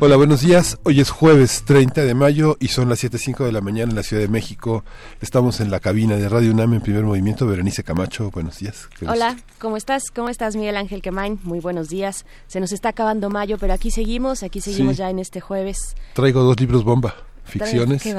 Hola, buenos días. Hoy es jueves 30 de mayo y son las 7.05 de la mañana en la Ciudad de México. Estamos en la cabina de Radio UNAM en primer movimiento. Berenice Camacho, buenos días. Hola, ¿cómo estás? ¿Cómo estás, Miguel Ángel Quemain? Muy buenos días. Se nos está acabando mayo, pero aquí seguimos, aquí seguimos ya en este jueves. Traigo dos libros bomba ficciones. y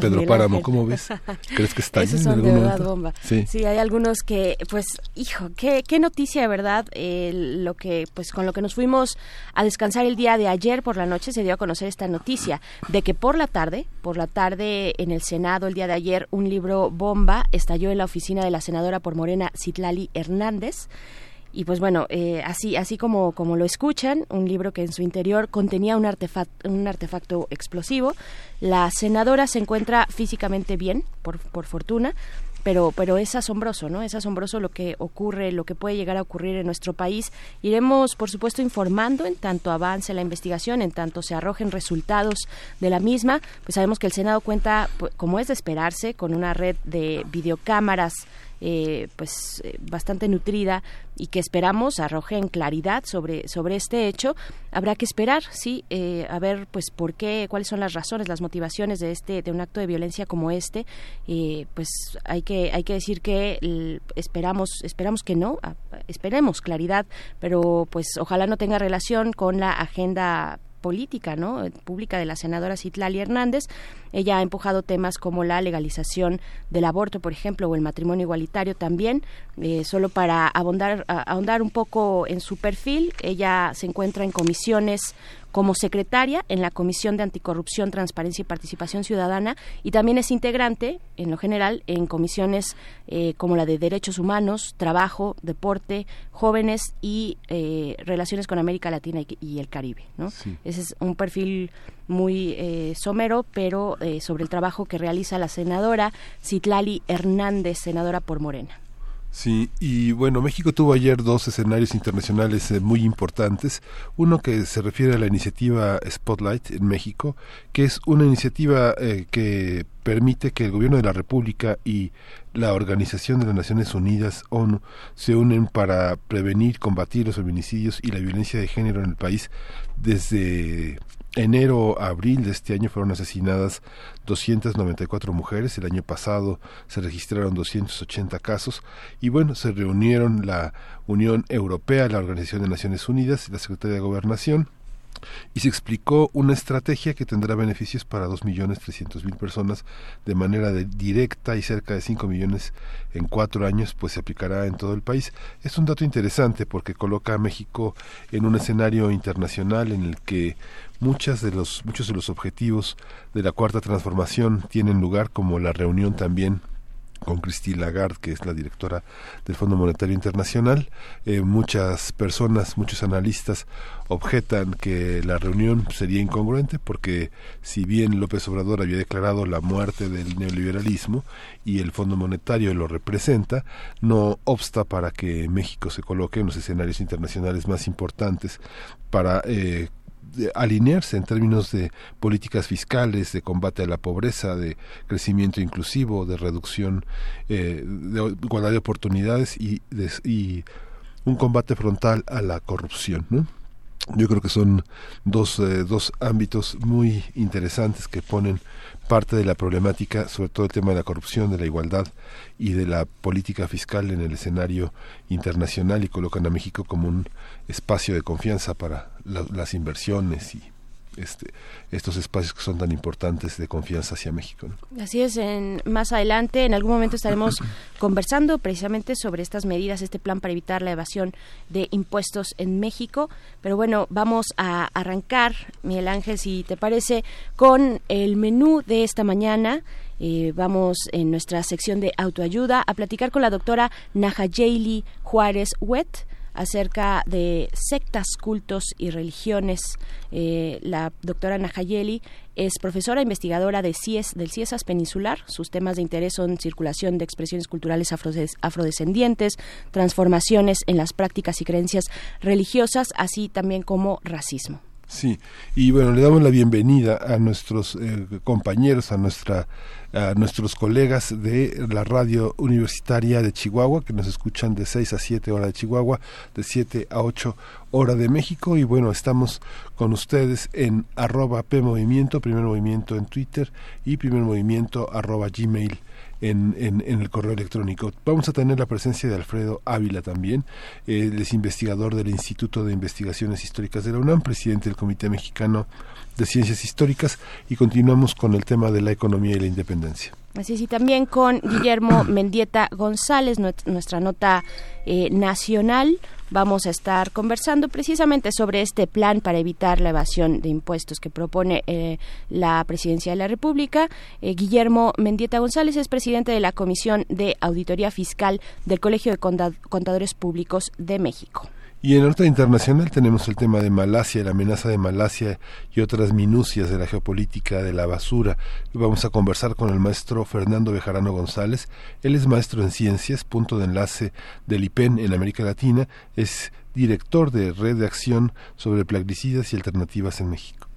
Pedro Páramo, ¿cómo ves? ¿Crees que está Esos son de verdad bomba. Sí. hay algunos que, pues, hijo, qué, qué noticia de verdad. Eh, lo que, pues, con lo que nos fuimos a descansar el día de ayer por la noche se dio a conocer esta noticia de que por la tarde, por la tarde en el Senado el día de ayer, un libro bomba estalló en la oficina de la senadora por Morena, Citlali Hernández y pues bueno, eh, así, así como, como lo escuchan, un libro que en su interior contenía un artefacto, un artefacto explosivo. La senadora se encuentra físicamente bien, por, por fortuna, pero, pero es asombroso, ¿no? Es asombroso lo que ocurre, lo que puede llegar a ocurrir en nuestro país. Iremos, por supuesto, informando en tanto avance la investigación, en tanto se arrojen resultados de la misma. Pues sabemos que el Senado cuenta, pues, como es de esperarse, con una red de videocámaras eh, pues eh, bastante nutrida y que esperamos arrojen claridad sobre sobre este hecho. Habrá que esperar sí eh, a ver pues por qué cuáles son las razones las motivaciones de este de un acto de violencia como este. Pues hay que hay que decir que esperamos esperamos que no esperemos claridad pero pues ojalá no tenga relación con la agenda política ¿no? pública de la senadora Citlali Hernández. Ella ha empujado temas como la legalización del aborto, por ejemplo, o el matrimonio igualitario también. Eh, solo para abondar, ahondar un poco en su perfil, ella se encuentra en comisiones como secretaria en la Comisión de Anticorrupción, Transparencia y Participación Ciudadana y también es integrante, en lo general, en comisiones eh, como la de Derechos Humanos, Trabajo, Deporte, Jóvenes y eh, Relaciones con América Latina y, el Caribe. ¿no? Ese es un perfil muy eh, somero, pero sobre el trabajo que realiza la senadora Citlali Hernández, senadora por Morena. Sí, y bueno, México tuvo ayer dos escenarios internacionales eh, muy importantes. Uno que se refiere a la iniciativa Spotlight en México, que es una iniciativa eh, que permite que el gobierno de la República y la Organización de las Naciones Unidas, ONU, se unen para prevenir, combatir los feminicidios y la violencia de género en el país desde enero a abril de este año fueron asesinadas 294 mujeres, el año pasado se registraron 280 casos y bueno, se reunieron la Unión Europea, la Organización de Naciones Unidas y la Secretaría de Gobernación y se explicó una estrategia que tendrá beneficios para 2.300.000 personas de manera directa y cerca de 5 millones en cuatro años, pues se aplicará en todo el país. Es un dato interesante porque coloca a México en un escenario internacional en el que muchas de los, muchos de los objetivos de la cuarta transformación tienen lugar, como la reunión también con Christine Lagarde, que es la directora del Fondo Monetario Internacional. Eh, muchas personas, muchos analistas objetan que la reunión sería incongruente porque si bien López Obrador había declarado la muerte del neoliberalismo y el Fondo Monetario lo representa, no obsta para que México se coloque en los escenarios internacionales más importantes para eh, alinearse en términos de políticas fiscales, de combate a la pobreza, de crecimiento inclusivo, de reducción, eh, de igualdad de oportunidades y, y un combate frontal a la corrupción. Yo creo que son dos, eh, dos ámbitos muy interesantes que ponen parte de la problemática, sobre todo el tema de la corrupción, de la igualdad y de la política fiscal en el escenario internacional y colocan a México como un espacio de confianza para las inversiones y este, estos espacios que son tan importantes de confianza hacia México. Así es, en, más adelante en algún momento estaremos conversando precisamente sobre estas medidas, este plan para evitar la evasión de impuestos en México. Pero bueno, vamos a arrancar, Miguel Ángel, si te parece, con el menú de esta mañana. Eh, vamos en nuestra sección de autoayuda a platicar con la doctora Nahayeli Juárez Wet acerca de sectas, cultos y religiones. Eh, la doctora Nahayeli es profesora investigadora de CIES, del CIESAS Peninsular. Sus temas de interés son circulación de expresiones culturales afrodescendientes, transformaciones en las prácticas y creencias religiosas, así también como racismo. Sí, y bueno, le damos la bienvenida a nuestros eh, compañeros, a nuestra a nuestros colegas de la radio universitaria de Chihuahua, que nos escuchan de 6 a 7 horas de Chihuahua, de 7 a 8 horas de México. Y bueno, estamos con ustedes en arroba P Movimiento, primer movimiento en Twitter y primer movimiento arroba Gmail en, en, el correo electrónico. Vamos a tener la presencia de Alfredo Ávila también, él es investigador del Instituto de Investigaciones Históricas de la UNAM, presidente del Comité Mexicano de Ciencias Históricas y continuamos con el tema de la economía y la independencia. Así es, y también con Guillermo Mendieta González, nuestra nota eh, nacional. Vamos a estar conversando precisamente sobre este plan para evitar la evasión de impuestos que propone eh, la Presidencia de la República. Eh, Guillermo Mendieta González es presidente de la Comisión de Auditoría Fiscal del Colegio de Contadores Públicos de México. Y en otra internacional tenemos el tema de Malasia, la amenaza de Malasia y otras minucias de la geopolítica de la basura. Vamos a conversar con el maestro Fernando Bejarano González. Él es maestro en ciencias, punto de enlace del IPEN en América Latina. Es director de Red de Acción sobre Plaguicidas y Alternativas en México.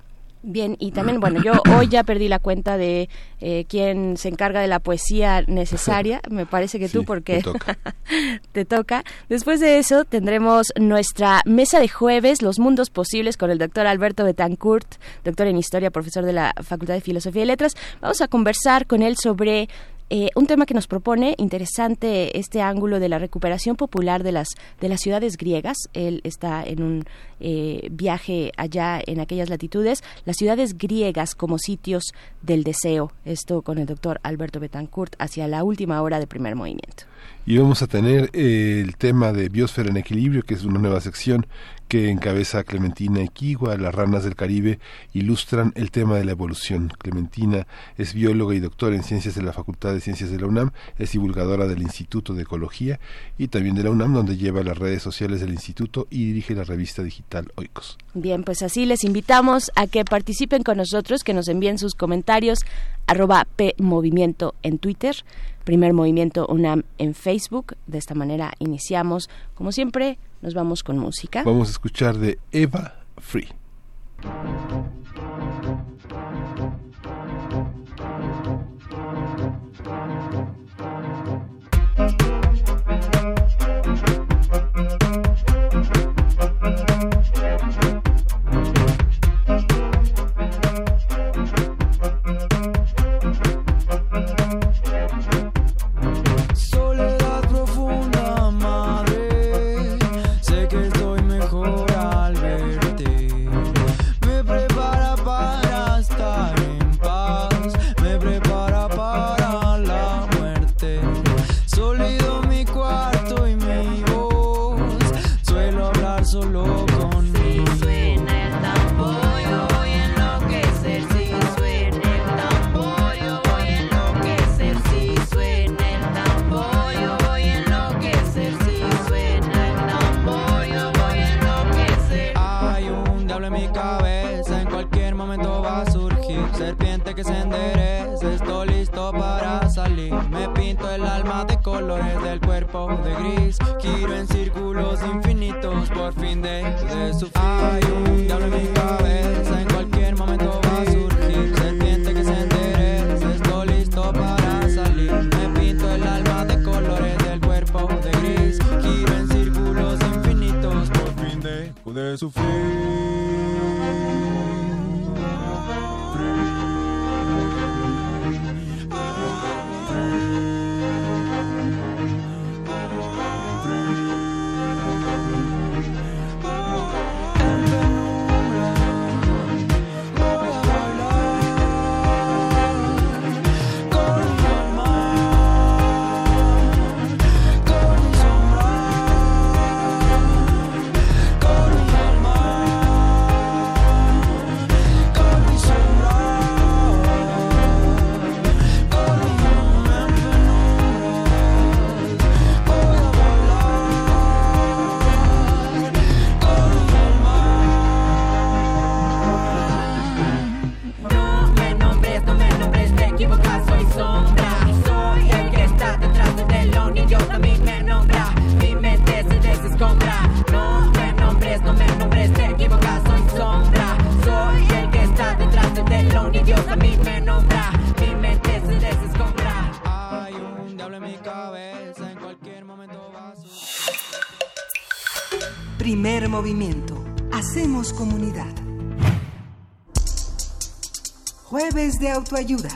Bien, y también, bueno, yo hoy ya perdí la cuenta de eh, quién se encarga de la poesía necesaria. Me parece que tú, porque te toca. te toca. Después de eso, tendremos nuestra mesa de jueves, Los Mundos Posibles, con el doctor Alberto Betancourt, doctor en Historia, profesor de la Facultad de Filosofía y Letras. Vamos a conversar con él sobre eh, un tema que nos propone interesante este ángulo de la recuperación popular de las de las ciudades griegas. Él está en un eh, viaje allá en aquellas latitudes, las ciudades griegas como sitios del deseo. Esto con el doctor Alberto Betancourt hacia la última hora de primer movimiento y vamos a tener eh, el tema de Biosfera en Equilibrio, que es una nueva sección que encabeza Clementina Equigua, las ranas del Caribe ilustran el tema de la evolución. Clementina es bióloga y doctora en ciencias de la Facultad de Ciencias de la UNAM, es divulgadora del Instituto de Ecología y también de la UNAM, donde lleva las redes sociales del instituto y dirige la revista digital Oikos. Bien, pues así les invitamos a que participen con nosotros, que nos envíen sus comentarios, arroba P Movimiento en Twitter Primer Movimiento UNAM en Facebook. De esta manera iniciamos. Como siempre, nos vamos con música. Vamos a escuchar de Eva Free. name. There's a movimiento. Hacemos comunidad. Jueves de autoayuda.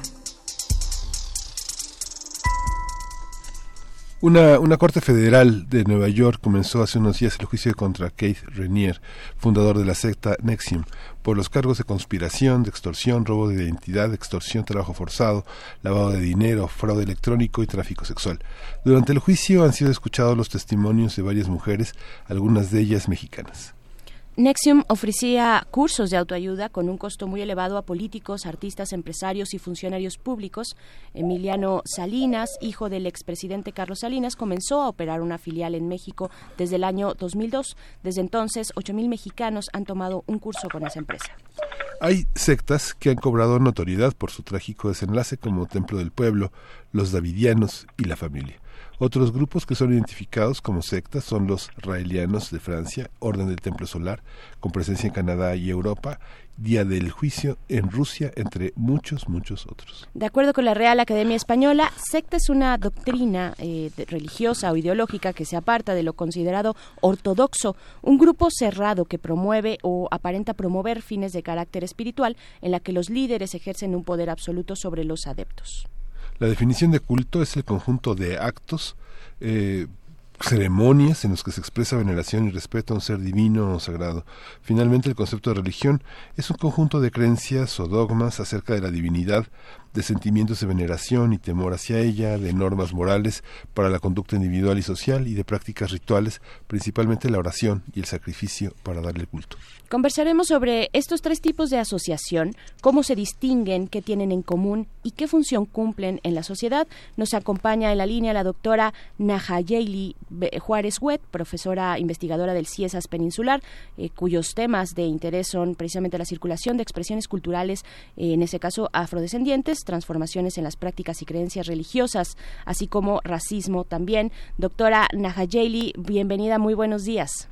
Una, corte federal de Nueva York comenzó hace unos días el juicio contra Keith Renier, fundador de la secta Nexium, por los cargos de conspiración, de extorsión, robo de identidad, extorsión, trabajo forzado, lavado de dinero, fraude electrónico y tráfico sexual. Durante el juicio han sido escuchados los testimonios de varias mujeres, algunas de ellas mexicanas. Nexium ofrecía cursos de autoayuda con un costo muy elevado a políticos, artistas, empresarios y funcionarios públicos. Emiliano Salinas, hijo del expresidente Carlos Salinas, comenzó a operar una filial en México desde el año 2002. Desde entonces, 8.000 mexicanos han tomado un curso con esa empresa. Hay sectas que han cobrado notoriedad por su trágico desenlace como Templo del Pueblo, los Davidianos y la familia. Otros grupos que son identificados como sectas son los raelianos de Francia, Orden del Templo Solar, con presencia en Canadá y Europa, Día del Juicio en Rusia, entre muchos, muchos otros. De acuerdo con la Real Academia Española, secta es una doctrina eh, religiosa o ideológica que se aparta de lo considerado ortodoxo, un grupo cerrado que promueve o aparenta promover fines de carácter espiritual en la que los líderes ejercen un poder absoluto sobre los adeptos. La definición de culto es el conjunto de actos, eh, ceremonias en los que se expresa veneración y respeto a un ser divino o sagrado. Finalmente, el concepto de religión es un conjunto de creencias o dogmas acerca de la divinidad, de sentimientos de veneración y temor hacia ella, de normas morales para la conducta individual y social y de prácticas rituales, principalmente la oración y el sacrificio para darle culto. Conversaremos sobre estos tres tipos de asociación, cómo se distinguen, qué tienen en común y qué función cumplen en la sociedad. Nos acompaña en la línea la doctora Nahayeli Juárez Huet, profesora investigadora del CIESAS Peninsular, eh, cuyos temas de interés son precisamente la circulación de expresiones culturales, eh, en ese caso afrodescendientes, transformaciones en las prácticas y creencias religiosas, así como racismo también. Doctora Nahayeli, bienvenida, muy buenos días.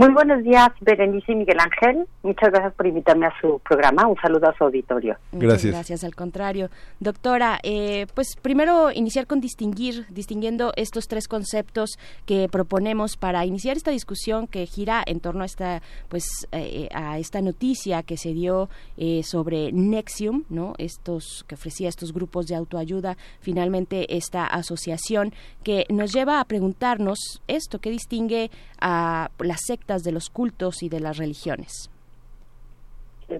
Muy buenos días, Berenice y Miguel Ángel. Muchas gracias por invitarme a su programa. Un saludo a su auditorio. Gracias. Gracias, al contrario. Doctora, eh, pues primero iniciar con distinguir, distinguiendo estos tres conceptos que proponemos para iniciar esta discusión que gira en torno a esta, pues, eh, a esta noticia que se dio eh, sobre Nexium, ¿no? Estos que ofrecía estos grupos de autoayuda, finalmente esta asociación que nos lleva a preguntarnos esto, ¿qué distingue a la secta de los cultos y de las religiones?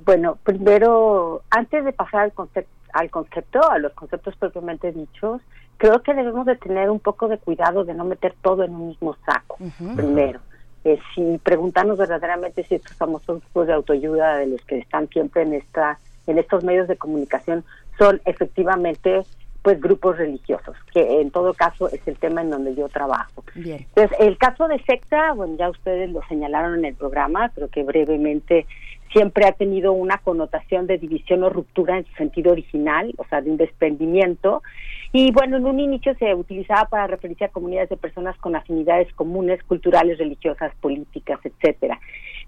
Bueno, primero, antes de pasar al concepto, al concepto, a los conceptos propiamente dichos, creo que debemos de tener un poco de cuidado de no meter todo en un mismo saco, primero. Eh, si preguntarnos verdaderamente si estos famosos grupos de autoayuda de los que están siempre en esta en estos medios de comunicación son efectivamente pues grupos religiosos, que en todo caso es el tema en donde yo trabajo. Entonces, el caso de secta, bueno, ya ustedes lo señalaron en el programa, creo que brevemente siempre ha tenido una connotación de división o ruptura en su sentido original, o sea, de un desprendimiento. Y bueno, en un inicio se utilizaba para referirse a comunidades de personas con afinidades comunes, culturales, religiosas, políticas, etcétera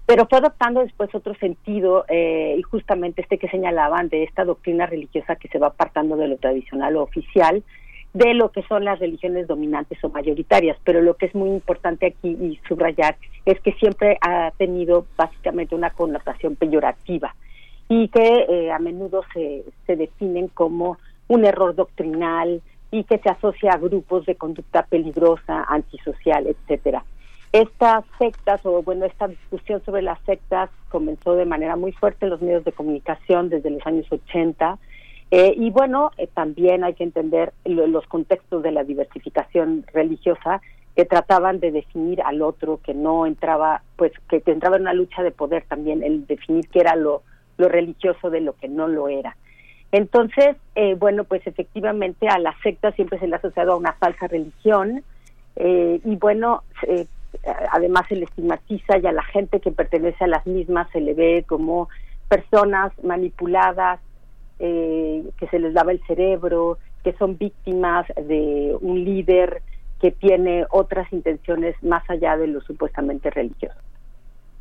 pero fue adoptando después otro sentido eh, y justamente este que señalaban de esta doctrina religiosa que se va apartando de lo tradicional o oficial de lo que son las religiones dominantes o mayoritarias, pero lo que es muy importante aquí y subrayar es que siempre ha tenido básicamente una connotación peyorativa y que eh, a menudo se, se definen como un error doctrinal y que se asocia a grupos de conducta peligrosa, antisocial, etcétera. Estas sectas, o bueno, esta discusión sobre las sectas comenzó de manera muy fuerte en los medios de comunicación desde los años 80. Eh, y bueno, eh, también hay que entender los contextos de la diversificación religiosa que trataban de definir al otro, que no entraba, pues que, entraba en una lucha de poder también, el definir qué era lo, lo religioso de lo que no lo era. Entonces, eh, bueno, pues efectivamente a la secta siempre se le ha asociado a una falsa religión, y bueno, además se le estigmatiza y a la gente que pertenece a las mismas se le ve como personas manipuladas, eh, que se les lava el cerebro, que son víctimas de un líder que tiene otras intenciones más allá de lo supuestamente religioso.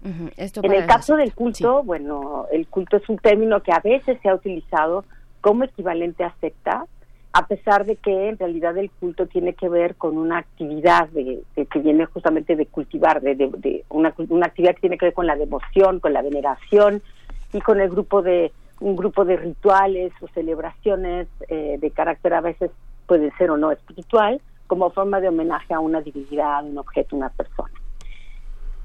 en el caso del culto, bueno, el culto es un término que a veces se ha utilizado como equivalente a secta, a pesar de que en realidad el culto tiene que ver con una actividad de, que viene justamente de cultivar, de, una, actividad que tiene que ver con la devoción, con la veneración y con el grupo de un grupo de rituales o celebraciones eh, de carácter a veces puede ser o no espiritual, como forma de homenaje a una divinidad, un objeto, una persona.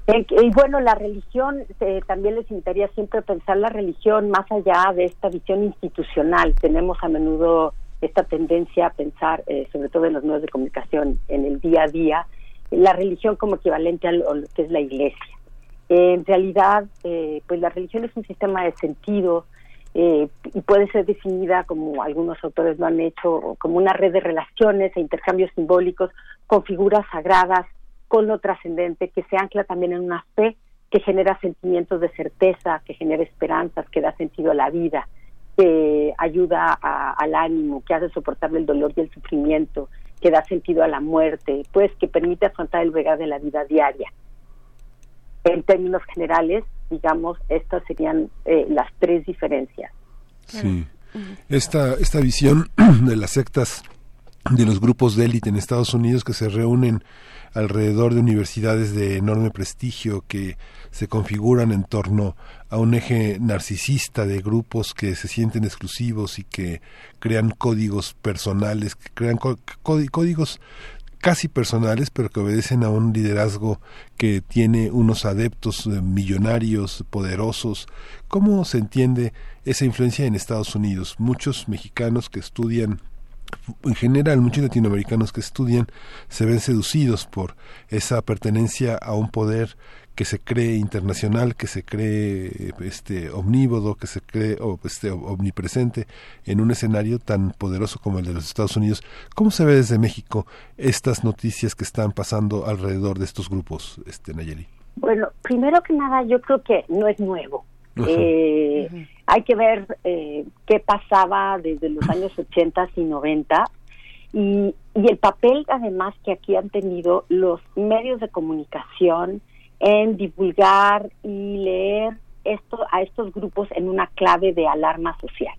Y bueno, la religión, eh, también les invitaría siempre a pensar la religión más allá de esta visión institucional. Tenemos a menudo esta tendencia a pensar, eh, sobre todo en los medios de comunicación, en el día a día, la religión como equivalente a lo, que es la iglesia. en realidad, eh, pues la religión es un sistema de sentido y puede ser definida, como algunos autores lo han hecho, como una red de relaciones e intercambios simbólicos con figuras sagradas con lo trascendente, que se ancla también en una fe que genera sentimientos de certeza, que genera esperanzas, que da sentido a la vida, que ayuda al ánimo, que hace soportable el dolor y el sufrimiento, que da sentido a la muerte, pues que permite afrontar el vega de la vida diaria. En términos generales, digamos, estas serían eh, las tres diferencias. Sí. Esta, esta visión de las sectas, de los grupos de élite en Estados Unidos que se reúnen alrededor de universidades de enorme prestigio que se configuran en torno a un eje narcisista de grupos que se sienten exclusivos y que crean códigos personales, que crean códigos casi personales, pero que obedecen a un liderazgo que tiene unos adeptos eh, millonarios, poderosos. ¿Cómo se entiende esa influencia en Estados Unidos? Muchos mexicanos que estudian en general muchos latinoamericanos que estudian se ven seducidos por esa pertenencia a un poder que se cree internacional, que se cree este omnívodo, que se cree este omnipresente en un escenario tan poderoso como el de los Estados Unidos. ¿Cómo se ve desde México estas noticias que están pasando alrededor de estos grupos, este Nayeli? Bueno, primero que nada, yo creo que no es nuevo. Eh, hay que ver eh, qué pasaba desde los años 80 y 90 y, y, el papel además que aquí han tenido los medios de comunicación en divulgar y leer esto a estos grupos en una clave de alarma social.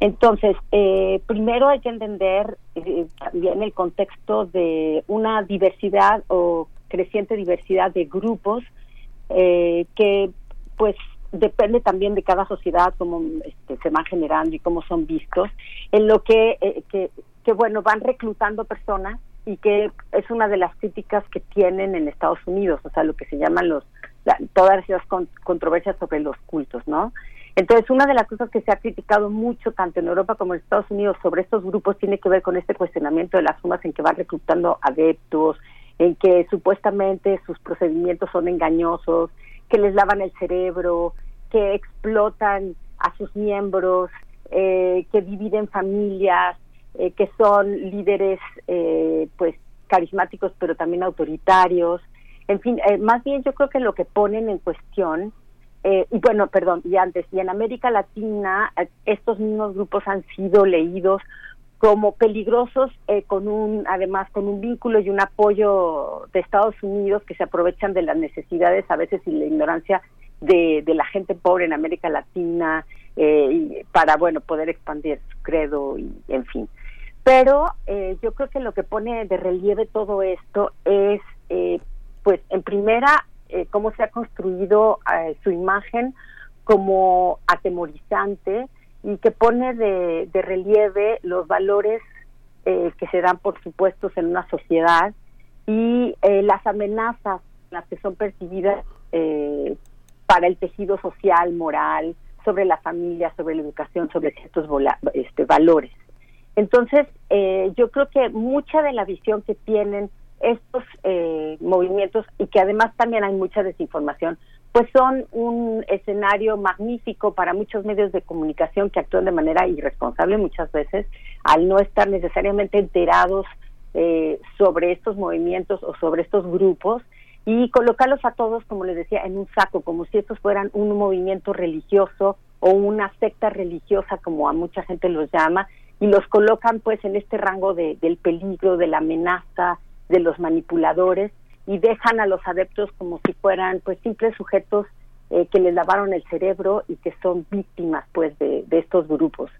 Entonces, eh, primero hay que entender eh, también el contexto de una diversidad o creciente diversidad de grupos eh, que pues depende también de cada sociedad cómo este, se van generando y cómo son vistos, en lo que, eh, que, que, bueno, van reclutando personas y que es una de las críticas que tienen en Estados Unidos, o sea, lo que se llaman los, todas esas controversias sobre los cultos, ¿no? Entonces, una de las cosas que se ha criticado mucho, tanto en Europa como en Estados Unidos, sobre estos grupos tiene que ver con este cuestionamiento de las formas en que van reclutando adeptos, en que supuestamente sus procedimientos son engañosos, que les lavan el cerebro, que explotan a sus miembros, eh, que dividen familias, eh, que son líderes eh, pues carismáticos pero también autoritarios. En fin, más bien yo creo que lo que ponen en cuestión, y bueno, perdón, y antes, y en América Latina estos mismos grupos han sido leídos como peligrosos eh, con un además con un vínculo y un apoyo de Estados Unidos que se aprovechan de las necesidades a veces y la ignorancia de, de la gente pobre en América Latina eh, y para bueno poder expandir su credo y en fin. Pero eh, yo creo que lo que pone de relieve todo esto es pues en primera cómo se ha construido su imagen como atemorizante y que pone de, relieve los valores eh, que se dan, por supuesto, en una sociedad y eh, las amenazas, las que son percibidas eh, para el tejido social, moral, sobre la familia, sobre la educación, sobre ciertos este, valores. Entonces, yo creo que mucha de la visión que tienen estos movimientos y que además también hay mucha desinformación, pues son un escenario magnífico para muchos medios de comunicación que actúan de manera irresponsable muchas veces al no estar necesariamente enterados eh, sobre estos movimientos o sobre estos grupos y colocarlos a todos, como les decía, en un saco, como si estos fueran un movimiento religioso o una secta religiosa, como a mucha gente los llama, y los colocan pues en este rango de, del peligro, de la amenaza, de los manipuladores, y dejan a los adeptos como si fueran pues simples sujetos eh, que les lavaron el cerebro y que son víctimas pues de, estos grupos.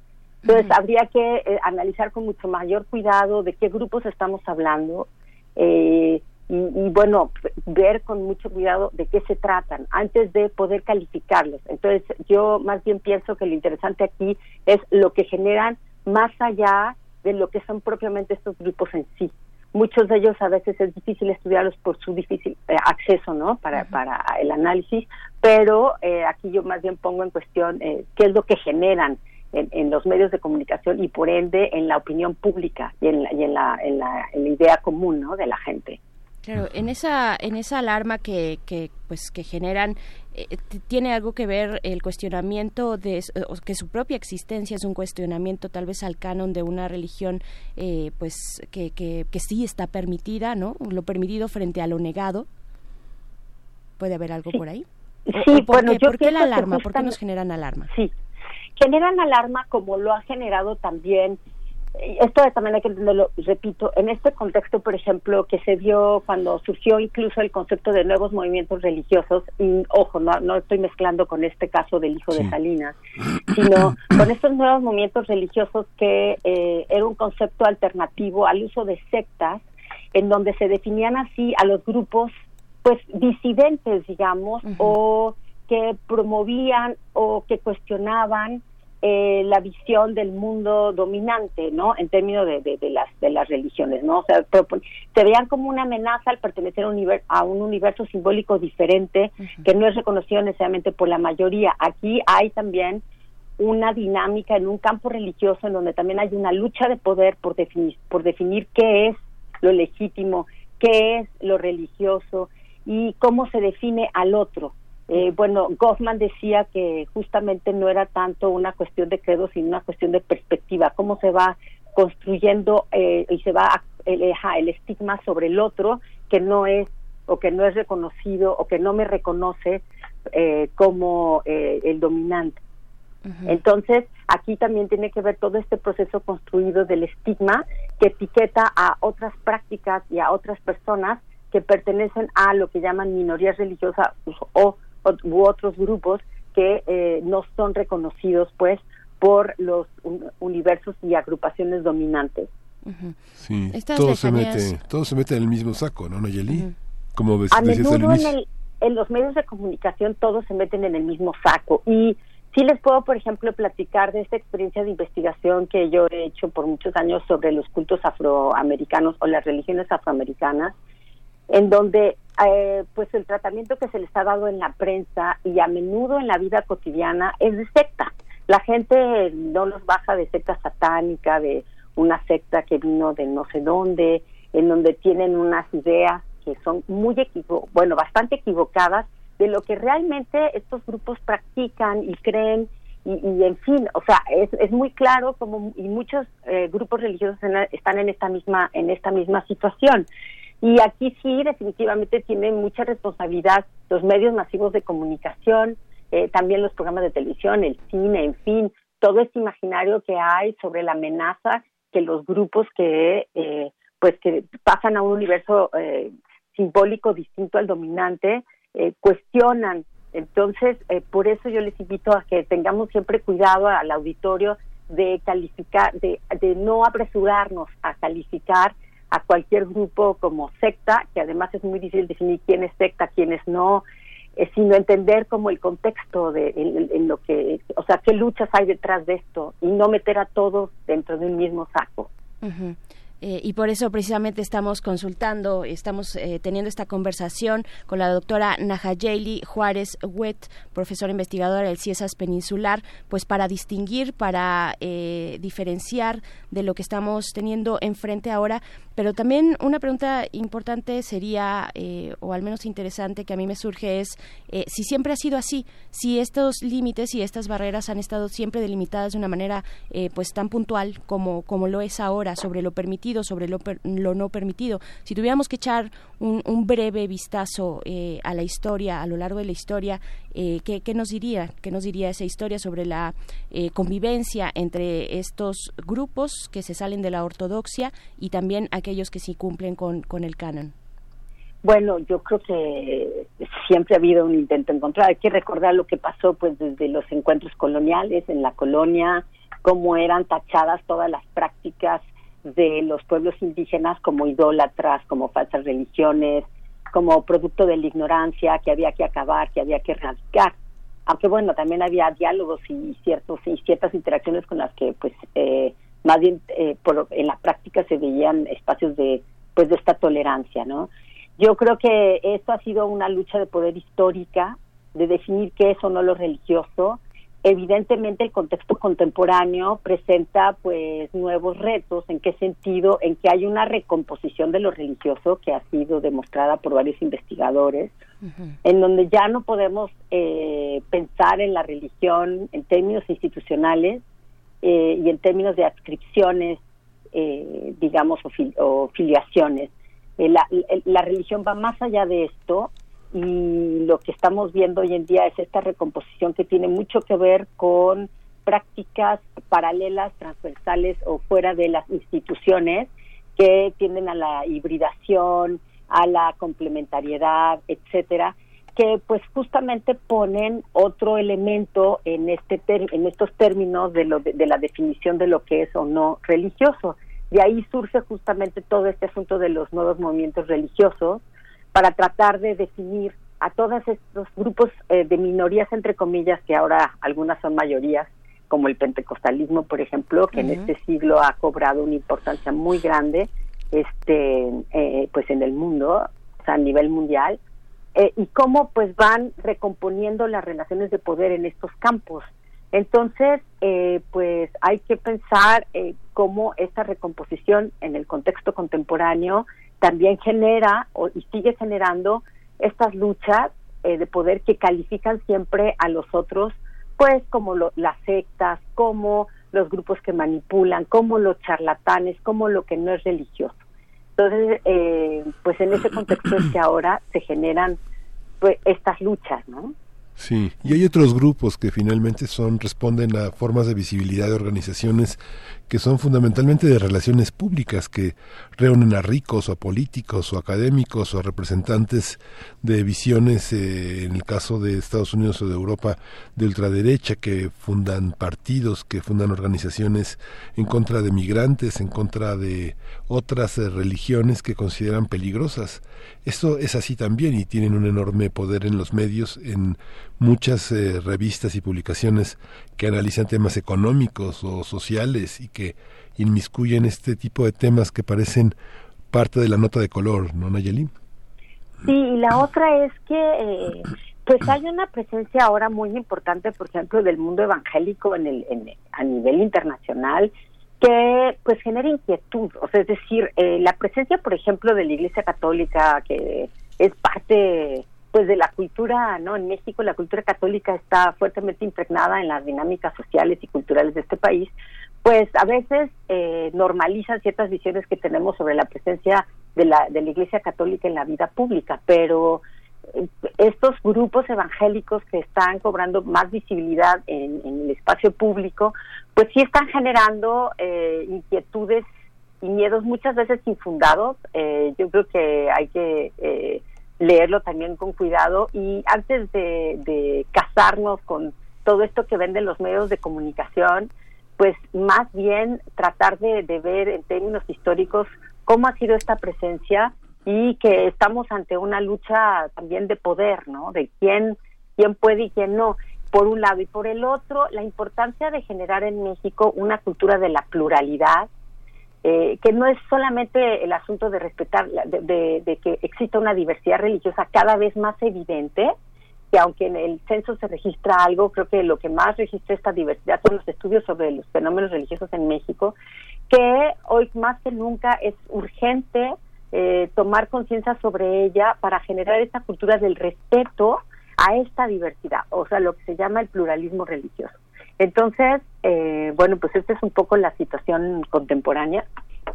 Entonces, habría que eh, analizar con mucho mayor cuidado de qué grupos estamos hablando eh, y, y, bueno, ver con mucho cuidado de qué se tratan antes de poder calificarlos. Entonces, yo más bien pienso que lo interesante aquí es lo que generan más allá de lo que son propiamente estos grupos en sí muchos de ellos a veces es difícil estudiarlos por su difícil eh, acceso no para, para el análisis pero eh, aquí yo más bien pongo en cuestión eh, qué es lo que generan en, en, los medios de comunicación y por ende en la opinión pública y en la, y en la, en la, en la idea común no de la gente Claro, en esa en esa alarma que, que pues que generan eh, tiene algo que ver el cuestionamiento de que su propia existencia es un cuestionamiento tal vez al canon de una religión eh, pues que, que, que sí está permitida, ¿no? Lo permitido frente a lo negado. Puede haber algo por ahí. Sí, por bueno, qué, yo ¿por qué la alarma? ¿Por qué nos generan alarma? Sí, generan alarma como lo ha generado también esto también hay que entenderlo, repito, en este contexto, por ejemplo, que se dio cuando surgió incluso el concepto de nuevos movimientos religiosos, y ojo, no, no estoy mezclando con este caso del hijo sí. de Salinas, sino con estos nuevos movimientos religiosos que eh, era un concepto alternativo al uso de sectas, en donde se definían así a los grupos, pues, disidentes, digamos, uh -huh. o que promovían o que cuestionaban eh, la visión del mundo dominante, ¿no? En términos de, de, de, las de las religiones, ¿no? O sea, se veían como una amenaza al pertenecer a un, universo, a un universo simbólico diferente uh -huh. que no es reconocido necesariamente por la mayoría. Aquí hay también una dinámica en un campo religioso en donde también hay una lucha de poder por definir por definir qué es lo legítimo, qué es lo religioso y cómo se define al otro. Eh, bueno, Goffman decía que justamente no era tanto una cuestión de credo, sino una cuestión de perspectiva, cómo se va construyendo eh, y se va el, el estigma sobre el otro que no es o que no es reconocido o que no me reconoce eh, como eh, el dominante. Uh -huh. Entonces, aquí también tiene que ver todo este proceso construido del estigma que etiqueta a otras prácticas y a otras personas que pertenecen a lo que llaman minorías religiosas o u otros grupos que eh, no son reconocidos pues por los un, universos y agrupaciones dominantes. Uh -huh. Sí, todo se mete, todo se mete en el mismo saco, ¿no, Nayeli? Uh -huh. Como ves, A menudo en, el, en los medios de comunicación todos se meten en el mismo saco y sí les puedo, por ejemplo, platicar de esta experiencia de investigación que yo he hecho por muchos años sobre los cultos afroamericanos o las religiones afroamericanas, en donde eh, pues el tratamiento que se les ha dado en la prensa y a menudo en la vida cotidiana es de secta. La gente no los baja de secta satánica, de una secta que vino de no sé dónde, en donde tienen unas ideas que son muy equivo bueno, bastante equivocadas de lo que realmente estos grupos practican y creen y, y en fin, o sea, es, es muy claro como y muchos eh, grupos religiosos en, están en esta misma en esta misma situación. Y aquí sí, definitivamente tienen mucha responsabilidad los medios masivos de comunicación, eh, también los programas de televisión, el cine, en fin, todo este imaginario que hay sobre la amenaza que los grupos que, eh, pues, que pasan a un universo eh, simbólico distinto al dominante, eh, cuestionan. Entonces, eh, por eso yo les invito a que tengamos siempre cuidado al auditorio de calificar, de, de no apresurarnos a calificar a cualquier grupo como secta, que además es muy difícil definir quién es secta, quién es no, eh, sino entender como el contexto de en, lo que, o sea, qué luchas hay detrás de esto y no meter a todos dentro de un mismo saco. Eh, y por eso precisamente estamos consultando, estamos eh, teniendo esta conversación con la doctora Nahayeli Juárez Huet, profesora investigadora del CIESAS Peninsular, pues para distinguir, para eh, diferenciar de lo que estamos teniendo enfrente ahora. Pero también una pregunta importante sería, eh, o al menos interesante que a mí me surge, es si siempre ha sido así, si estos límites y estas barreras han estado siempre delimitadas de una manera pues tan puntual como, como lo es ahora sobre lo permitido sobre lo, per, lo, no permitido. Si tuviéramos que echar un, breve vistazo eh, a la historia, a lo largo de la historia, eh, ¿qué, ¿qué, nos diría? ¿Qué nos diría esa historia sobre la eh, convivencia entre estos grupos que se salen de la ortodoxia y también aquellos que sí cumplen con, con el canon? Bueno, yo creo que siempre ha habido un intento encontrar. Hay que recordar lo que pasó pues desde los encuentros coloniales en la colonia, cómo eran tachadas todas las prácticas de los pueblos indígenas como idólatras, como falsas religiones, como producto de la ignorancia que había que acabar, que había que erradicar. Aunque bueno, también había diálogos y ciertos y ciertas interacciones con las que pues eh, más bien eh, por, en la práctica se veían espacios de pues de esta tolerancia, ¿no? Yo creo que esto ha sido una lucha de poder histórica de definir qué es o no lo religioso evidentemente el contexto contemporáneo presenta pues nuevos retos. En qué sentido en que hay una recomposición de lo religioso que ha sido demostrada por varios investigadores en donde ya no podemos eh, pensar en la religión en términos institucionales eh, y en términos de adscripciones eh, digamos o, filiaciones. La, la religión va más allá de esto y lo que estamos viendo hoy en día es esta recomposición que tiene mucho que ver con prácticas paralelas, transversales o fuera de las instituciones que tienden a la hibridación, a la complementariedad, etcétera, que pues justamente ponen otro elemento en este en estos términos de lo de la definición de lo que es o no religioso. De ahí surge justamente todo este asunto de los nuevos movimientos religiosos para tratar de definir a todos estos grupos eh, de minorías, entre comillas, que ahora algunas son mayorías, como el pentecostalismo, por ejemplo, que en este siglo ha cobrado una importancia muy grande este eh, pues en el mundo, o sea, a nivel mundial, eh, y cómo pues van recomponiendo las relaciones de poder en estos campos. Entonces, pues hay que pensar cómo esta recomposición en el contexto contemporáneo también genera y sigue generando estas luchas eh, de poder que califican siempre a los otros, pues como las sectas, como los grupos que manipulan, como los charlatanes, como lo que no es religioso. Entonces, eh, pues en ese contexto es que ahora se generan pues estas luchas, ¿no? Sí, y hay otros grupos que finalmente son responden a formas de visibilidad de organizaciones que son fundamentalmente de relaciones públicas, que reúnen a ricos o a políticos o académicos o representantes de visiones, eh, en el caso de Estados Unidos o de Europa, de ultraderecha, que fundan partidos, que fundan organizaciones en contra de migrantes, en contra de otras eh, religiones que consideran peligrosas. Esto es así también y tienen un enorme poder en los medios, en muchas eh, revistas y publicaciones que analizan temas económicos o sociales y que inmiscuyen este tipo de temas que parecen parte de la nota de color, ¿no, Nayeli? Sí, y la otra es que eh, pues hay una presencia ahora muy importante, por ejemplo, del mundo evangélico en el a nivel internacional que pues genera inquietud, o sea, es decir, eh, la presencia, por ejemplo, de la Iglesia Católica que es parte pues de la cultura, ¿no? En México la cultura católica está fuertemente impregnada en las dinámicas sociales y culturales de este país, pues a veces eh, normalizan ciertas visiones que tenemos sobre la presencia de la, de la Iglesia Católica en la vida pública, pero estos grupos evangélicos que están cobrando más visibilidad en, el espacio público, pues sí están generando eh, inquietudes y miedos muchas veces infundados. Eh, yo creo que hay que eh, leerlo también con cuidado y antes de, casarnos con todo esto que venden los medios de comunicación, pues más bien tratar de, ver en términos históricos cómo ha sido esta presencia y que estamos ante una lucha también de poder, ¿no? De quién, quién puede y quién no, por un lado. Y por el otro, la importancia de generar en México una cultura de la pluralidad, eh, que no es solamente el asunto de respetar, de, que exista una diversidad religiosa cada vez más evidente, que aunque en el censo se registra algo, creo que lo que más registra esta diversidad son los estudios sobre los fenómenos religiosos en México, que hoy más que nunca es urgente eh, tomar conciencia sobre ella para generar esta cultura del respeto a esta diversidad, o sea, lo que se llama el pluralismo religioso. Entonces, eh, bueno, pues esta es un poco la situación contemporánea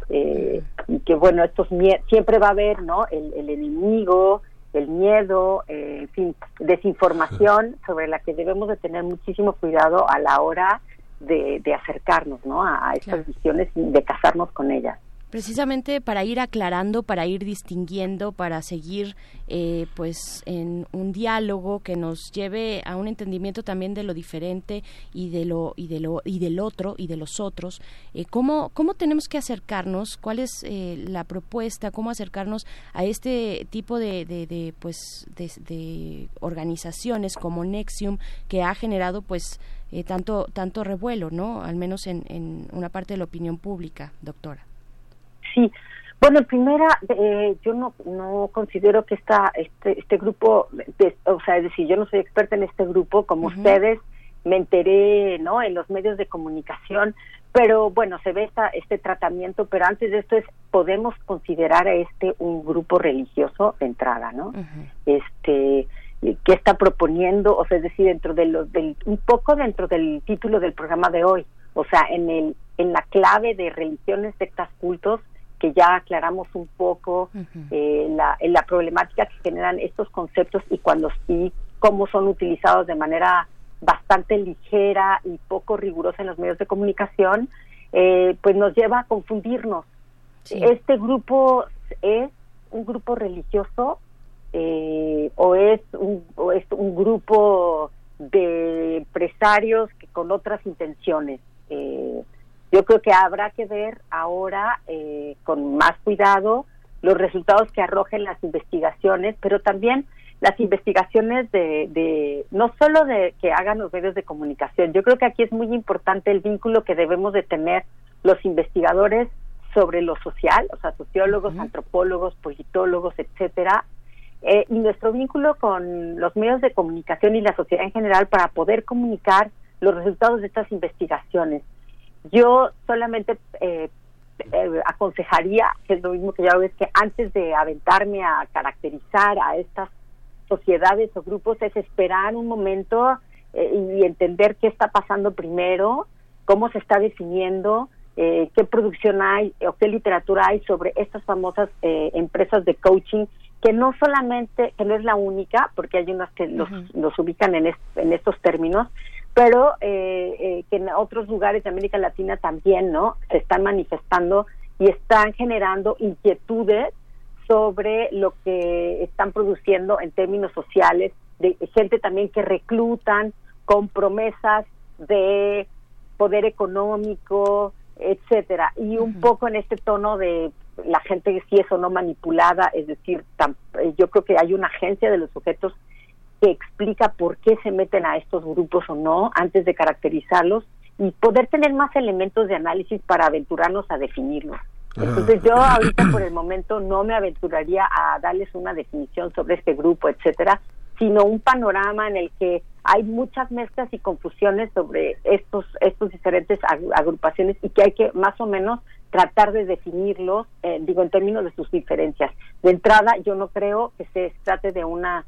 eh, y que bueno, estos siempre va a haber, ¿no? El, enemigo, el miedo, eh, en fin, desinformación sobre la que debemos de tener muchísimo cuidado a la hora de, acercarnos, ¿no? A, estas visiones y de casarnos con ellas. Precisamente para ir aclarando, para ir distinguiendo, para seguir eh, pues en un diálogo que nos lleve a un entendimiento también de lo diferente y de lo y de lo y del otro y de los otros. Eh, ¿cómo, ¿Cómo tenemos que acercarnos? ¿Cuál es eh, la propuesta? ¿Cómo acercarnos a este tipo de, de, pues de, organizaciones como Nexium que ha generado pues tanto tanto revuelo, ¿no? Al menos en, en una parte de la opinión pública, doctora. Sí, bueno, en primera, eh, yo no, no considero que esta, este, este grupo, o sea, es decir, yo no soy experta en este grupo, como ustedes, me enteré, ¿no? En los medios de comunicación, pero bueno, se ve esta, este tratamiento, pero antes de esto es, podemos considerar a este un grupo religioso de entrada, ¿no? Este, que está proponiendo, o sea, es decir, dentro de los, del, un poco dentro del título del programa de hoy, o sea, en el, en la clave de religiones, sectas, cultos, que ya aclaramos un poco eh, la, la problemática que generan estos conceptos y cuando y cómo son utilizados de manera bastante ligera y poco rigurosa en los medios de comunicación, eh, pues nos lleva a confundirnos. Este grupo es un grupo religioso eh, o es un, o es un grupo de empresarios que con otras intenciones. Eh, yo creo que habrá que ver ahora eh, con más cuidado los resultados que arrojen las investigaciones, pero también las investigaciones de, no solo de que hagan los medios de comunicación. Yo creo que aquí es muy importante el vínculo que debemos de tener los investigadores sobre lo social, o sea, sociólogos, antropólogos, politólogos, etcétera, eh, y nuestro vínculo con los medios de comunicación y la sociedad en general para poder comunicar los resultados de estas investigaciones. Yo solamente eh, eh, aconsejaría, que es lo mismo que ya ves, que antes de aventarme a caracterizar a estas sociedades o grupos, es esperar un momento eh, y entender qué está pasando primero, cómo se está definiendo, qué producción hay o qué literatura hay sobre estas famosas empresas de coaching que no solamente, que no es la única, porque hay unas que los, los ubican en, en estos términos, pero eh, eh, que en otros lugares de América Latina también, ¿no? Se están manifestando y están generando inquietudes sobre lo que están produciendo en términos sociales, de gente también que reclutan con promesas de poder económico, etcétera, y un poco en este tono de la gente sí es o no manipulada, es decir, yo creo que hay una agencia de los sujetos que explica por qué se meten a estos grupos o no antes de caracterizarlos y poder tener más elementos de análisis para aventurarnos a definirlos. Entonces yo ahorita por el momento no me aventuraría a darles una definición sobre este grupo, etcétera, sino un panorama en el que hay muchas mezclas y confusiones sobre estos estos diferentes agrupaciones y que hay que más o menos tratar de definirlos, eh, digo en términos de sus diferencias. De entrada, yo no creo que se trate de una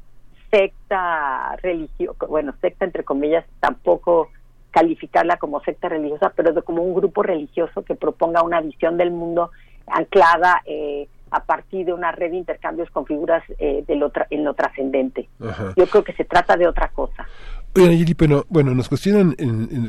secta religiosa, bueno, secta entre comillas, tampoco calificarla como secta religiosa, pero de como un grupo religioso que proponga una visión del mundo anclada eh, a partir de una red de intercambios con figuras eh, de lo en lo trascendente. Yo creo que se trata de otra cosa. Oye, bueno, bueno, nos cuestionan,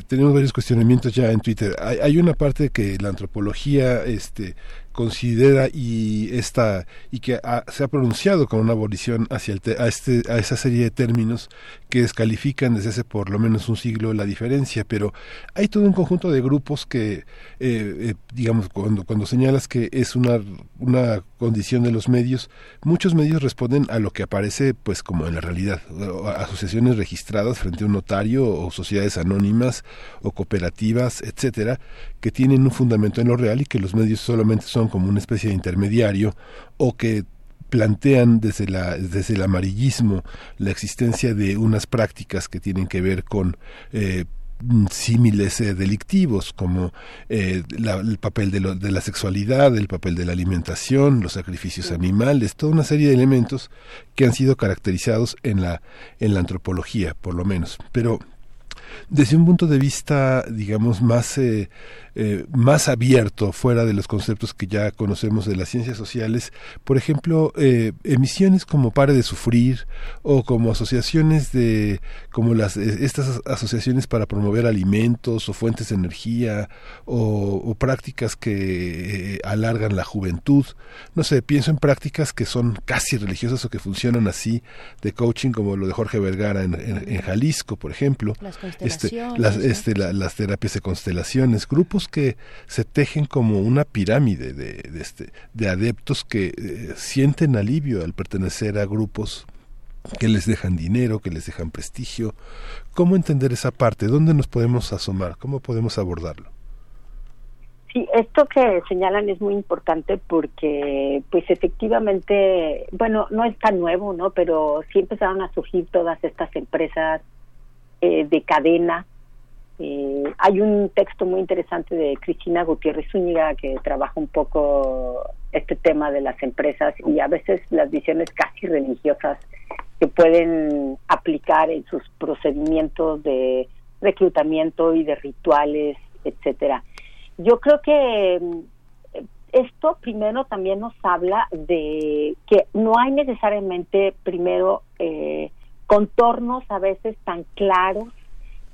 tenemos varios cuestionamientos ya en Twitter. Hay, hay, una parte que la antropología este, considera y esta y que se ha pronunciado con una abolición hacia el a este a esa serie de términos que descalifican desde hace por lo menos un siglo la diferencia pero hay todo un conjunto de grupos que eh, eh, digamos cuando cuando señalas que es una una condición de los medios muchos medios responden a lo que aparece pues como en la realidad asociaciones registradas frente a un notario o sociedades anónimas o cooperativas etcétera que tienen un fundamento en lo real y que los medios solamente son como una especie de intermediario o que plantean desde, la, desde el amarillismo la existencia de unas prácticas que tienen que ver con eh, símiles eh, delictivos como eh, el papel de, de, la sexualidad, el papel de la alimentación, los sacrificios animales, toda una serie de elementos que han sido caracterizados en la, en la antropología, por lo menos. Pero desde un punto de vista, digamos, más eh, eh, más abierto fuera de los conceptos que ya conocemos de las ciencias sociales, por ejemplo, eh, emisiones como Pare de Sufrir o como asociaciones de, como las, eh, estas asociaciones para promover alimentos o fuentes de energía o, prácticas que alargan la juventud. No sé, pienso en prácticas que son casi religiosas o que funcionan así de coaching como lo de Jorge Vergara en, Jalisco, por ejemplo. Las este, las, este, las terapias de constelaciones, grupos que se tejen como una pirámide de, este, de adeptos que eh, sienten alivio al pertenecer a grupos que les dejan dinero, que les dejan prestigio. ¿Cómo entender esa parte? ¿Dónde nos podemos asomar? ¿Cómo podemos abordarlo? Sí, esto que señalan es muy importante porque, pues efectivamente, bueno, no es tan nuevo, ¿no? Pero sí empezaron a surgir todas estas empresas eh, de cadena eh, hay un texto muy interesante de Cristina Gutiérrez Zúñiga que trabaja un poco este tema de las empresas y a veces las visiones casi religiosas que pueden aplicar en sus procedimientos de reclutamiento y de rituales, etcétera. Yo creo que mm, esto primero también nos habla de que no hay necesariamente primero eh, contornos a veces tan claros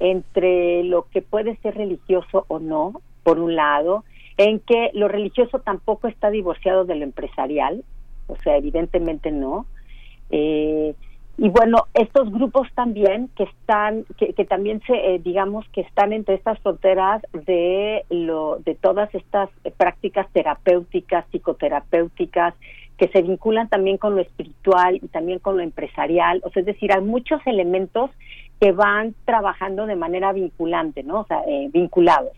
entre lo que puede ser religioso o no, por un lado, en que lo religioso tampoco está divorciado de lo empresarial, o sea, evidentemente no. Eh, y bueno, estos grupos también que están, que, también se, eh, digamos, que están entre estas fronteras de lo, de todas estas prácticas terapéuticas, psicoterapéuticas, que se vinculan también con lo espiritual y también con lo empresarial, o sea, es decir, hay muchos elementos que van trabajando de manera vinculante, ¿no? O sea, eh, vinculados.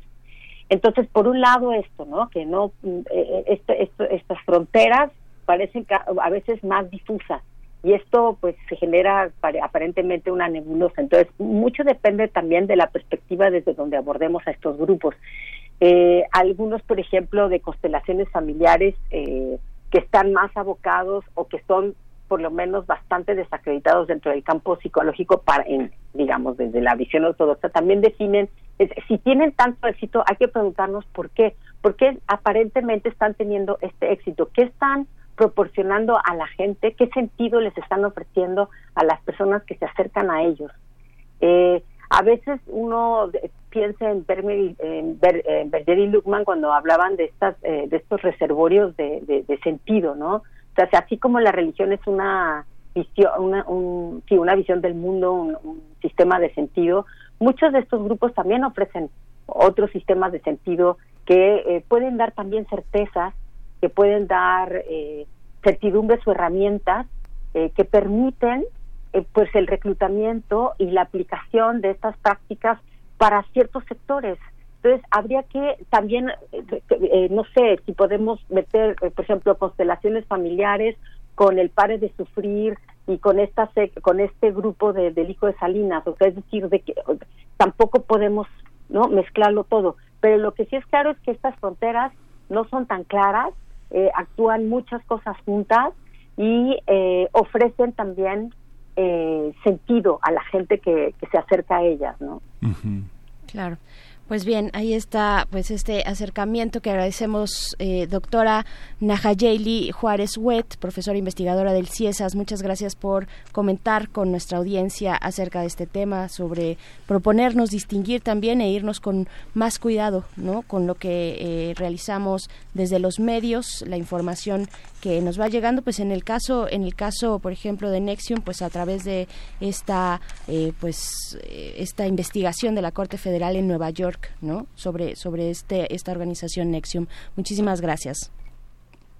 Entonces, por un lado esto, ¿no? Que no, eh, eh, este, estas fronteras parecen a veces más difusas y esto pues se genera aparentemente una nebulosa. Entonces, mucho depende también de la perspectiva desde donde abordemos a estos grupos. algunos, por ejemplo, de constelaciones familiares que están más abocados o que son por lo menos bastante desacreditados dentro del campo psicológico para, en, digamos, desde la visión ortodoxa, también definen, si tienen tanto éxito, hay que preguntarnos por qué, por qué aparentemente están teniendo este éxito, qué están proporcionando a la gente, qué sentido les están ofreciendo a las personas que se acercan a ellos. Eh, a veces uno piensa en, Berger, en, Berger y Luckman cuando hablaban de estas eh, de estos reservorios de, de sentido, ¿no? O sea, así como la religión es una visión, una, un, sí, una visión del mundo, un, sistema de sentido, muchos de estos grupos también ofrecen otros sistemas de sentido que eh, pueden dar también certezas, que pueden dar eh, certidumbres o herramientas eh, que permiten eh, pues el reclutamiento y la aplicación de estas prácticas para ciertos sectores. Entonces, habría que también, eh, eh, no sé, si podemos meter, eh, por ejemplo, constelaciones familiares con el pare de sufrir y con esta con este grupo de, del hijo de Salinas, o sea, es decir, de que tampoco podemos no mezclarlo todo. Pero lo que sí es claro es que estas fronteras no son tan claras, actúan muchas cosas juntas y ofrecen también sentido a la gente que, que, se acerca a ellas, ¿no? Claro. Pues bien, ahí está pues este acercamiento que agradecemos, eh, doctora Nahayeli Juárez Wet, profesora investigadora del CIESAS. Muchas gracias por comentar con nuestra audiencia acerca de este tema, sobre proponernos distinguir también e irnos con más cuidado ¿no? con lo que eh, realizamos desde los medios, la información que nos va llegando pues en el caso en el caso por ejemplo de Nexium pues a través de esta eh, pues eh, esta investigación de la Corte Federal en Nueva York no sobre sobre este esta organización Nexium. Muchísimas gracias.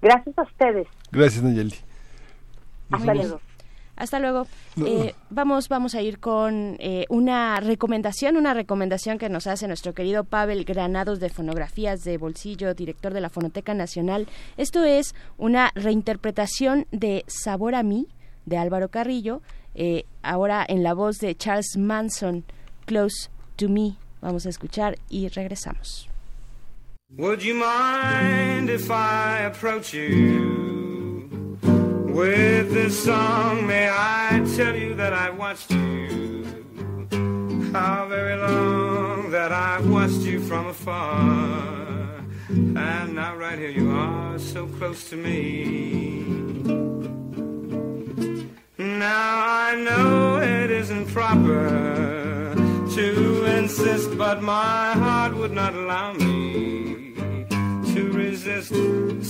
Gracias a ustedes. Gracias Nayeli. Hasta luego. Hasta luego. Eh, vamos, vamos a ir con eh, una recomendación, una recomendación que nos hace nuestro querido Pavel Granados de Fonografías de Bolsillo, director de la Fonoteca Nacional. Esto es una reinterpretación de Sabor a mí, de Álvaro Carrillo, eh, ahora en la voz de Charles Manson, Close to Me. Vamos a escuchar y regresamos. Would you mind if I approach you? With this song, may I tell you that I watched you How very long that I've watched you from afar. And now right here you are, so close to me. Now I know it isn't proper to insist, but my heart would not allow me to resist.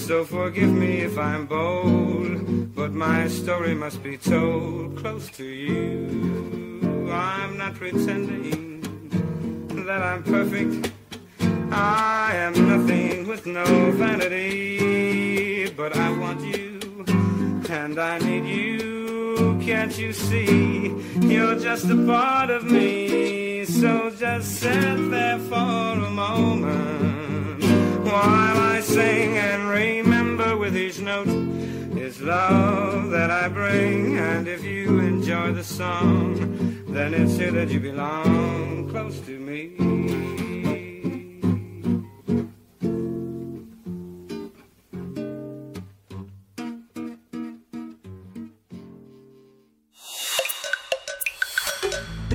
So forgive me if I'm bold, but my story must be told close to you. I'm not pretending that I'm perfect. I am nothing with no vanity, but I want you and I need you. Can't you see? You're just a part of me. So just sit there for a moment while I sing and remember with each note is love that I bring. And if you enjoy the song, then it's here that you belong close to me.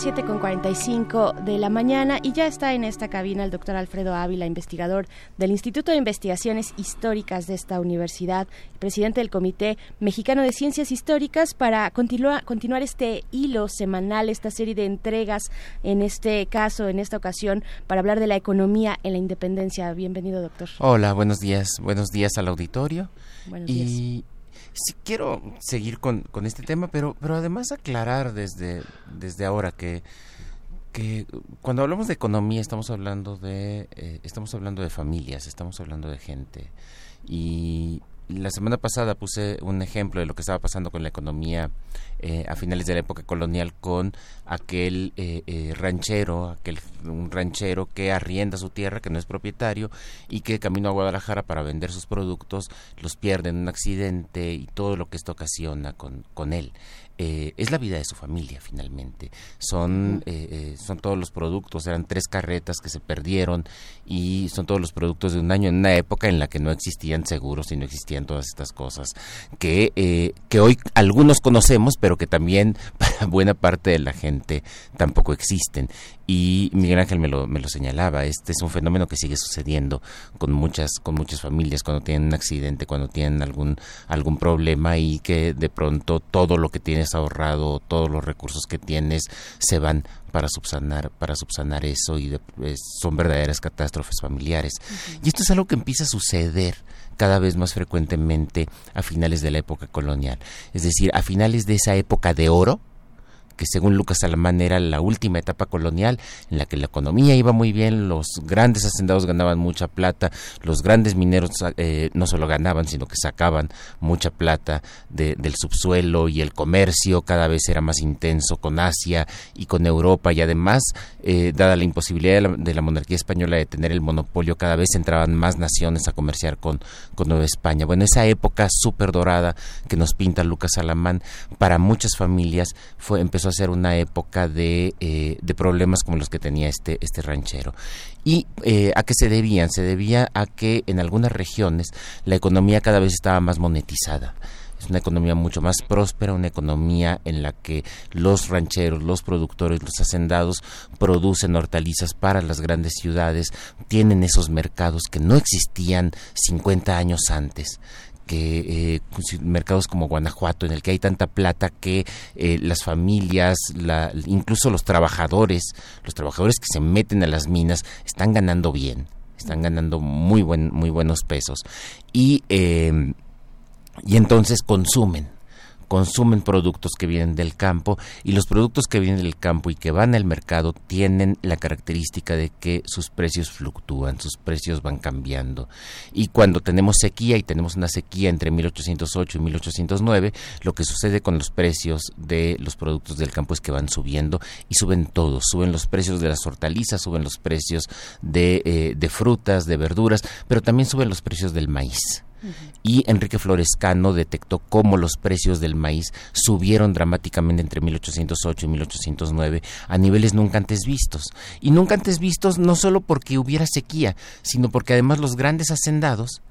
Las 7 con 45 de la mañana y ya está en esta cabina el doctor Alfredo Ávila, investigador del Instituto de Investigaciones Históricas de esta universidad, presidente del Comité Mexicano de Ciencias Históricas, para continuar, continuar este hilo semanal, esta serie de entregas, en este caso, en esta ocasión, para hablar de la economía en la independencia. Bienvenido, doctor. Hola, buenos días. Buenos días al auditorio. Buenos y sí quiero seguir con, con, este tema, pero, pero además aclarar desde, desde ahora que, que cuando hablamos de economía estamos hablando de, eh, estamos hablando de familias, estamos hablando de gente. Y, la semana pasada puse un ejemplo de lo que estaba pasando con la economía eh, a finales de la época colonial con aquel eh, eh, ranchero, aquel un ranchero que arrienda su tierra, que no es propietario y que camino a Guadalajara para vender sus productos, los pierde en un accidente y todo lo que esto ocasiona con, con él. Eh, es la vida de su familia finalmente. Son, eh, eh, son todos los productos, eran tres carretas que se perdieron y son todos los productos de un año en una época en la que no existían seguros y no existían todas estas cosas que, que hoy algunos conocemos, pero que también para buena parte de la gente tampoco existen y Miguel Ángel me lo, me lo señalaba, este es un fenómeno que sigue sucediendo con muchas, con muchas familias cuando tienen un accidente, cuando tienen algún, algún problema y que de pronto todo lo que tienes ahorrado, todos los recursos que tienes se van para subsanar, para subsanar eso y son verdaderas catástrofes familiares. Y esto es algo que empieza a suceder cada vez más frecuentemente a finales de la época colonial. Es decir, a finales de esa época de oro, que según Lucas Alamán era la última etapa colonial en la que la economía iba muy bien, los grandes hacendados ganaban mucha plata, los grandes mineros eh, no solo ganaban, sino que sacaban mucha plata del subsuelo y el comercio cada vez era más intenso con Asia y con Europa y además, eh, dada la imposibilidad de la, monarquía española de tener el monopolio, cada vez entraban más naciones a comerciar con, con Nueva España. Bueno, esa época súper dorada que nos pinta Lucas Alamán, para muchas familias fue empezó a ser una época de, eh, de problemas como los que tenía este, este ranchero. ¿Y eh, a qué se debían? Se debía a que en algunas regiones la economía cada vez estaba más monetizada. Es una economía mucho más próspera, una economía en la que los rancheros, los productores, los hacendados producen hortalizas para las grandes ciudades, tienen esos mercados que no existían 50 años antes que eh, mercados como Guanajuato, en el que hay tanta plata que eh, las familias, la, incluso los trabajadores, los trabajadores que se meten a las minas, están ganando bien, están ganando muy, buen, muy buenos pesos. Y, eh, y entonces consumen consumen productos que vienen del campo y los productos que vienen del campo y que van al mercado tienen la característica de que sus precios fluctúan, sus precios van cambiando. Y cuando tenemos sequía y tenemos una sequía entre 1808 y 1809, lo que sucede con los precios de los productos del campo es que van subiendo y suben todos, suben los precios de las hortalizas, suben los precios de, eh, de frutas, de verduras, pero también suben los precios del maíz Y Enrique Florescano detectó cómo los precios del maíz subieron dramáticamente entre 1808 y 1809 a niveles nunca antes vistos. Y nunca antes vistos no solo porque hubiera sequía, sino porque además los grandes hacendados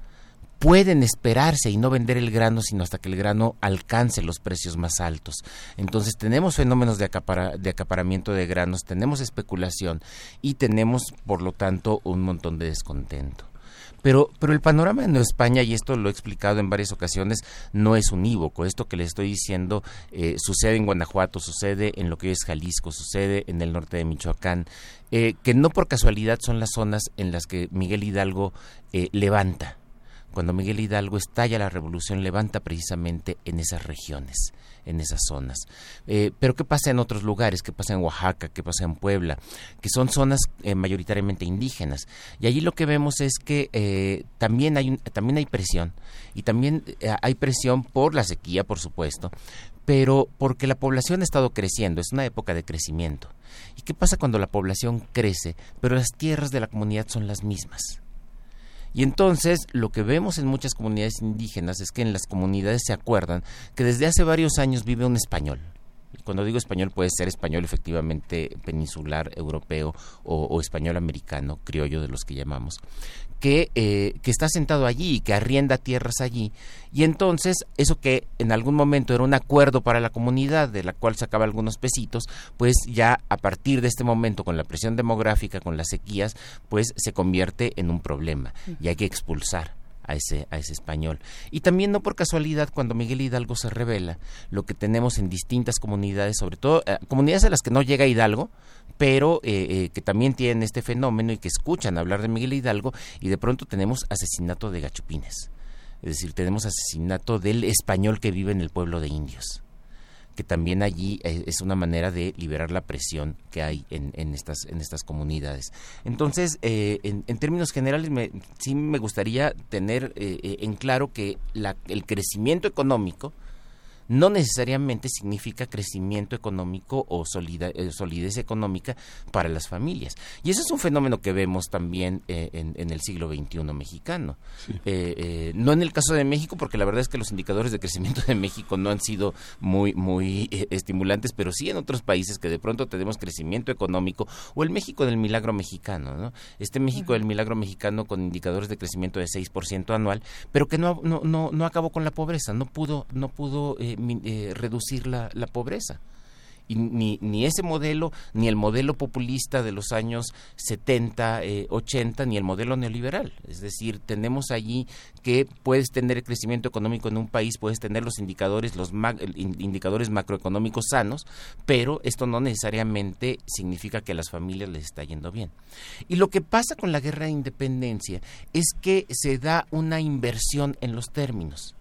pueden esperarse y no vender el grano sino hasta que el grano alcance los precios más altos. Entonces tenemos fenómenos de, de acaparamiento de granos, tenemos especulación y tenemos, por lo tanto, un montón de descontento. Pero, pero el panorama en España, y esto lo he explicado en varias ocasiones, no es unívoco. Esto que le estoy diciendo eh, sucede en Guanajuato, sucede en lo que es Jalisco, sucede en el norte de Michoacán, eh, que no por casualidad son las zonas en las que Miguel Hidalgo eh, levanta cuando Miguel Hidalgo estalla la revolución, levanta precisamente en esas regiones, en esas zonas. Eh, pero ¿qué pasa en otros lugares? ¿Qué pasa en Oaxaca? ¿Qué pasa en Puebla? Que son zonas eh, mayoritariamente indígenas. Y allí lo que vemos es que eh, también, hay también hay presión. Y también hay presión por la sequía, por supuesto, pero porque la población ha estado creciendo. Es una época de crecimiento. ¿Y qué pasa cuando la población crece, pero las tierras de la comunidad son las mismas? Y entonces lo que vemos en muchas comunidades indígenas es que en las comunidades se acuerdan que desde hace varios años vive un español. Cuando digo español puede ser español efectivamente peninsular, europeo o, español americano, criollo de los que llamamos, que, eh, que está sentado allí y que arrienda tierras allí. Y entonces, eso que en algún momento era un acuerdo para la comunidad, de la cual sacaba algunos pesitos, pues ya a partir de este momento, con la presión demográfica, con las sequías, pues se convierte en un problema y hay que expulsar a ese, a ese español. Y también no por casualidad, cuando Miguel Hidalgo se revela, lo que tenemos en distintas comunidades, sobre todo eh, comunidades a las que no llega Hidalgo, pero eh, eh, que también tienen este fenómeno y que escuchan hablar de Miguel Hidalgo, y de pronto tenemos asesinato de gachupines. Es decir, tenemos asesinato del español que vive en el pueblo de indios que también allí eh, es una manera de liberar la presión que hay en, en estas, en estas comunidades. Entonces, eh, en, términos generales, me, sí me gustaría tener eh, en claro que la, el crecimiento económico, no necesariamente significa crecimiento económico o eh, solidez económica para las familias. Y ese es un fenómeno que vemos también eh, en, el siglo XXI mexicano. Eh, no en el caso de México, porque la verdad es que los indicadores de crecimiento de México no han sido muy, muy estimulantes, pero sí en otros países que de pronto tenemos crecimiento económico, o el México del milagro mexicano, ¿no? Este México del milagro mexicano con indicadores de crecimiento de 6% anual, pero que no, no, no, no acabó con la pobreza, no pudo, no pudo eh, reducir la, pobreza. Y ni, ni, ese modelo, ni el modelo populista de los años 70, 80, eh, ni el modelo neoliberal. Es decir, tenemos allí que puedes tener crecimiento económico en un país, puedes tener los indicadores, los indicadores macroeconómicos sanos, pero esto no necesariamente significa que a las familias les está yendo bien. Y lo que pasa con la guerra de independencia es que se da una inversión en los términos.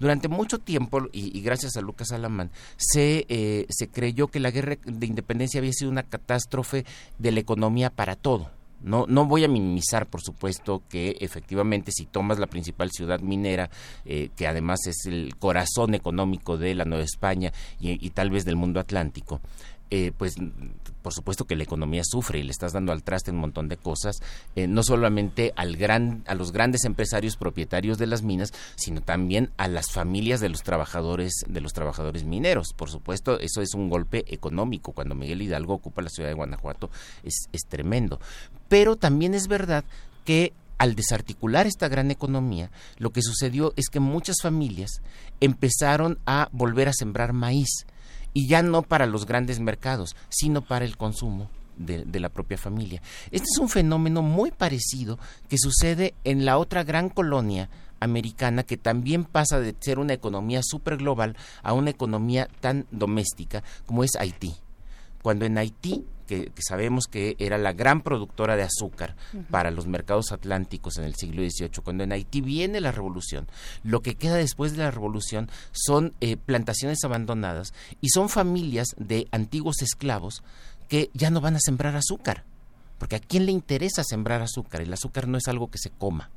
Durante mucho tiempo, y, gracias a Lucas Alamán, se, eh, se creyó que la guerra de independencia había sido una catástrofe de la economía para todo. No, no voy a minimizar, por supuesto, que efectivamente si tomas la principal ciudad minera, eh, que además es el corazón económico de la Nueva España y tal vez del mundo atlántico, eh, pues por supuesto que la economía sufre y le estás dando al traste un montón de cosas, eh, no solamente al gran, a los grandes empresarios propietarios de las minas, sino también a las familias de los trabajadores, de los trabajadores mineros. Por supuesto, eso es un golpe económico. Cuando Miguel Hidalgo ocupa la ciudad de Guanajuato, es, es tremendo. Pero también es verdad que al desarticular esta gran economía, lo que sucedió es que muchas familias empezaron a volver a sembrar maíz y ya no para los grandes mercados, sino para el consumo de, la propia familia. Este es un fenómeno muy parecido que sucede en la otra gran colonia americana que también pasa de ser una economía super global a una economía tan doméstica como es Haití. Cuando en Haití que, sabemos que era la gran productora de azúcar para los mercados atlánticos en el siglo XVIII. Cuando en Haití viene la revolución, lo que queda después de la revolución son eh, plantaciones abandonadas y son familias de antiguos esclavos que ya no van a sembrar azúcar. Porque a quién le interesa sembrar azúcar? El azúcar no es algo que se coma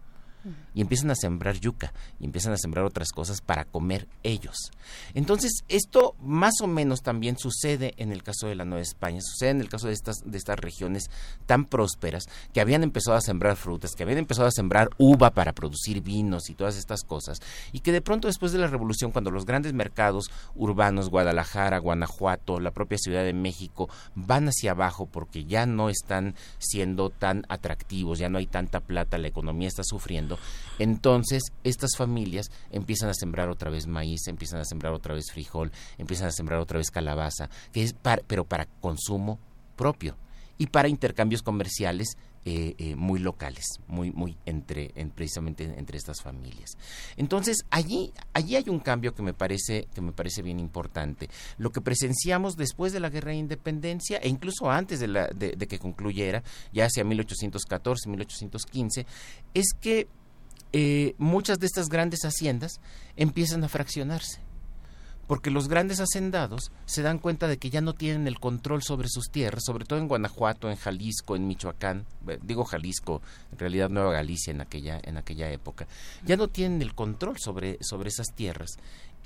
y empiezan a sembrar yuca y empiezan a sembrar otras cosas para comer ellos. Entonces, esto más o menos también sucede en el caso de la Nueva España, sucede en el caso de estas, de estas regiones tan prósperas que habían empezado a sembrar frutas, que habían empezado a sembrar uva para producir vinos y todas estas cosas, y que de pronto después de la revolución, cuando los grandes mercados urbanos, Guadalajara, Guanajuato, la propia Ciudad de México, van hacia abajo porque ya no están siendo tan atractivos, ya no hay tanta plata, la economía está sufriendo, entonces estas familias empiezan a sembrar otra vez maíz, empiezan a sembrar otra vez frijol, empiezan a sembrar otra vez calabaza, que es pero para consumo propio y para intercambios comerciales eh, eh, muy locales, muy, muy entre, precisamente entre estas familias. Entonces allí, allí hay un cambio que me parece, que me parece bien importante. Lo que presenciamos después de la guerra de independencia e incluso antes de, de que concluyera, ya hacia 1814, 1815, es que eh, muchas de estas grandes haciendas empiezan a fraccionarse porque los grandes hacendados se dan cuenta de que ya no tienen el control sobre sus tierras, sobre todo en Guanajuato, en Jalisco, en Michoacán, eh, digo Jalisco, en realidad Nueva Galicia en aquella en aquella época, ya no tienen el control sobre sobre esas tierras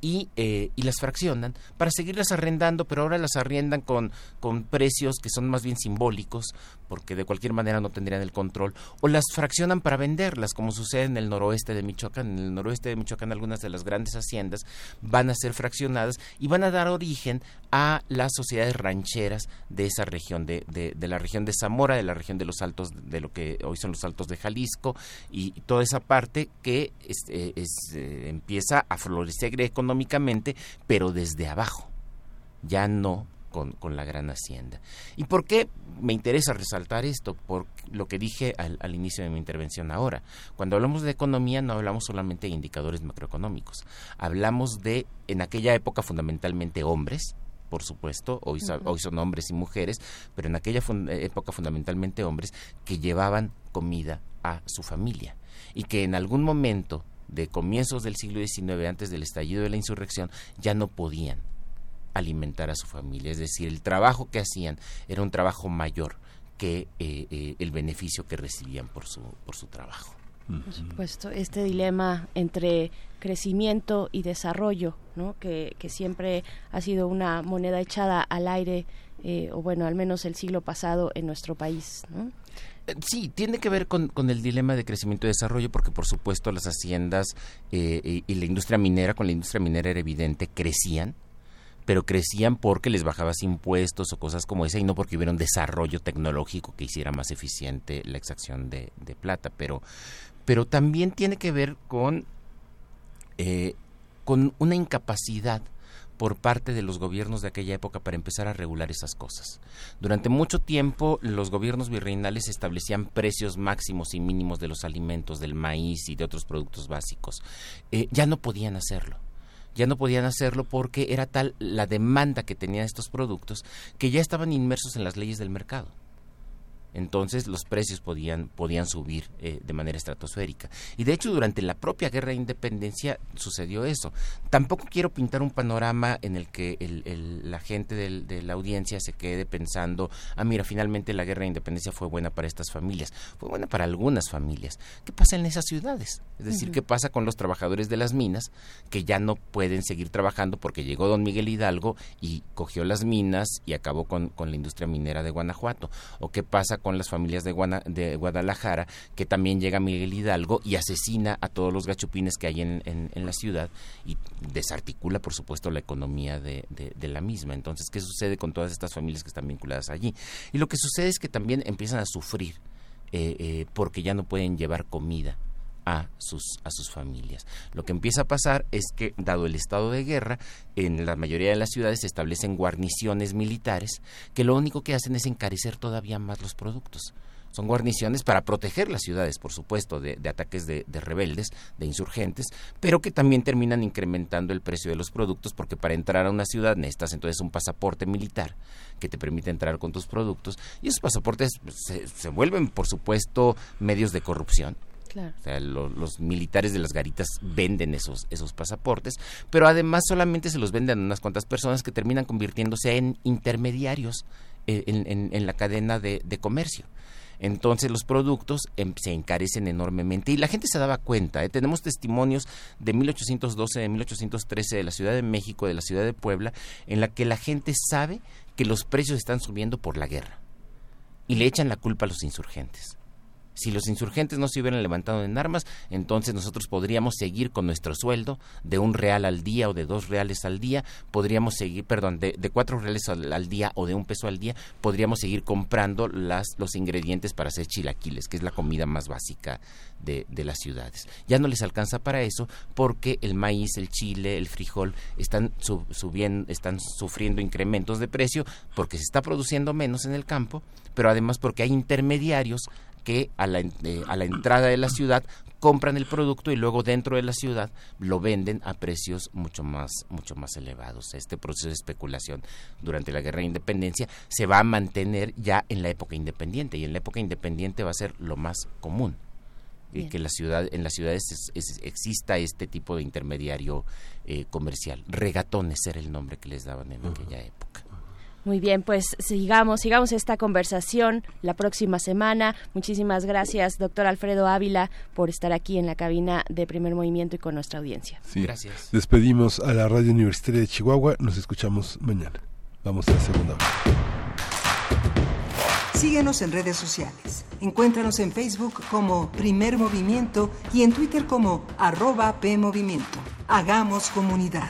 y, eh, y, las fraccionan para seguirlas arrendando, pero ahora las arrendan con, con precios que son más bien simbólicos, porque de cualquier manera no tendrían el control, o las fraccionan para venderlas, como sucede en el noroeste de Michoacán. En el noroeste de Michoacán algunas de las grandes haciendas van a ser fraccionadas y van a dar origen a las sociedades rancheras de esa región, de, de, la región de Zamora, de la región de los altos, de lo que hoy son los altos de Jalisco, y, toda esa parte que eh, eh, empieza a florecer económicamente, pero desde abajo, ya no con, con, la gran hacienda. ¿Y por qué me interesa resaltar esto? Por lo que dije al, al, inicio de mi intervención ahora. Cuando hablamos de economía no hablamos solamente de indicadores macroeconómicos, hablamos de, en aquella época, fundamentalmente hombres, por supuesto, hoy, hoy son hombres y mujeres, pero en aquella época fundamentalmente hombres que llevaban comida a su familia y que en algún momento de comienzos del siglo XIX, antes del estallido de la insurrección, ya no podían alimentar a su familia. Es decir, el trabajo que hacían era un trabajo mayor que eh, eh, el beneficio que recibían por su, por su trabajo. Por supuesto, este dilema entre crecimiento y desarrollo, ¿no? que, que siempre ha sido una moneda echada al aire, eh, o bueno, al menos el siglo pasado en nuestro país. ¿no? Sí, tiene que ver con, con, el dilema de crecimiento y desarrollo, porque por supuesto las haciendas y, y, la industria minera, con la industria minera era evidente, crecían, pero crecían porque les bajabas impuestos o cosas como esa y no porque hubiera un desarrollo tecnológico que hiciera más eficiente la extracción de, plata. Pero, pero también tiene que ver con, eh, con una incapacidad por parte de los gobiernos de aquella época para empezar a regular esas cosas. Durante mucho tiempo los gobiernos virreinales establecían precios máximos y mínimos de los alimentos, del maíz y de otros productos básicos. Eh, ya no podían hacerlo ya no podían hacerlo porque era tal la demanda que tenían estos productos que ya estaban inmersos en las leyes del mercado entonces los precios podían, podían subir eh, de manera estratosférica. Y de hecho durante la propia guerra de independencia sucedió eso. Tampoco quiero pintar un panorama en el que la gente de la audiencia se quede pensando, ah, mira, finalmente la guerra de independencia fue buena para estas familias. Fue buena para algunas familias. ¿Qué pasa en esas ciudades? Es decir, ¿qué pasa con los trabajadores de las minas que ya no pueden seguir trabajando porque llegó don Miguel Hidalgo y cogió las minas y acabó con, con la industria minera de Guanajuato? ¿O qué pasa con las familias de, de Guadalajara, que también llega Miguel Hidalgo y asesina a todos los gachupines que hay en, en, la ciudad y desarticula, por supuesto, la economía de, de, la misma. Entonces, ¿qué sucede con todas estas familias que están vinculadas allí? Y lo que sucede es que también empiezan a sufrir eh, eh, porque ya no pueden llevar comida a sus, a sus familias. Lo que empieza a pasar es que, dado el estado de guerra, en la mayoría de las ciudades se establecen guarniciones militares que lo único que hacen es encarecer todavía más los productos. Son guarniciones para proteger las ciudades, por supuesto, de, ataques de, rebeldes, de insurgentes, pero que también terminan incrementando el precio de los productos porque para entrar a una ciudad necesitas entonces un pasaporte militar que te permite entrar con tus productos y esos pasaportes se vuelven, por supuesto, medios de corrupción o sea, los militares de las garitas venden esos, esos pasaportes, pero además solamente se los venden a unas cuantas personas que terminan convirtiéndose en intermediarios eh, en, la cadena de, comercio. Entonces los productos em, se encarecen enormemente y la gente se daba cuenta. ¿eh? Tenemos testimonios de 1812, de 1813 de la Ciudad de México, de la Ciudad de Puebla, en la que la gente sabe que los precios están subiendo por la guerra y le echan la culpa a los insurgentes. Si los insurgentes no se hubieran levantado en armas, entonces nosotros podríamos seguir con nuestro sueldo de un real al día o de dos reales al día, podríamos seguir, perdón, de, cuatro reales al, día o de un peso al día, podríamos seguir comprando las, los ingredientes para hacer chilaquiles, que es la comida más básica de, las ciudades. Ya no les alcanza para eso porque el maíz, el chile, el frijol están, subiendo, están sufriendo incrementos de precio porque se está produciendo menos en el campo, pero además porque hay intermediarios que a la, eh, a la entrada de la ciudad compran el producto y luego dentro de la ciudad lo venden a precios mucho más mucho más elevados. Este proceso de especulación durante la guerra de independencia se va a mantener ya en la época independiente y en la época independiente va a ser lo más común y que la ciudad en las ciudades exista este tipo de intermediario eh, comercial. Regatones era el nombre que les daban en aquella época. Muy bien, pues sigamos, sigamos esta conversación la próxima semana. Muchísimas gracias, doctor Alfredo Ávila, por estar aquí en la cabina de Primer Movimiento y con nuestra audiencia. Sí. Gracias. Despedimos a la Radio Universitaria de Chihuahua. Nos escuchamos mañana. Vamos a la segunda hora. Síguenos en redes sociales. Encuéntranos en Facebook como Primer Movimiento y en Twitter como arroba PMovimiento. Hagamos comunidad.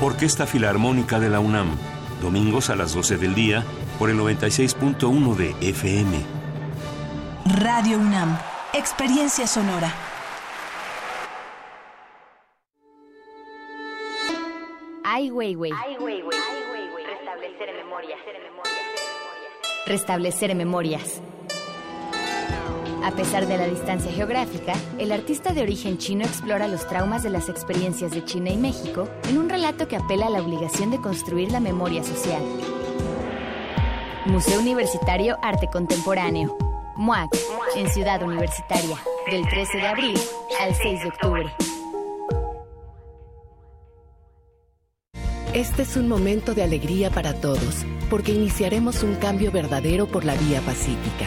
Orquesta Filarmónica de la UNAM, domingos a las 12 del día por el 96.1 de FM. Radio UNAM, experiencia sonora. Ai Weiwei. Restablecer memorias. Restablecer memorias. A pesar de la distancia geográfica, el artista de origen chino explora los traumas de las experiencias de China y México en un relato que apela a la obligación de construir la memoria social. Museo Universitario Arte Contemporáneo, MUAC, en Ciudad Universitaria, del 13 de abril al 6 de octubre. Este es un momento de alegría para todos, porque iniciaremos un cambio verdadero por la vía pacífica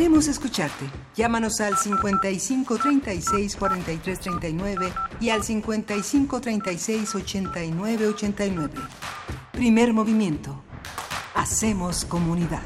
Queremos escucharte. Llámanos al 55 36 43 39 y al 55 36 89 89. Primer movimiento Hacemos comunidad.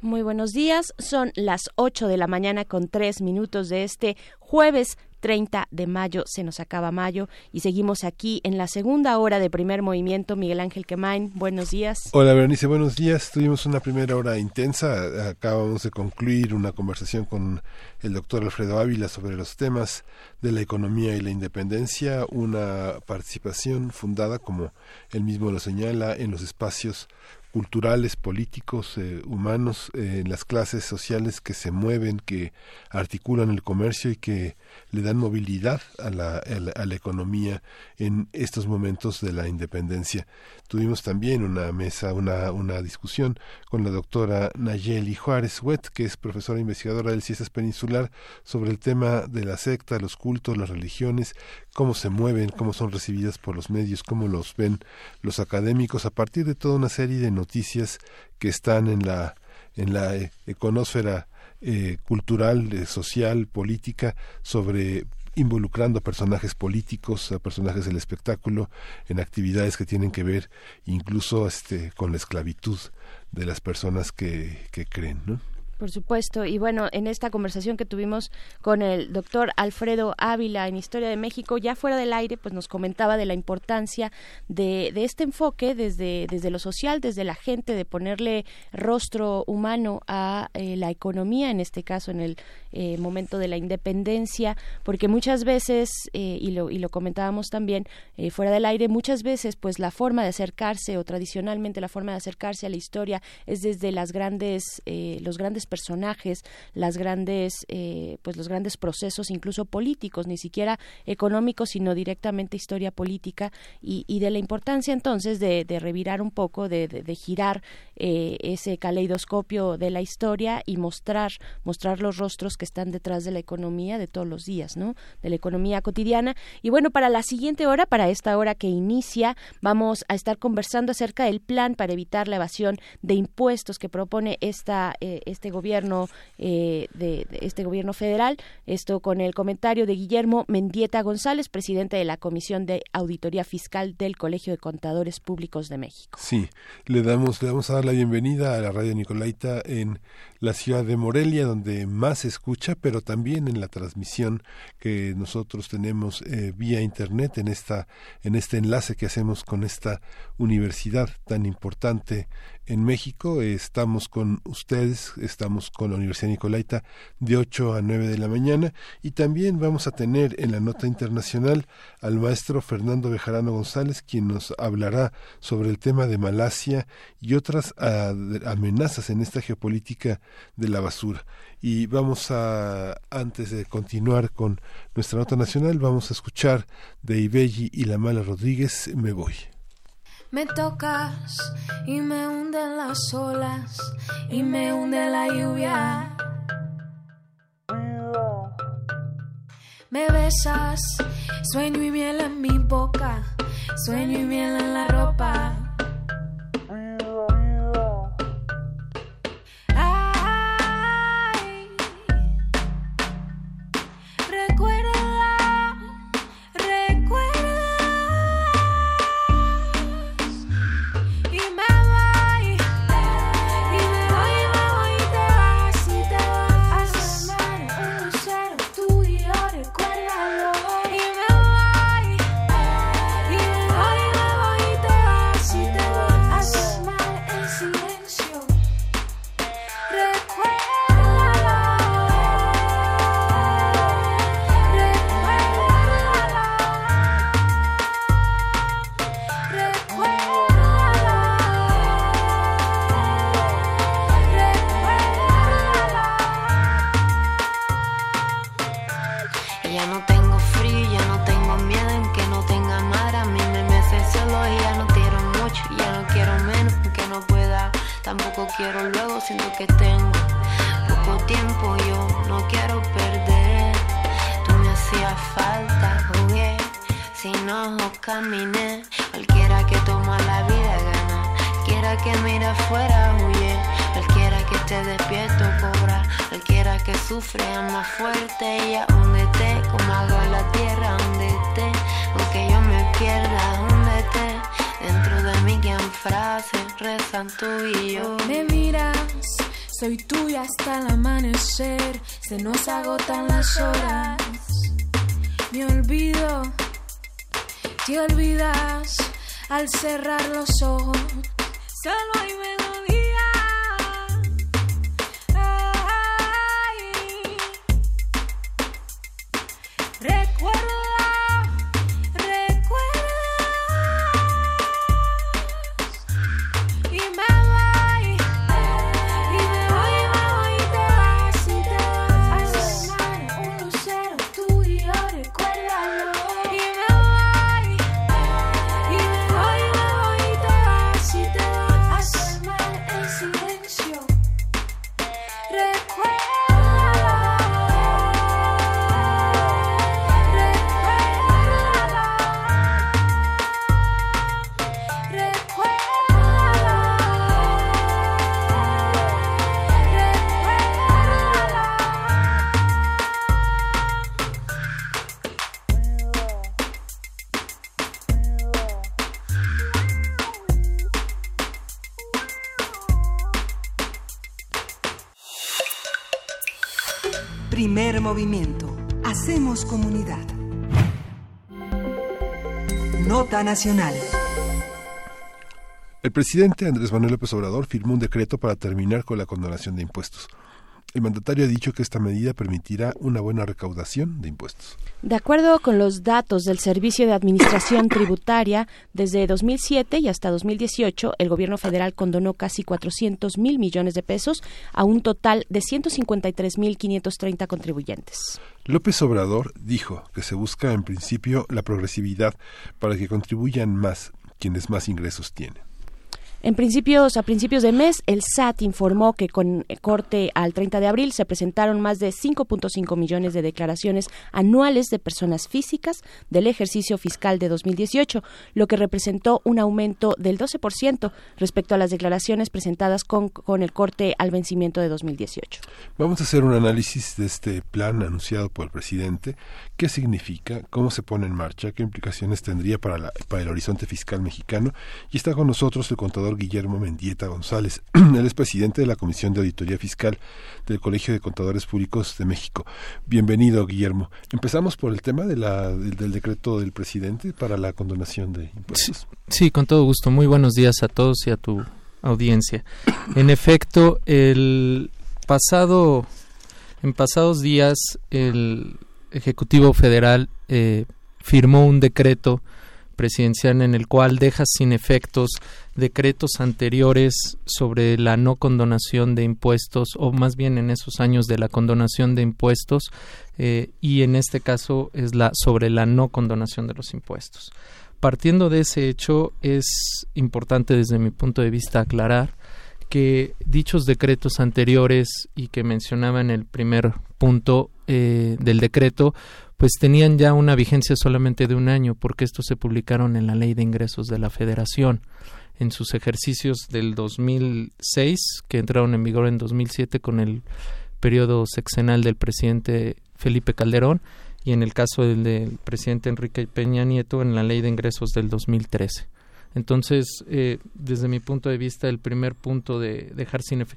Muy buenos días, son las 8 de la mañana con 3 minutos de este jueves 30 de mayo. Se nos acaba mayo y seguimos aquí en la segunda hora de primer movimiento. Miguel Ángel Quemain, buenos días. Hola Berenice, buenos días. Tuvimos una primera hora intensa. Acabamos de concluir una conversación con el doctor Alfredo Ávila sobre los temas de la economía y la independencia, una participación fundada, como él mismo lo señala, en los espacios culturales, políticos, eh, humanos, eh, en las clases sociales que se mueven, que articulan el comercio y que le dan movilidad a la, a la, economía en estos momentos de la independencia. Tuvimos también una mesa, una, una discusión con la doctora Nayeli Juárez Huet, que es profesora investigadora del CIESAS Peninsular, sobre el tema de la secta, los cultos, las religiones, cómo se mueven, cómo son recibidas por los medios, cómo los ven los académicos, a partir de toda una serie de noticias que están en la, en la eh, econósfera eh, cultural, eh, social, política, sobre involucrando a personajes políticos, a personajes del espectáculo, en actividades que tienen que ver incluso este, con la esclavitud de las personas que, que creen. ¿no? Por supuesto. Y bueno, en esta conversación que tuvimos con el doctor Alfredo Ávila en Historia de México, ya fuera del aire, pues nos comentaba de la importancia de, de este enfoque desde, desde lo social, desde la gente, de ponerle rostro humano a eh, la economía, en este caso en el eh, momento de la independencia, porque muchas veces, eh, y, lo, y lo comentábamos también fuera del aire, muchas veces pues la forma de acercarse o tradicionalmente la forma de acercarse a la historia es desde las grandes, los grandes personajes, las grandes, eh, pues los grandes procesos, incluso políticos, ni siquiera económicos, sino directamente historia política y, de la importancia entonces de, revirar un poco, de, girar eh, ese caleidoscopio de la historia y mostrar, mostrar los rostros que están detrás de la economía de todos los días, ¿no? De la economía cotidiana. Y bueno, para la siguiente hora, para esta hora que inicia, vamos a estar conversando acerca del plan para evitar la evasión de impuestos que propone esta, eh, este gobierno eh, de, este gobierno federal. Esto con el comentario de Guillermo Mendieta González, presidente de la Comisión de Auditoría Fiscal del Colegio de Contadores Públicos de México. Sí, le damos le vamos a dar la bienvenida a la radio Nicolaita en la ciudad de Morelia, donde más se escucha, pero también en la transmisión que nosotros tenemos eh, vía internet en esta en este enlace que hacemos con esta universidad tan importante en México. Estamos con ustedes, estamos con la Universidad Nicolaita de 8 a 9 de la mañana y también vamos a tener en la nota internacional al maestro Fernando Bejarano González, quien nos hablará sobre el tema de Malasia y otras amenazas en esta geopolítica de la basura. Y vamos a, antes de continuar con nuestra nota nacional, vamos a escuchar de Ibelli y La Mala Rodríguez, Me Voy. Me tocas y me hunden las olas y me hunde la lluvia. Me besas, sueño y miel en mi boca, sueño y miel en la ropa. Movimiento. Hacemos comunidad. Nota nacional. El presidente Andrés Manuel López Obrador firmó un decreto para terminar con la condonación de impuestos. El mandatario ha dicho que esta medida permitirá una buena recaudación de impuestos. De acuerdo con los datos del Servicio de Administración Tributaria, desde 2007 y hasta 2018, el gobierno federal condonó casi 400 mil millones de pesos a un total de 153 mil 530 contribuyentes. López Obrador dijo que se busca en principio la progresividad para que contribuyan más quienes más ingresos tienen. En principios, a principios de mes, el SAT informó que con corte al 30 de abril se presentaron más de 5.5 millones de declaraciones anuales de personas físicas del ejercicio fiscal de 2018, lo que representó un aumento del 12% respecto a las declaraciones presentadas con, con el corte al vencimiento de 2018. Vamos a hacer un análisis de este plan anunciado por el presidente, qué significa, cómo se pone en marcha, qué implicaciones tendría para, la, para el horizonte fiscal mexicano. Y está con nosotros el contador Guillermo Mendieta González. Él es presidente de la Comisión de Auditoría Fiscal del Colegio de Contadores Públicos de México. Bienvenido, Guillermo. Empezamos por el tema de la, del, del decreto del presidente para la condonación de impuestos. Sí, con todo gusto. Muy buenos días a todos y a tu audiencia. En efecto, el pasado, en pasados días, el Ejecutivo Federal eh, firmó un decreto presidencial en el cual deja sin efectos decretos anteriores sobre la no condonación de impuestos o más bien en esos años de la condonación de impuestos eh, y en este caso es la sobre la no condonación de los impuestos. Partiendo de ese hecho es importante desde mi punto de vista aclarar que dichos decretos anteriores y que mencionaba en el primer punto eh, del decreto pues tenían ya una vigencia solamente de un año porque estos se publicaron en la ley de ingresos de la federación en sus ejercicios del 2006 que entraron en vigor en 2007 con el periodo sexenal del presidente Felipe Calderón y en el caso del, presidente Enrique Peña Nieto en la ley de ingresos del 2013. Entonces, eh, desde mi punto de vista, el primer punto de dejar sin, efe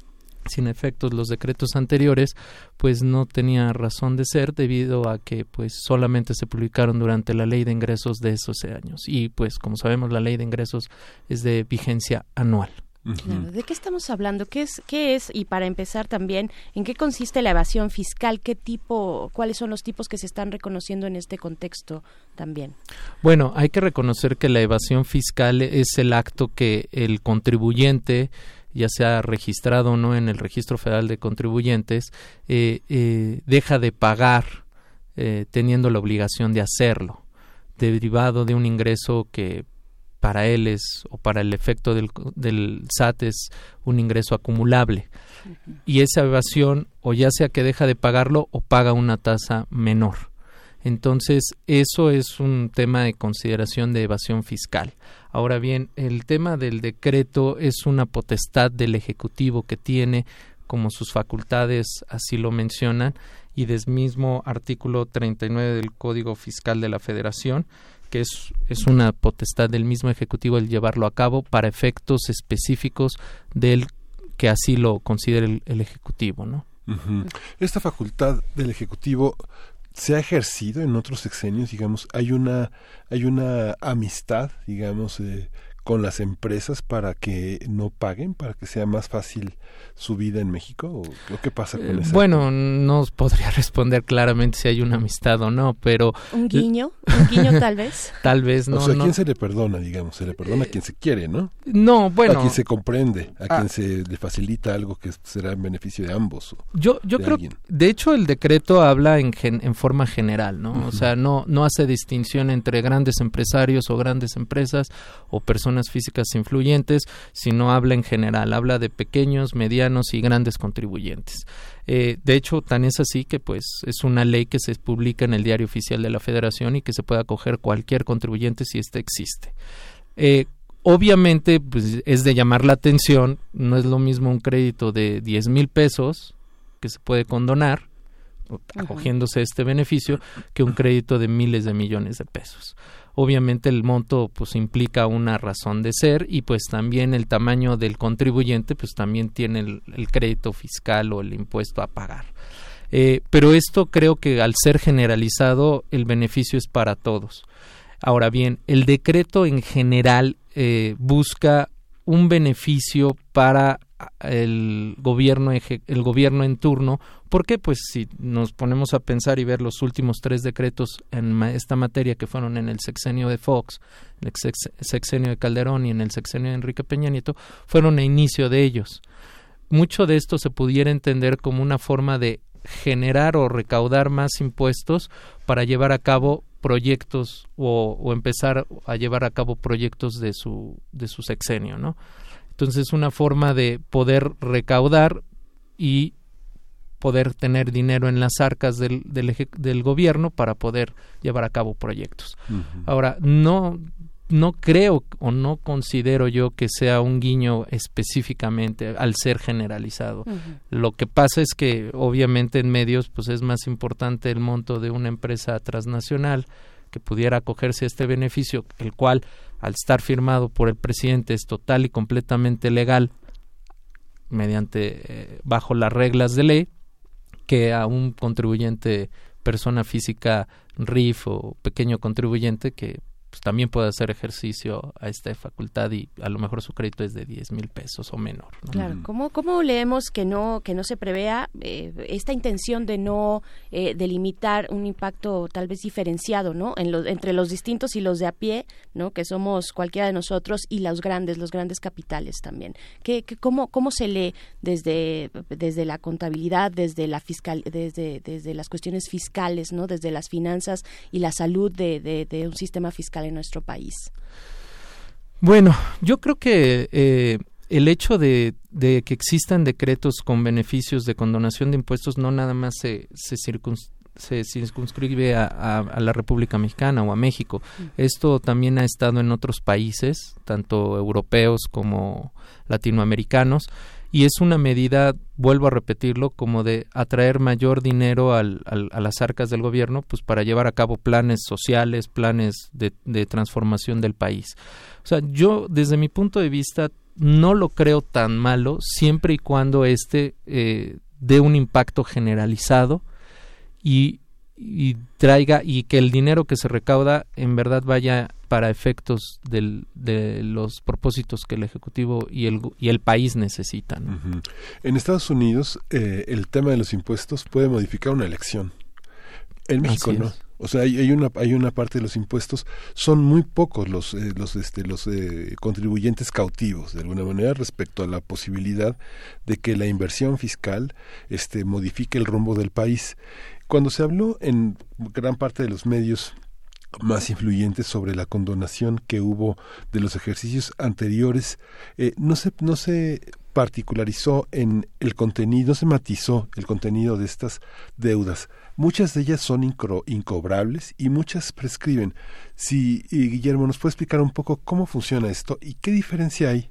sin efectos los decretos anteriores, pues no tenía razón de ser debido a que pues solamente se publicaron durante la ley de ingresos de esos años y pues como sabemos la ley de ingresos es de vigencia anual. Claro. ¿De qué estamos hablando? ¿Qué es, ¿Qué es? Y para empezar también, ¿en qué consiste la evasión fiscal? ¿Qué tipo, cuáles son los tipos que se están reconociendo en este contexto también? Bueno, hay que reconocer que la evasión fiscal es el acto que el contribuyente ya sea registrado o no en el registro federal de contribuyentes, eh, eh, deja de pagar eh, teniendo la obligación de hacerlo, derivado de un ingreso que para él es, o para el efecto del, del SAT es un ingreso acumulable. Y esa evasión, o ya sea que deja de pagarlo o paga una tasa menor. Entonces, eso es un tema de consideración de evasión fiscal. Ahora bien, el tema del decreto es una potestad del Ejecutivo que tiene, como sus facultades así lo mencionan, y del mismo artículo 39 del Código Fiscal de la Federación, que es, es una potestad del mismo Ejecutivo el llevarlo a cabo para efectos específicos del que así lo considere el, el Ejecutivo, ¿no? Esta facultad del Ejecutivo se ha ejercido en otros sexenios, digamos, hay una, hay una amistad, digamos, eh, con las empresas para que no paguen, para que sea más fácil su vida en México? ¿O lo que pasa con Eh, eso? Bueno, no os podría responder claramente si hay una amistad o no, pero Un guiño, un guiño tal vez. tal vez no. o sea, ¿a no. quién se le perdona, digamos? Se le perdona a quien se quiere, ¿no? No, bueno. A quien se comprende, a Ah. quien se le facilita algo que será en beneficio de ambos. o Yo, yo de creo, alguien. de hecho, el decreto habla en, gen- en forma general, ¿no? O Ujú. sea, no, no hace distinción entre grandes empresarios o grandes empresas o personas físicas influyentes, sino habla en general, habla de pequeños, medianos y grandes contribuyentes. Eh, de hecho, tan es así que, pues, es una ley que se publica en el Diario Oficial de la Federación y que se puede acoger cualquier contribuyente si éste existe. Eh, obviamente, pues, es de llamar la atención, no es lo mismo un crédito de 10 mil pesos que se puede condonar, acogiéndose a este beneficio, que un crédito de miles de millones de pesos. Obviamente el monto pues implica una razón de ser y pues también el tamaño del contribuyente pues también tiene el, crédito fiscal o el impuesto a pagar. Eh, pero esto creo que al ser generalizado el beneficio es para todos. Ahora bien, el decreto en general eh, busca un beneficio para el gobierno el gobierno en turno ¿Por qué? Pues si nos ponemos a pensar y ver los últimos tres decretos en esta materia que fueron en el sexenio de Fox, en el sex- sexenio de Calderón y en el sexenio de Enrique Peña Nieto, fueron a inicio de ellos. Mucho de esto se pudiera entender como una forma de generar o recaudar más impuestos para llevar a cabo proyectos o, o empezar a llevar a cabo proyectos de su, de su sexenio, ¿no? Entonces, una forma de poder recaudar y poder tener dinero en las arcas del, del, eje- del gobierno para poder llevar a cabo proyectos. Ahora, no, no creo o no considero yo que sea un guiño específicamente al ser generalizado. Lo que pasa es que obviamente en medios pues es más importante el monto de una empresa transnacional que pudiera acogerse a este beneficio, el cual al estar firmado por el presidente es total y completamente legal mediante eh, bajo las reglas de ley que a un contribuyente persona física RIF o pequeño contribuyente que pues, también puede hacer ejercicio a esta facultad y a lo mejor su crédito es de 10 mil pesos o menor. ¿no? Claro, ¿cómo, cómo leemos que no que no se prevea eh, esta intención de no eh, delimitar un impacto tal vez diferenciado, ¿no? En los entre los distintos y los de a pie, ¿no? Que somos cualquiera de nosotros y los grandes, los grandes capitales también. ¿Qué, qué- cómo, cómo se lee desde desde la contabilidad, desde la fiscal, desde desde las cuestiones fiscales, ¿no? Desde las finanzas y la salud de, de, de un sistema fiscal en nuestro país. Bueno, yo creo que eh, el hecho de, de que existan decretos con beneficios de condonación de impuestos no nada más se, se, circuns- se circunscribe a, a- a la República Mexicana o a México. Esto también ha estado en otros países, tanto europeos como latinoamericanos, y es una medida, vuelvo a repetirlo, como de atraer mayor dinero al- a las arcas del gobierno, pues para llevar a cabo planes sociales, planes de, de transformación del país. O sea, yo desde mi punto de vista no lo creo tan malo siempre y cuando este eh, dé un impacto generalizado y, y traiga y que el dinero que se recauda en verdad vaya para efectos del, de los propósitos que el ejecutivo y el y el país necesitan. En Estados Unidos, eh, el tema de los impuestos puede modificar una elección. En México Así no. es. O sea, hay, hay una hay una parte de los impuestos son muy pocos los eh, los este los eh, contribuyentes cautivos de alguna manera respecto a la posibilidad de que la inversión fiscal este modifique el rumbo del país. Cuando se habló en gran parte de los medios más influyentes sobre la condonación que hubo de los ejercicios anteriores, eh, no se no se particularizó en el contenido, no se matizó el contenido de estas deudas. Muchas de ellas son incro- incobrables y muchas prescriben. Si y Guillermo nos puede explicar un poco cómo funciona esto y qué diferencia hay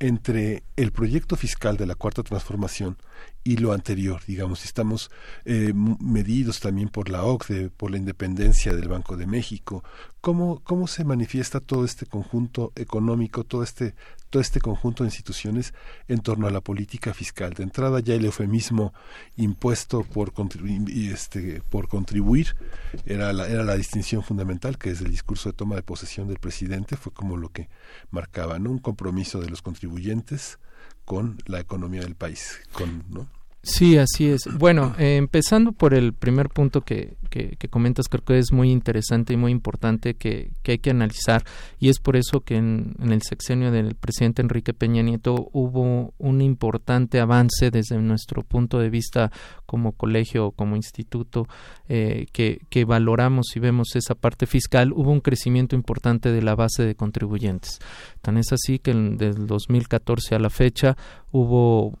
entre el proyecto fiscal de la cuarta transformación y lo anterior, digamos, estamos eh, medidos también por la OCDE, por la independencia del Banco de México, ¿cómo, cómo se manifiesta todo este conjunto económico, todo este todo este conjunto de instituciones en torno a la política fiscal. De entrada ya el eufemismo impuesto por, contribuir, este, por contribuir era la, era la distinción fundamental que desde el discurso de toma de posesión del presidente fue como lo que marcaba, ¿no? Un compromiso de los contribuyentes con la economía del país, con, ¿no? Sí, así es. Bueno, eh, empezando por el primer punto que, que, comentas, creo que es muy interesante y muy importante que, que hay que analizar y es por eso que en, el sexenio del presidente Enrique Peña Nieto hubo un importante avance desde nuestro punto de vista como colegio o como instituto eh, que, que valoramos y vemos esa parte fiscal, hubo un crecimiento importante de la base de contribuyentes. Tan es así que desde el 2014 a la fecha hubo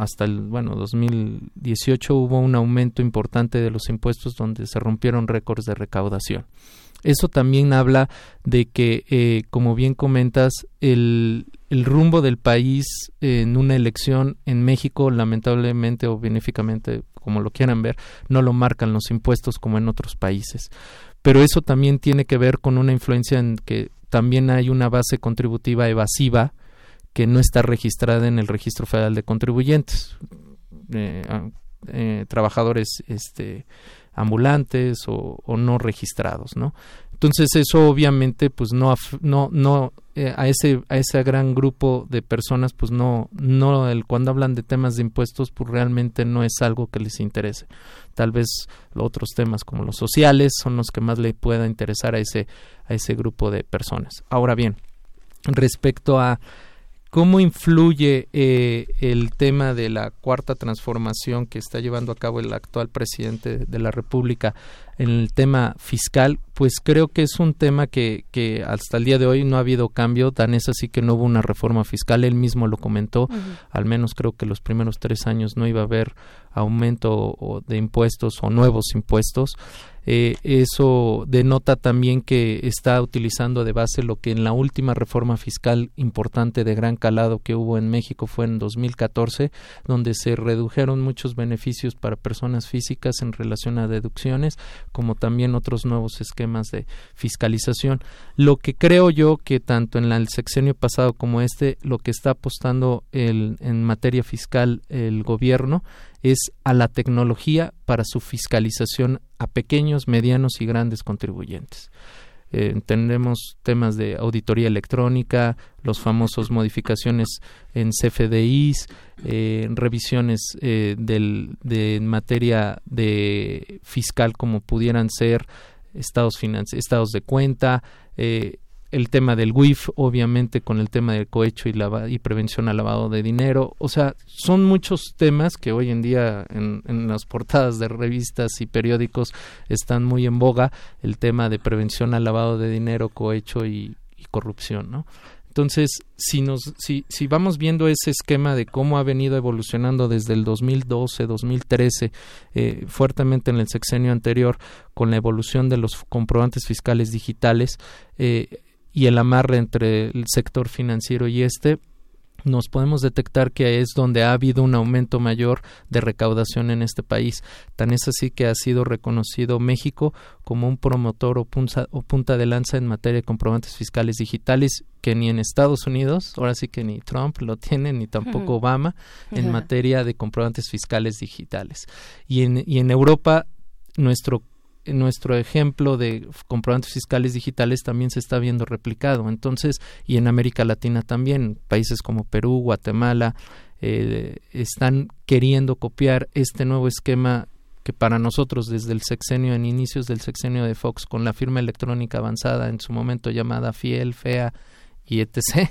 hasta el bueno 2018 hubo un aumento importante de los impuestos donde se rompieron récords de recaudación. Eso también habla de que, eh, como bien comentas, el, el rumbo del país en una elección en México, lamentablemente o benéficamente, como lo quieran ver, no lo marcan los impuestos como en otros países. Pero eso también tiene que ver con una influencia en que también hay una base contributiva evasiva que no está registrada en el registro federal de contribuyentes. Eh, eh, trabajadores este ambulantes o, no registrados no entonces eso obviamente pues no no no eh, a ese a ese gran grupo de personas pues no no el, cuando hablan de temas de impuestos pues realmente no es algo que les interese. Tal vez otros temas como los sociales son los que más le pueda interesar a ese a ese grupo de personas. Ahora bien respecto a ¿Cómo influye eh, el tema de la cuarta transformación que está llevando a cabo el actual presidente de la República en el tema fiscal? Pues creo que es un tema que, que hasta el día de hoy no ha habido cambio, tan es así que no hubo una reforma fiscal, él mismo lo comentó, al menos creo que los primeros tres años no iba a haber aumento de impuestos o nuevos impuestos. Eh, eso denota también que está utilizando de base lo que en la última reforma fiscal importante de gran calado que hubo en México fue en 2014, donde se redujeron muchos beneficios para personas físicas en relación a deducciones, como también otros nuevos esquemas de fiscalización. Lo que creo yo que tanto en el sexenio pasado como este, lo que está apostando el, en materia fiscal el gobierno es a la tecnología para su fiscalización a pequeños, medianos y grandes contribuyentes. Eh, entendemos temas de auditoría electrónica, los famosos modificaciones en CFDIs, eh, revisiones eh, del, de materia de fiscal como pudieran ser estados, estados de cuenta, eh, el tema del WIF, obviamente con el tema del cohecho y, y prevención al lavado de dinero. O sea, son muchos temas que hoy en día en, las portadas de revistas y periódicos están muy en boga, el tema de prevención al lavado de dinero, cohecho y, corrupción, ¿no? Entonces, si, nos, si, si vamos viendo ese esquema de cómo ha venido evolucionando desde el 2012, 2013, eh, fuertemente en el sexenio anterior, con la evolución de los comprobantes fiscales digitales, eh, y el amarre entre el sector financiero y este, nos podemos detectar que es donde ha habido un aumento mayor de recaudación en este país. Tan es así que ha sido reconocido México como un promotor o punta, o punta de lanza en materia de comprobantes fiscales digitales que ni en Estados Unidos, ahora sí que ni Trump lo tiene, ni tampoco Obama, en materia de comprobantes fiscales digitales. Y en, y en Europa, nuestro nuestro ejemplo de comprobantes fiscales digitales también se está viendo replicado. Entonces, y en América Latina también, países como Perú, Guatemala, eh, están queriendo copiar este nuevo esquema que para nosotros desde el sexenio, en inicios del sexenio de Fox, con la firma electrónica avanzada, en su momento llamada FIEL, FEA y etc.,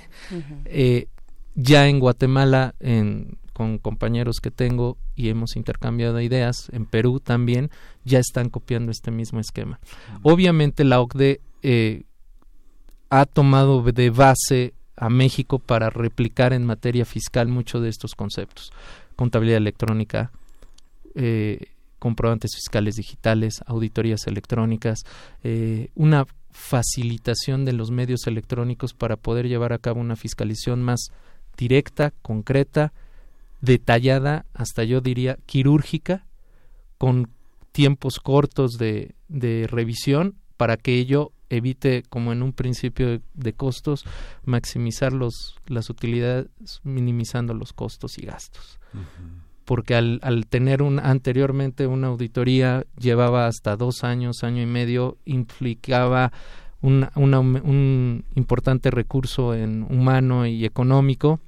eh, ya en Guatemala, en con compañeros que tengo y hemos intercambiado ideas, en Perú también, ya están copiando este mismo esquema. Obviamente la OCDE eh, ha tomado de base a México para replicar en materia fiscal muchos de estos conceptos. Contabilidad electrónica, eh, comprobantes fiscales digitales, auditorías electrónicas, eh, una facilitación de los medios electrónicos para poder llevar a cabo una fiscalización más directa, concreta detallada, hasta yo diría quirúrgica, con tiempos cortos de, de revisión para que ello evite, como en un principio de, de costos, maximizar los, las utilidades minimizando los costos y gastos. Porque al, al tener un, anteriormente una auditoría llevaba hasta dos años, año y medio, implicaba un, una- un importante recurso en humano y económico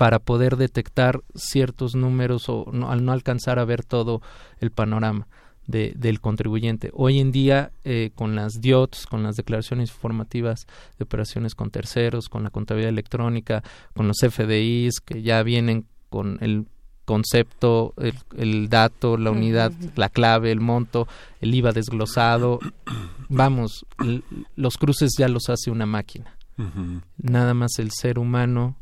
para poder detectar ciertos números o no- al no alcanzar a ver todo el panorama de- del contribuyente. Hoy en día, eh, con las DIOTs, con las declaraciones informativas de operaciones con terceros, con la contabilidad electrónica, con los FDIs que ya vienen con el concepto, el, el dato, la unidad, la clave, el monto, el IVA desglosado, vamos, los cruces ya los hace una máquina. Nada más el ser humano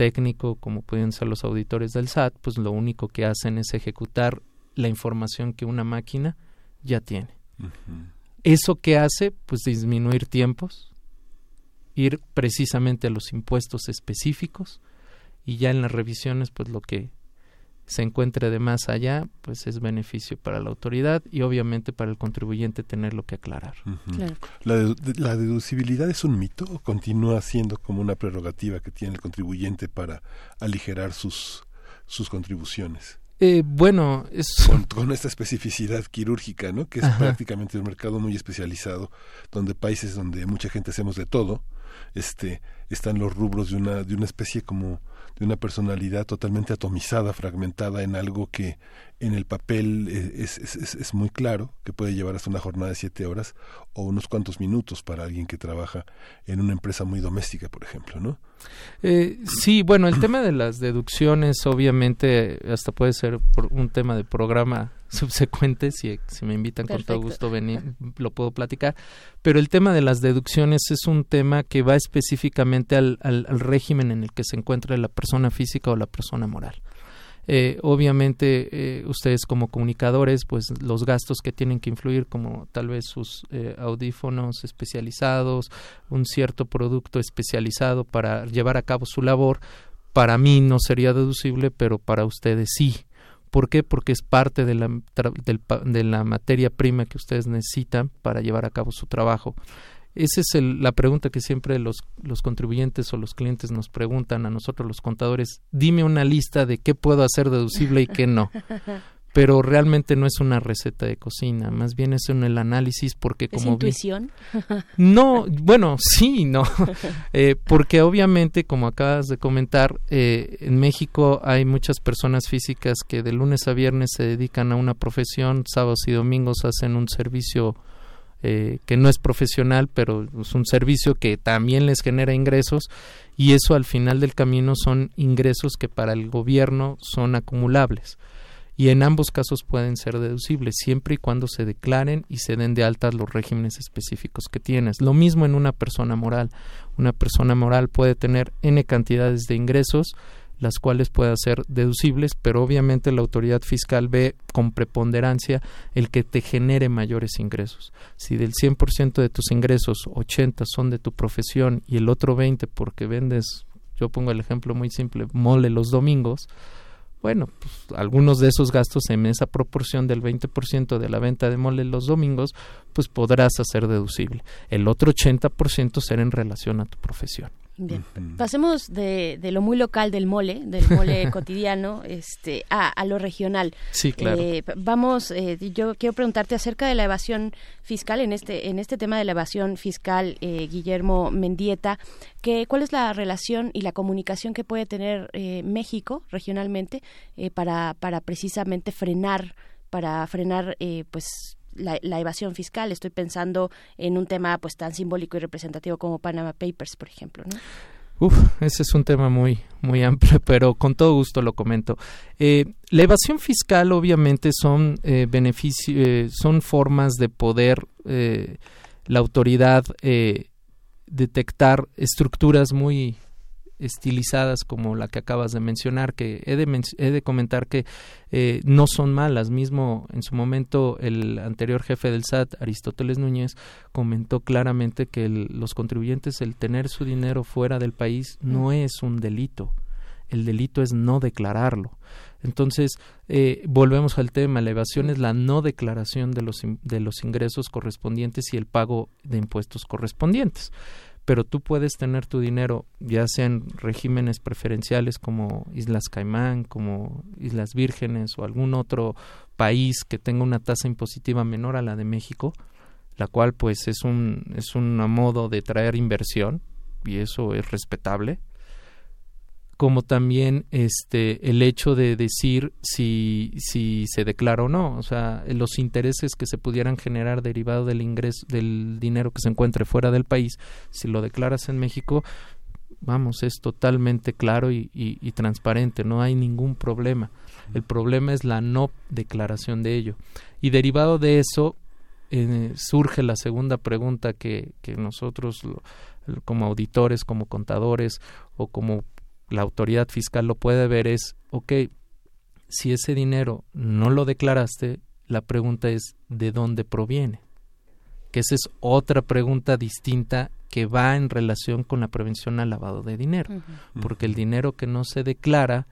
técnico, como pueden ser los auditores del SAT, pues lo único que hacen es ejecutar la información que una máquina ya tiene. ¿Eso qué hace? Pues disminuir tiempos, ir precisamente a los impuestos específicos y ya en las revisiones, pues lo que se encuentre de más allá, pues es beneficio para la autoridad y obviamente para el contribuyente tenerlo que aclarar. ¿La, dedu- ¿La deducibilidad es un mito o continúa siendo como una prerrogativa que tiene el contribuyente para aligerar sus, sus contribuciones? Eh, bueno, es... Con, con esta especificidad quirúrgica, ¿no? Que es Ajá. prácticamente un mercado muy especializado, donde países donde mucha gente hacemos de todo, este, están los rubros de una, de una especie como de una personalidad totalmente atomizada, fragmentada en algo que en el papel eh, es, es, es- es muy claro, que puede llevar hasta una jornada de siete horas o unos cuantos minutos para alguien que trabaja en una empresa muy doméstica, por ejemplo, ¿no? Eh, sí, bueno, el tema de las deducciones obviamente hasta puede ser por un tema de programa subsecuente, si, si me invitan con todo gusto venir, lo puedo platicar, pero el tema de las deducciones es un tema que va específicamente al, al, al régimen en el que se encuentra la persona física o la persona moral. Eh, obviamente eh, ustedes como comunicadores pues los gastos que tienen que influir como tal vez sus eh, audífonos especializados un cierto producto especializado para llevar a cabo su labor para mí no sería deducible pero para ustedes sí ¿Por qué? Porque es parte de la, de la materia prima que ustedes necesitan para llevar a cabo su trabajo. Esa es el- la pregunta que siempre los, los contribuyentes o los clientes nos preguntan a nosotros los contadores. Dime una lista de qué puedo hacer deducible y qué no. Pero realmente no es una receta de cocina, más bien es en el análisis porque ¿Es como intuición? no, bueno, sí, no, Eh, porque obviamente, como acabas de comentar, eh, en México hay muchas personas físicas que de lunes a viernes se dedican a una profesión, sábados y domingos hacen un servicio eh, que no es profesional, pero es un servicio que también les genera ingresos y eso al final del camino son ingresos que para el gobierno son acumulables y en ambos casos pueden ser deducibles siempre y cuando se declaren y se den de alta los regímenes específicos que tienes. Lo mismo en una persona moral. Una persona moral puede tener n cantidades de ingresos las cuales pueden ser deducibles, pero obviamente la autoridad fiscal ve con preponderancia el que te genere mayores ingresos. Si del 100% de tus ingresos, 80 son de tu profesión y el otro 20 porque vendes, yo pongo el ejemplo muy simple, mole los domingos, bueno, pues, algunos de esos gastos en esa proporción del 20% de la venta de mole los domingos, pues podrás hacer deducible. El otro 80% será en relación a tu profesión. Bien. Pasemos de, de lo muy local del mole, del mole cotidiano, este, a, a lo regional. Sí, claro. Eh, vamos, eh, yo quiero preguntarte acerca de la evasión fiscal en este en este tema de la evasión fiscal, eh, Guillermo Mendieta, que cuál es la relación y la comunicación que puede tener eh, México regionalmente eh, para para precisamente frenar para frenar eh, pues la, evasión fiscal. Estoy pensando en un tema pues tan simbólico y representativo como Panama Papers, por ejemplo, ¿no? Uf, ese es un tema muy, muy amplio, pero con todo gusto lo comento. Eh, la evasión fiscal, obviamente, son eh, benefici- eh, son formas de poder eh, la autoridad detectar estructuras muy estilizadas como la que acabas de mencionar, que he de, men- he de comentar que eh, no son malas. Mismo en su momento el anterior jefe del SAT, Aristóteles Núñez, comentó claramente que el- los contribuyentes, el tener su dinero fuera del país no es un delito. el delito es no declararlo. Entonces, eh, volvemos al tema, la evasión es la no declaración de los, de los ingresos correspondientes y el pago de impuestos correspondientes. Pero tú puedes tener tu dinero, ya sea en regímenes preferenciales como Islas Caimán, como Islas Vírgenes o algún otro país que tenga una tasa impositiva menor a la de México, la cual pues es un, es un modo de traer inversión y eso es respetable como también este el hecho de decir si si se declara o no, o sea, los intereses que se pudieran generar derivado del ingreso del dinero que se encuentre fuera del país, si lo declaras en México, vamos, es totalmente claro y, y- y transparente, no hay ningún problema. El problema es la no declaración de ello. Y derivado de eso, eh, surge la segunda pregunta que, que nosotros lo- como auditores, como contadores o como la autoridad fiscal lo puede ver es, ok, si ese dinero no lo declaraste, la pregunta es ¿de dónde proviene? Que esa es otra pregunta distinta que va en relación con la prevención al lavado de dinero, porque el dinero que no se declara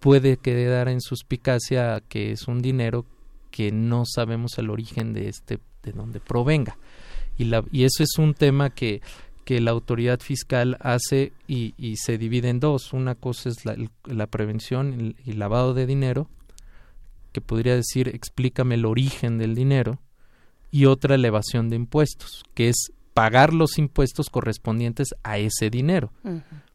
puede quedar en suspicacia que es un dinero que no sabemos el origen de este de dónde provenga y la y eso es un tema que que la autoridad fiscal hace y, y se divide en dos. Una cosa es la, prevención y el lavado de dinero que podría decir explícame el origen del dinero y otra la evasión de impuestos que es pagar los impuestos correspondientes a ese dinero.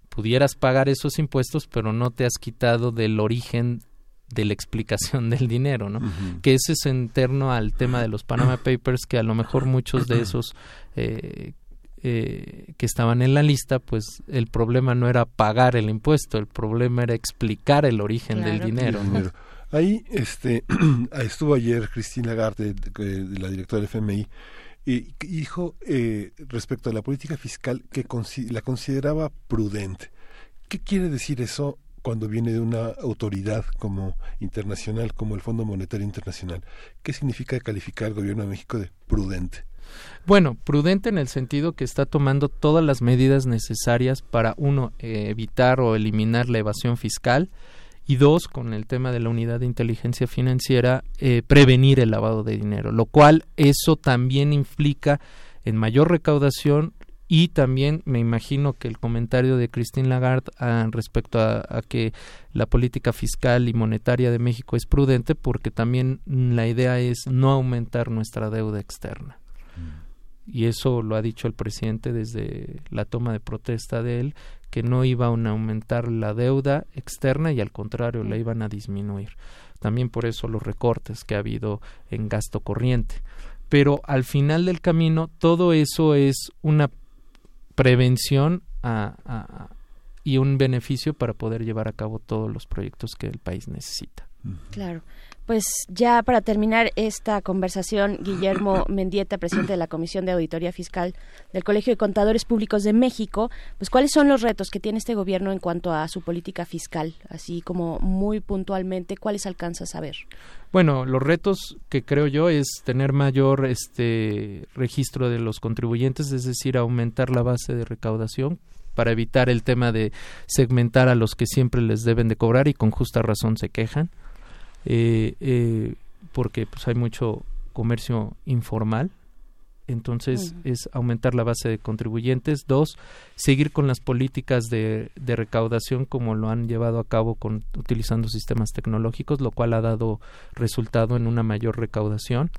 Pudieras pagar esos impuestos, pero no te has quitado del origen de la explicación del dinero, ¿no? Que ese es en torno al tema de los Panama Papers, que a lo mejor muchos de esos eh, eh, que estaban en la lista, pues el problema no era pagar el impuesto, el problema era explicar el origen del dinero. Ahí este, estuvo ayer Cristina de la directora del FMI, y dijo eh, respecto a la política fiscal que la consideraba prudente. ¿Qué quiere decir eso cuando viene de una autoridad como internacional, como el Fondo Monetario Internacional? ¿Qué significa calificar al gobierno de México de prudente? Bueno, prudente en el sentido que está tomando todas las medidas necesarias para, uno, evitar o eliminar la evasión fiscal y dos, con el tema de la unidad de inteligencia financiera, eh, prevenir el lavado de dinero, lo cual eso también implica en mayor recaudación y también me imagino que el comentario de Christine Lagarde ah, respecto a, que la política fiscal y monetaria de México es prudente porque también la idea es no aumentar nuestra deuda externa y eso lo ha dicho el presidente desde la toma de protesta de él, que no iban a aumentar la deuda externa y al contrario la iban a disminuir. También por eso los recortes que ha habido en gasto corriente. Pero al final del camino todo eso es una prevención a- a- a- y un beneficio para poder llevar a cabo todos los proyectos que el país necesita. Claro. Pues ya para terminar esta conversación, Guillermo Mendieta, presidente de la Comisión de Auditoría Fiscal del Colegio de Contadores Públicos de México, pues cuáles son los retos que tiene este gobierno en cuanto a su política fiscal, así como muy puntualmente, cuáles alcanzas a ver. Bueno, los retos que creo yo es tener mayor este registro de los contribuyentes, es decir, aumentar la base de recaudación para evitar el tema de segmentar a los que siempre les deben de cobrar y con justa razón se quejan, eh, eh, porque pues hay mucho comercio informal. Entonces es aumentar la base de contribuyentes. Dos, seguir con las políticas de, de recaudación como lo han llevado a cabo con utilizando sistemas tecnológicos, lo cual ha dado resultado en una mayor recaudación.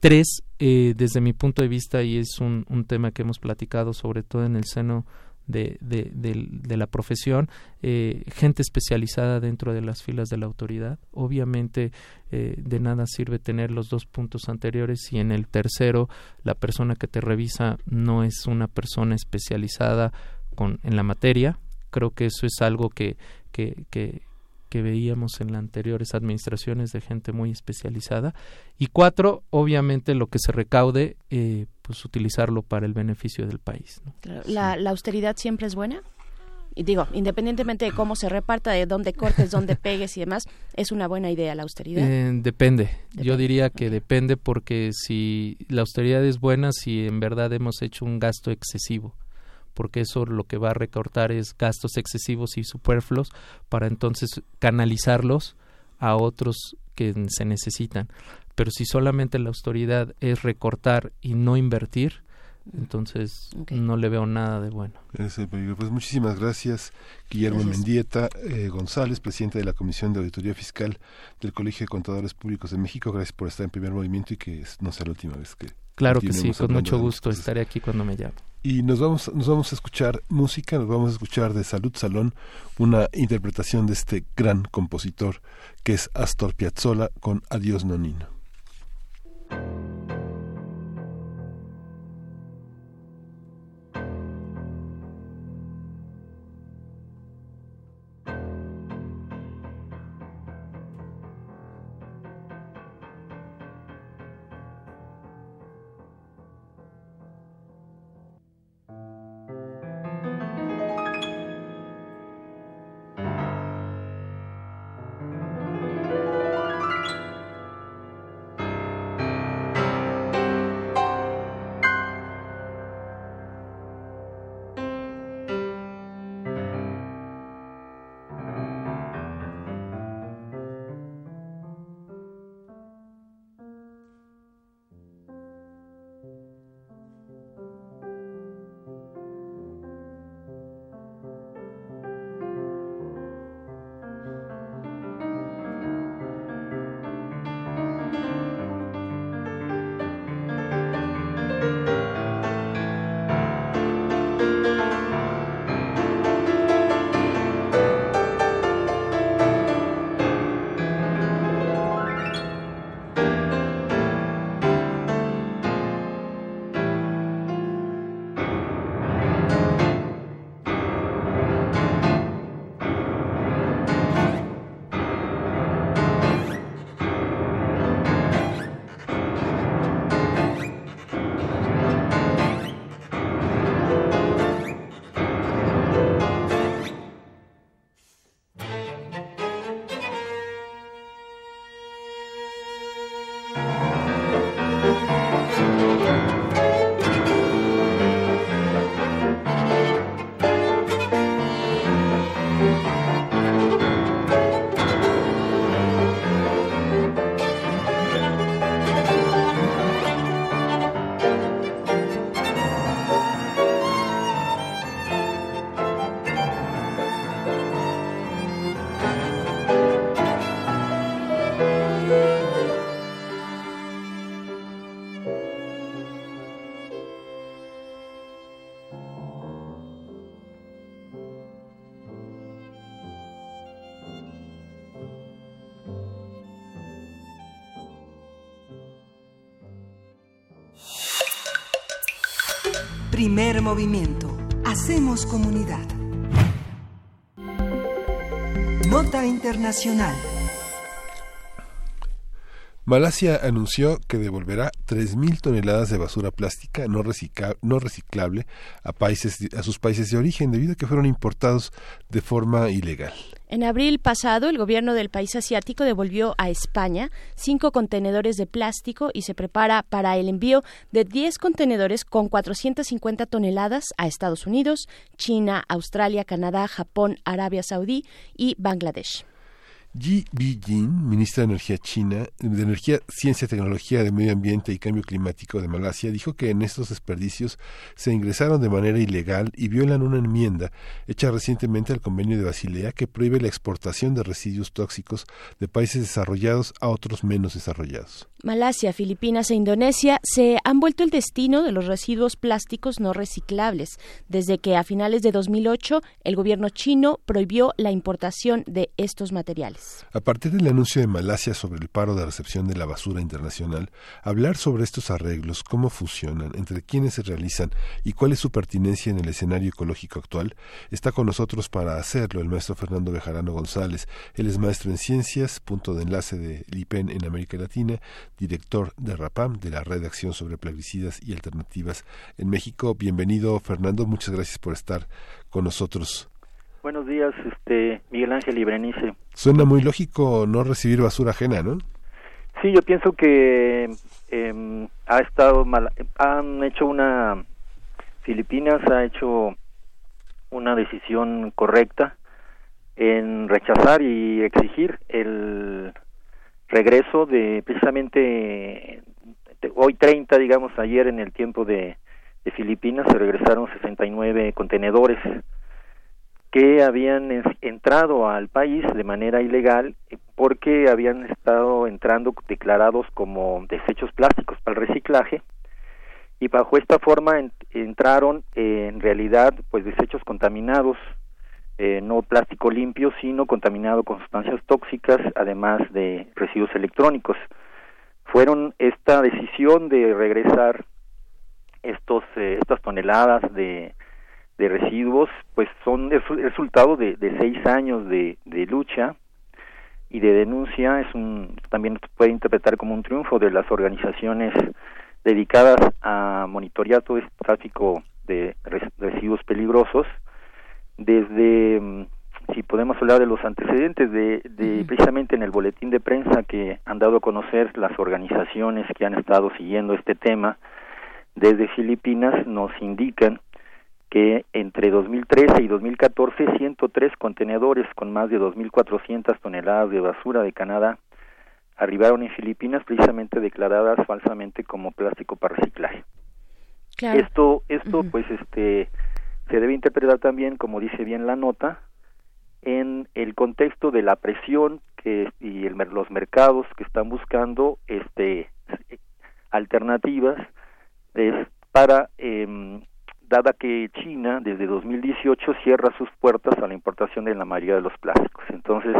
Tres, eh, desde mi punto de vista, y es un, un tema que hemos platicado sobre todo en el seno de, de, del- de la profesión, eh, gente especializada dentro de las filas de la autoridad. Obviamente, eh, de nada sirve tener los dos puntos anteriores si en el tercero la persona que te revisa no es una persona especializada con, en la materia. Creo que eso es algo que, que, que, que veíamos en las anteriores administraciones de gente muy especializada. Y cuatro, obviamente lo que se recaude, eh, pues utilizarlo para el beneficio del país. ¿La, la austeridad siempre es buena? Y digo, independientemente de cómo se reparta, de dónde cortes, dónde pegues y demás, es una buena idea la austeridad. Eh, depende. Yo diría que depende porque si la austeridad es buena, si en verdad hemos hecho un gasto excesivo. Porque eso lo que va a recortar es gastos excesivos y superfluos para entonces canalizarlos a otros que se necesitan. Pero si solamente la autoridad es recortar y no invertir, entonces no le veo nada de bueno. Pues muchísimas gracias, Guillermo Gracias. Mendieta eh, González, presidente de la Comisión de Auditoría Fiscal del Colegio de Contadores Públicos de México. Gracias por estar en primer movimiento y que no sea la última vez que. Claro que sí, con mucho gusto estaré aquí cuando me llame. Y nos vamos, nos vamos a escuchar música, nos vamos a escuchar de Salud Salón, una interpretación de este gran compositor que es Astor Piazzolla con Adiós Nonino. Primer movimiento. Hacemos comunidad. Nota Internacional. Malasia anunció que devolverá 3.000 toneladas de basura plástica no, recicla- no reciclable a, países, a sus países de origen debido a que fueron importados de forma ilegal. En abril pasado, el gobierno del país asiático devolvió a España cinco contenedores de plástico y se prepara para el envío de 10 contenedores con 450 toneladas a Estados Unidos, China, Australia, Canadá, Japón, Arabia Saudí y Bangladesh. Yi Bijin, ministra de Energía China, de Energía, Ciencia, Tecnología de Medio Ambiente y Cambio Climático de Malasia, dijo que en estos desperdicios se ingresaron de manera ilegal y violan una enmienda hecha recientemente al Convenio de Basilea que prohíbe la exportación de residuos tóxicos de países desarrollados a otros menos desarrollados. Malasia, Filipinas e Indonesia se han vuelto el destino de los residuos plásticos no reciclables, desde que a finales de 2008 el gobierno chino prohibió la importación de estos materiales. A partir del anuncio de Malasia sobre el paro de recepción de la basura internacional, hablar sobre estos arreglos, cómo funcionan, entre quiénes se realizan y cuál es su pertinencia en el escenario ecológico actual, está con nosotros para hacerlo el maestro Fernando Bejarano González. Él es maestro en ciencias, punto de enlace de LIPEN en América Latina, director de RAPAM, de la Red de Acción sobre Plaguicidas y Alternativas en México. Bienvenido, Fernando. Muchas gracias por estar con nosotros. Buenos días, este Miguel Ángel y Berenice. Suena muy lógico no recibir basura ajena, ¿no? Sí, yo pienso que em, ha estado mal, han hecho una Filipinas ha hecho una decisión correcta en rechazar y exigir el regreso de precisamente de hoy 30, digamos, ayer en el tiempo de, de Filipinas se regresaron 69 contenedores que habían entrado al país de manera ilegal eh, porque habían estado entrando declarados como desechos plásticos para el reciclaje y bajo esta forma en- entraron en realidad pues desechos contaminados eh, no plástico limpio sino contaminado con sustancias tóxicas además de residuos electrónicos. Fueron esta decisión de regresar estos eh, estas toneladas de de residuos, pues son el resu- resultado de, de seis años de, de lucha y de denuncia. Es un también se puede interpretar como un triunfo de las organizaciones dedicadas a monitorear todo este tráfico de res- residuos peligrosos. Desde, mm, si podemos hablar de los antecedentes, de, de precisamente en el boletín de prensa que han dado a conocer las organizaciones que han estado siguiendo este tema desde Filipinas, nos indican que entre 2013 y 2014 103 contenedores con más de 2.400 toneladas de basura de Canadá arribaron en Filipinas precisamente declaradas falsamente como plástico para reciclaje. Claro. Esto, esto pues este se debe interpretar también, como dice bien la nota, en el contexto de la presión que y el los mercados que están buscando este alternativas es para em, dada que China desde 2018 cierra sus puertas a la importación de la mayoría de los plásticos. Entonces,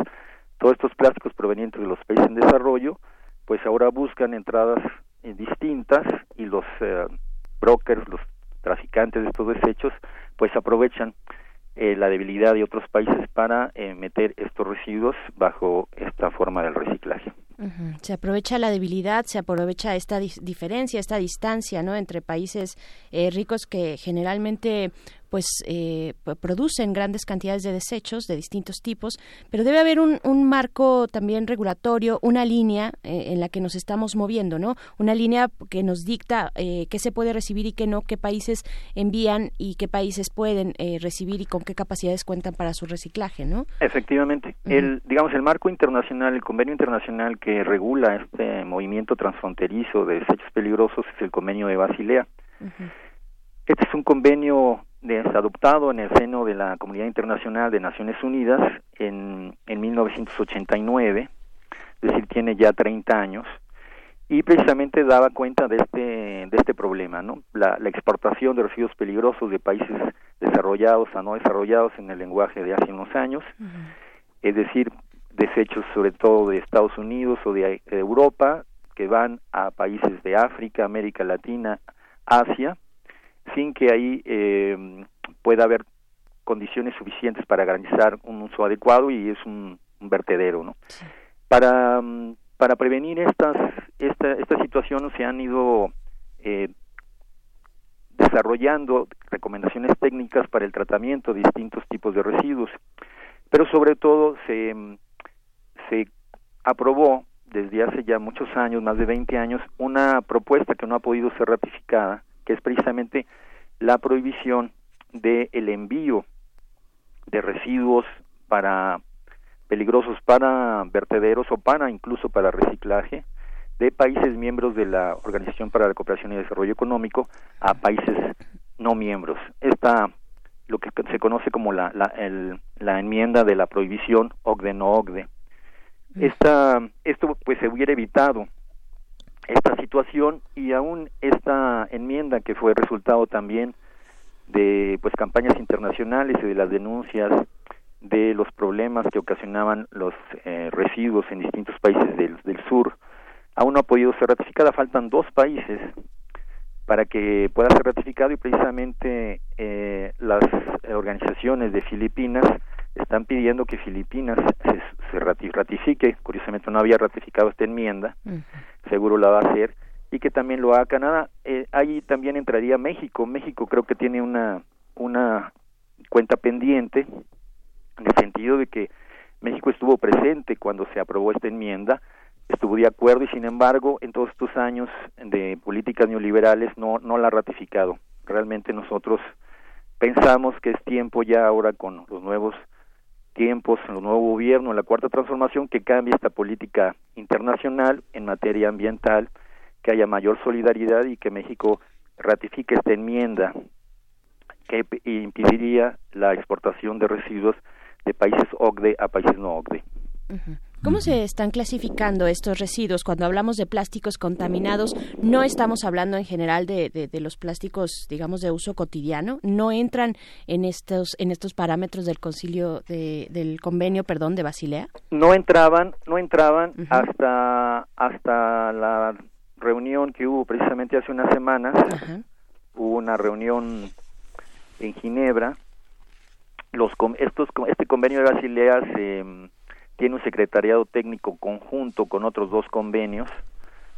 todos estos plásticos provenientes de los países en desarrollo, pues ahora buscan entradas eh, distintas y los eh, brokers, los traficantes de estos desechos, pues aprovechan eh, la debilidad de otros países para eh, meter estos residuos bajo esta forma del reciclaje. Se aprovecha la debilidad, se aprovecha esta diferencia, esta distancia, ¿no? Entre países eh, ricos que generalmente pues eh, producen grandes cantidades de desechos de distintos tipos, pero debe haber un, un marco también regulatorio, una línea eh, en la que nos estamos moviendo, ¿no? Una línea que nos dicta eh, qué se puede recibir y qué no, qué países envían y qué países pueden eh, recibir y con qué capacidades cuentan para su reciclaje, ¿no? Efectivamente, el digamos el marco internacional, el convenio internacional que regula este movimiento transfronterizo de desechos peligrosos es el convenio de Basilea. Este es un convenio adoptado en el seno de la Comunidad Internacional de Naciones Unidas en, en 1989, es decir, tiene ya 30 años, y precisamente daba cuenta de este, de este problema, ¿no? La, la exportación de residuos peligrosos de países desarrollados a no desarrollados en el lenguaje de hace unos años, es decir, desechos sobre todo de Estados Unidos o de, de Europa que van a países de África, América Latina, Asia, sin que ahí eh, pueda haber condiciones suficientes para garantizar un uso adecuado y es un, un vertedero, ¿no? Para mm, para prevenir estas esta esta situación se han ido eh, desarrollando recomendaciones técnicas para el tratamiento de distintos tipos de residuos, pero sobre todo se mm, se aprobó desde hace ya muchos años, más de 20 años, una propuesta que no ha podido ser ratificada, que es precisamente la prohibición del el envío de residuos para peligrosos para vertederos o para incluso para reciclaje de países miembros de la Organización para la Cooperación y Desarrollo Económico a países no miembros. Esta lo que se conoce como la, la, el- la enmienda de la prohibición OCDE no OCDE. Esta, esto pues se hubiera evitado esta situación y aún esta enmienda que fue resultado también de pues campañas internacionales y de las denuncias de los problemas que ocasionaban los eh, residuos en distintos países del, del sur aún no ha podido ser ratificada. Faltan dos países para que pueda ser ratificado y precisamente eh, las eh, organizaciones de Filipinas están pidiendo que Filipinas se, se rati- ratifique, curiosamente no había ratificado esta enmienda, seguro la va a hacer, y que también lo haga Canadá. Eh, ahí también entraría México. México creo que tiene una, una cuenta pendiente en el sentido de que México estuvo presente cuando se aprobó esta enmienda, estuvo de acuerdo y sin embargo en todos estos años de políticas neoliberales no, no la ha ratificado. Realmente nosotros pensamos que es tiempo ya ahora con los nuevos tiempos, el nuevo gobierno, la cuarta transformación, que cambie esta política internacional en materia ambiental, que haya mayor solidaridad y que México ratifique esta enmienda que impediría la exportación de residuos de países OCDE a países no OCDE. ¿Cómo se están clasificando estos residuos? Cuando hablamos de plásticos contaminados, no estamos hablando en general de, de- de los plásticos, digamos, de uso cotidiano. No entran en estos en estos parámetros del concilio de- del convenio, perdón, de Basilea. no entraban no entraban hasta hasta la reunión que hubo precisamente hace unas semanas hubo una reunión en Ginebra los estos este convenio de Basilea se, tiene un secretariado técnico conjunto con otros dos convenios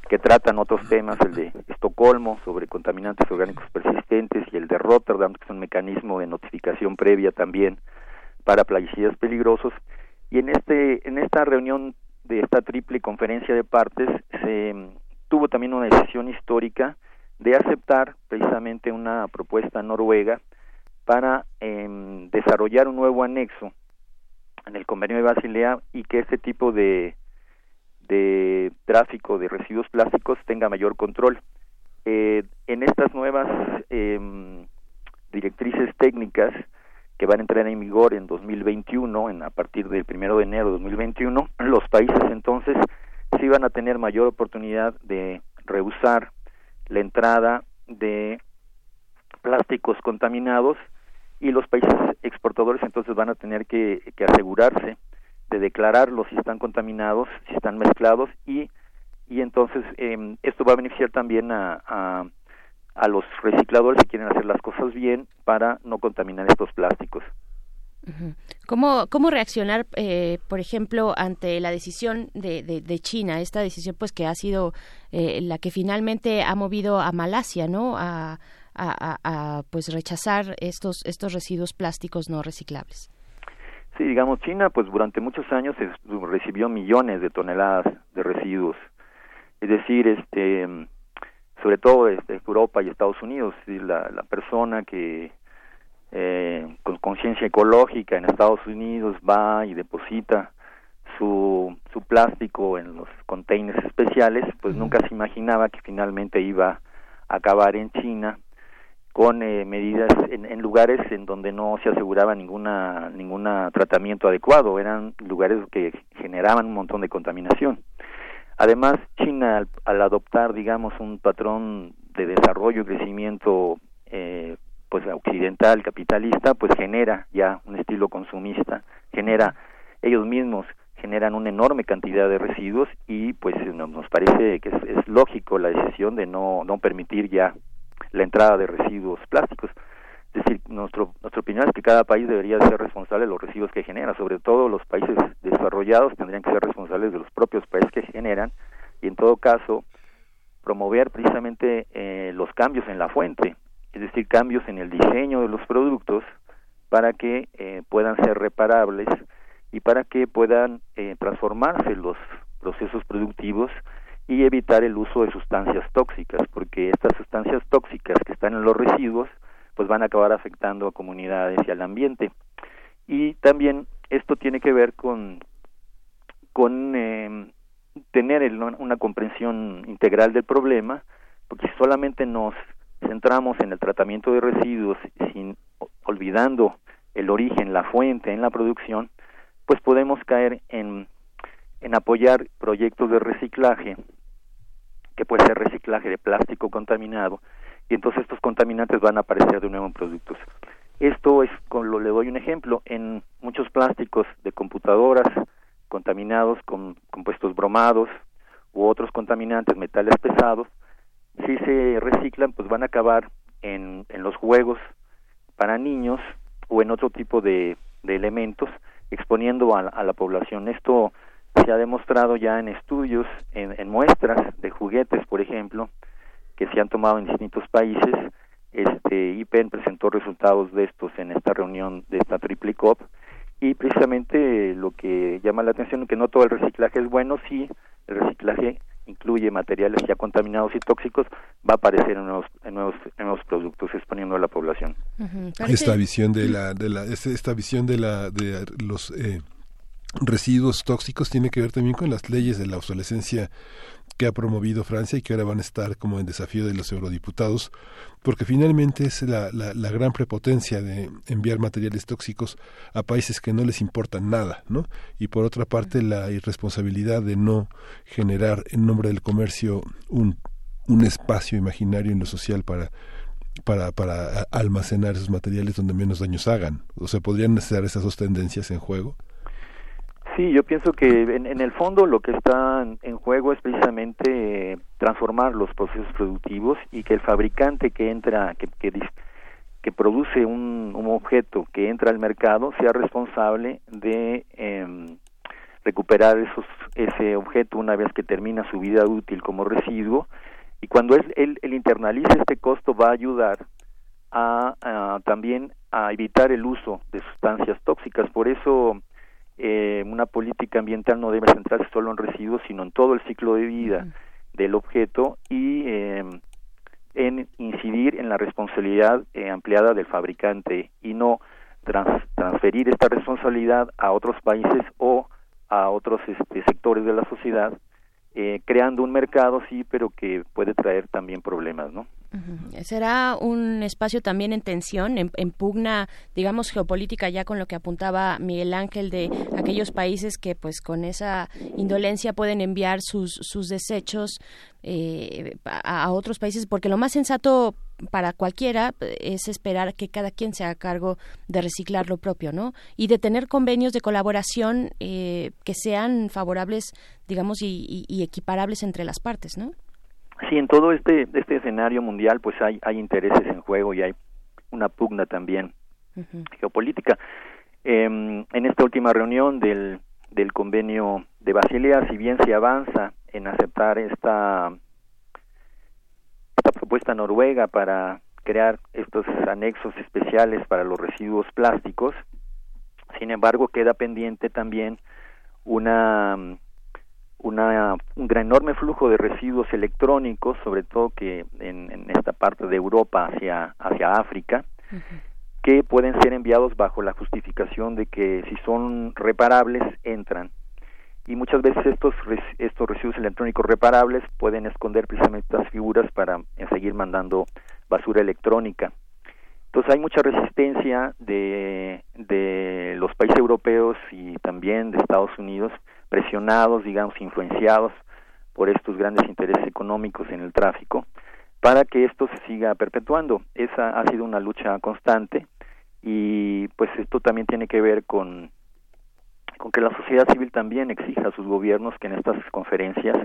que tratan otros temas, el de Estocolmo sobre contaminantes orgánicos persistentes y el de Rotterdam, que es un mecanismo de notificación previa también para plaguicidas peligrosos. Y en este en esta reunión de esta triple conferencia de partes se mm, tuvo también una decisión histórica de aceptar precisamente una propuesta noruega para em, desarrollar un nuevo anexo en el convenio de Basilea y que este tipo de de tráfico de residuos plásticos tenga mayor control. Eh, en estas nuevas em, directrices técnicas que van a entrar en vigor en 2021, en, a partir del primero de enero de 2021, los países entonces sí van a tener mayor oportunidad de rehusar la entrada de plásticos contaminados y los países exportadores entonces van a tener que, asegurarse de declararlos si están contaminados, si están mezclados y, y entonces em, esto va a beneficiar también a, a, a los recicladores que quieren hacer las cosas bien para no contaminar estos plásticos. ¿Cómo, cómo reaccionar, eh, por ejemplo, ante la decisión de, de, de China, esta decisión pues que ha sido eh, la que finalmente ha movido a Malasia, ¿no? A, a, a- a, pues rechazar estos estos residuos plásticos no reciclables. Sí, digamos, China pues durante muchos años es- recibió millones de toneladas de residuos. Es decir, este sobre todo desde Europa y Estados Unidos, y la, la persona que eh, con conciencia ecológica en Estados Unidos va y deposita su, su plástico en los containers especiales, pues nunca se imaginaba que finalmente iba a acabar en China con eh, medidas en, en lugares en donde no se aseguraba ninguna ninguna tratamiento adecuado. Eran lugares que generaban un montón de contaminación. Además China al, al adoptar digamos un patrón de desarrollo y crecimiento eh, pues occidental capitalista pues genera ya un estilo consumista. Genera ellos mismos generan una enorme cantidad de residuos y pues nos, nos parece que es, es lógico la decisión de no no permitir ya la entrada de residuos plásticos. Es decir, nuestro, nuestra opinión es que cada país debería ser responsable de los residuos que genera, sobre todo los países desarrollados tendrían que ser responsables de los propios países que generan y en todo caso promover precisamente eh, los cambios en la fuente, es decir, cambios en el diseño de los productos para que eh, puedan ser reparables y para que puedan eh, transformarse los procesos productivos y evitar el uso de sustancias tóxicas, porque estas sustancias tóxicas que están en los residuos, pues van a acabar afectando a comunidades y al ambiente. Y también esto tiene que ver con, con eh, tener una comprensión integral del problema, porque si solamente nos centramos en el tratamiento de residuos sin olvidando el origen, la fuente en la producción, pues podemos caer en, en apoyar proyectos de reciclaje que puede ser reciclaje de plástico contaminado y entonces estos contaminantes van a aparecer de nuevo en productos. Esto es, con lo le doy un ejemplo, en muchos plásticos de computadoras contaminados con compuestos bromados u otros contaminantes, metales pesados, si se reciclan, pues van a acabar en, en los juegos para niños o en otro tipo de, de elementos, exponiendo a, a la población. Esto se ha demostrado ya en estudios, en, en muestras de juguetes, por ejemplo, que se han tomado en distintos países. Este IPEN presentó resultados de estos en esta reunión de esta triple COP y precisamente lo que llama la atención es que no todo el reciclaje es bueno, sí, el reciclaje incluye materiales ya contaminados y tóxicos, va a aparecer en nuevos, en nuevos, en nuevos productos, exponiendo a la población. esta visión de la, de la, es- esta visión de la, de los eh, residuos tóxicos tiene que ver también con las leyes de la obsolescencia que ha promovido Francia y que ahora van a estar como en desafío de los eurodiputados, porque finalmente es la, la, gran prepotencia de enviar materiales tóxicos a países que no les importan nada, ¿no? Y por otra parte la irresponsabilidad de no generar en nombre del comercio un, un espacio imaginario en lo social para para, para almacenar esos materiales donde menos daños hagan. O sea, podrían estar esas dos tendencias en juego. Sí, yo pienso que en, en el fondo lo que está en, juego es precisamente eh, transformar los procesos productivos y que el fabricante que entra, que, que, produce un, objeto que entra al mercado sea responsable de em, recuperar esos, ese objeto una vez que termina su vida útil como residuo y cuando él, él, internalice este costo va a ayudar a también a evitar el uso de sustancias tóxicas. Por eso eh, una política ambiental no debe centrarse solo en residuos, sino en todo el ciclo de vida del objeto y eh, en incidir en la responsabilidad eh, ampliada del fabricante y no trans- transferir esta responsabilidad a otros países o a otros este, sectores de la sociedad, eh, creando un mercado, sí, pero que puede traer también problemas, ¿no? ¿Será un espacio también en tensión, en, pugna, digamos, geopolítica ya con lo que apuntaba Miguel Ángel de aquellos países que pues con esa indolencia pueden enviar sus, sus desechos eh, a, otros países? Porque lo más sensato para cualquiera eh, es esperar que cada quien se haga cargo de reciclar lo propio, ¿no? Y de tener convenios de colaboración eh, que sean favorables, digamos, y equiparables entre las partes, ¿no? Sí, en todo este este escenario mundial, pues hay hay intereses en juego y hay una pugna también geopolítica. Em, en esta última reunión del del convenio de Basilea, si bien se avanza en aceptar esta esta propuesta noruega para crear estos anexos especiales para los residuos plásticos, sin embargo queda pendiente también una una, un gran enorme flujo de residuos electrónicos, sobre todo que en, en esta parte de Europa hacia, hacia África, que pueden ser enviados bajo la justificación de que si son reparables entran. Y muchas veces estos, estos residuos electrónicos reparables pueden esconder precisamente estas figuras para eh, seguir mandando basura electrónica. Entonces hay mucha resistencia de, de los países europeos y también de Estados Unidos, presionados, digamos, influenciados por estos grandes intereses económicos en el tráfico, para que esto se siga perpetuando. Esa ha sido una lucha constante y pues esto también tiene que ver con, con que la sociedad civil también exija a sus gobiernos que en estas conferencias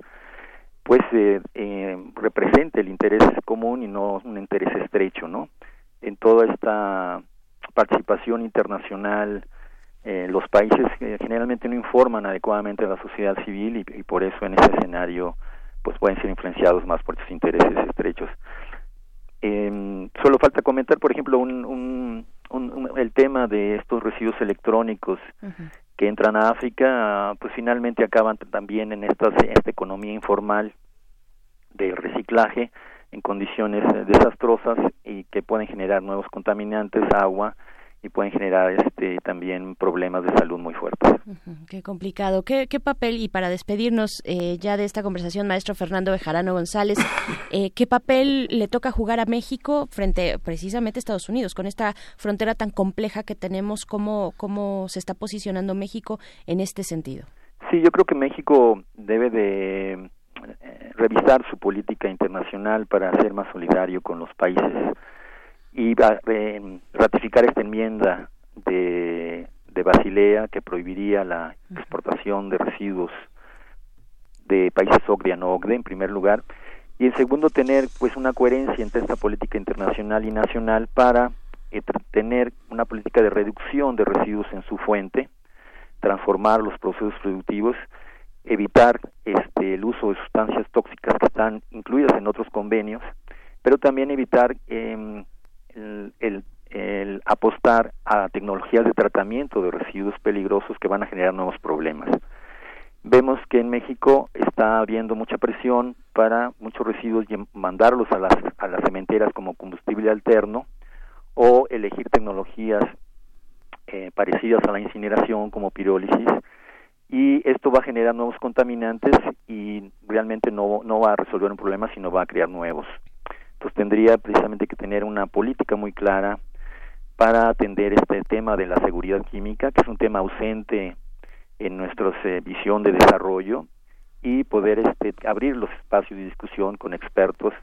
pues eh, eh, represente el interés común y no un interés estrecho, ¿no? En toda esta participación internacional, eh, los países eh, generalmente no informan adecuadamente a la sociedad civil y, y por eso en ese escenario pues pueden ser influenciados más por sus intereses estrechos. Eh, solo falta comentar, por ejemplo, un, un, un- un- el tema de estos residuos electrónicos que entran a África, pues finalmente acaban también en esta, esta economía informal del reciclaje en condiciones eh, desastrosas y que pueden generar nuevos contaminantes, agua y pueden generar este también problemas de salud muy fuertes. Qué complicado. ¿Qué, qué papel, y para despedirnos eh, ya de esta conversación, maestro Fernando Bejarano González, eh, qué papel le toca jugar a México frente precisamente a Estados Unidos, con esta frontera tan compleja que tenemos, cómo, cómo se está posicionando México en este sentido? Sí, yo creo que México debe de eh, revisar su política internacional para ser más solidario con los países y va- eh, ratificar esta enmienda de, de Basilea que prohibiría la exportación de residuos de países OCDE a no OCDE en primer lugar. Y en segundo tener pues una coherencia entre esta política internacional y nacional para eh, tener una política de reducción de residuos en su fuente transformar los procesos productivos, evitar este, el uso de sustancias tóxicas que están incluidas en otros convenios, pero también evitar em, el, apostar a tecnologías de tratamiento de residuos peligrosos que van a generar nuevos problemas. Vemos que en México está habiendo mucha presión para muchos residuos lle- mandarlos a las, a las cementeras como combustible alterno o elegir tecnologías eh, parecidas a la incineración como pirólisis y esto va a generar nuevos contaminantes y realmente no, no va a resolver un problema sino va a crear nuevos. Entonces tendría precisamente que tener una política muy clara para atender este tema de la seguridad química, que es un tema ausente en nuestra eh, visión de desarrollo y poder este, abrir los espacios de discusión con expertos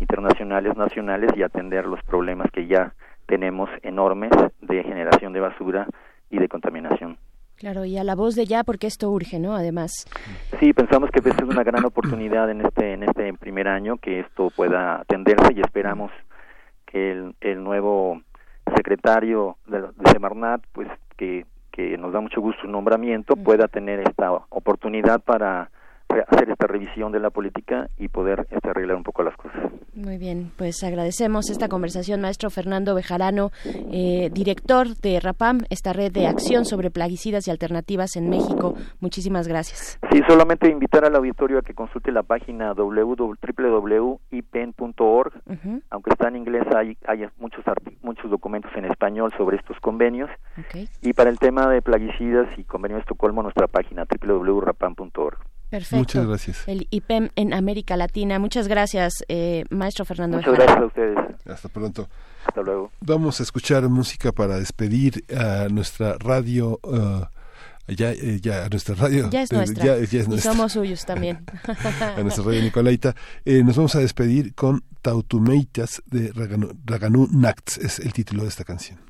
internacionales, nacionales y atender los problemas que ya tenemos enormes de generación de basura y de contaminación. Claro, y a la voz de ya, porque esto urge, ¿no? Además. Sí, pensamos que es una gran oportunidad en este en este primer año que esto pueda atenderse y esperamos que el, el nuevo secretario de, de Semarnat, pues que, que nos da mucho gusto su nombramiento, pueda tener esta oportunidad para hacer esta revisión de la política y poder este, arreglar un poco las cosas. Muy bien, pues agradecemos esta conversación, maestro Fernando Bejarano, eh, director de RAPAM, esta red de acción sobre plaguicidas y alternativas en México. Muchísimas gracias. Sí, solamente invitar al auditorio a que consulte la página www.ipen.org. Aunque está en inglés, hay, hay muchos, muchos documentos en español sobre estos convenios. Y para el tema de plaguicidas y convenio de Estocolmo, nuestra página www.rapam.org. Perfecto. Muchas gracias. El IPEM en América Latina. Muchas gracias, eh, maestro Fernando Muchas gracias a ustedes. Hasta pronto. Hasta luego. Vamos a escuchar música para despedir a nuestra radio. ah, ya, eh, ya, a nuestra radio. Ya es de- nuestra. ya- ya es y nuestra. somos suyos también. a nuestra radio Nicolaita. Eh, nos vamos a despedir con Tautumeitas de Raganu, Raganu Nacts, es el título de esta canción.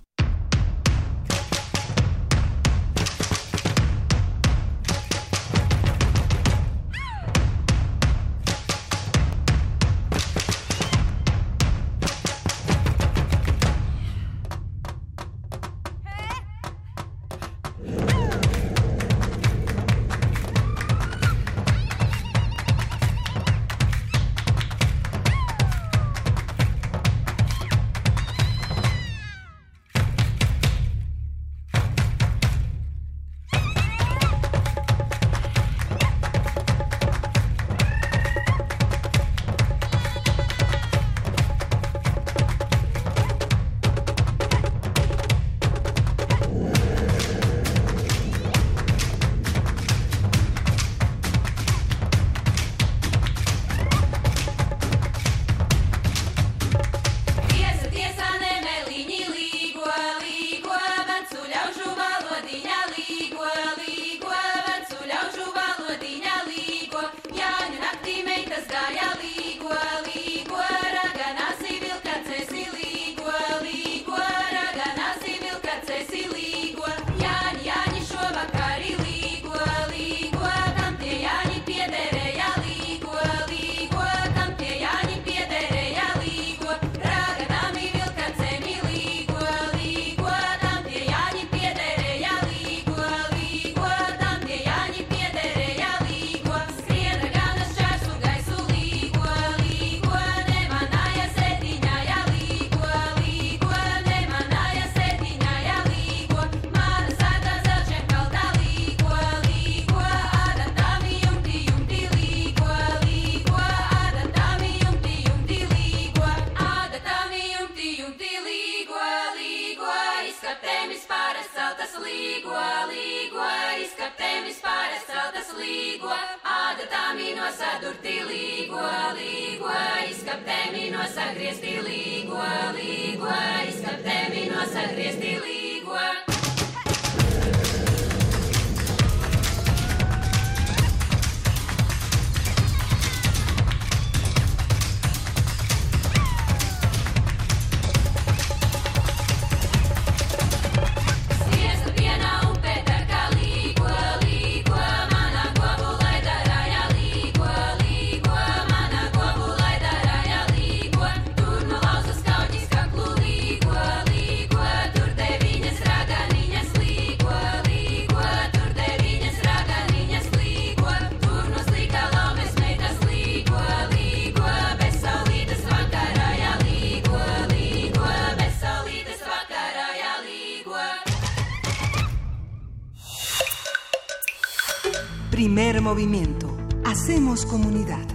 Movimiento. Hacemos comunidad.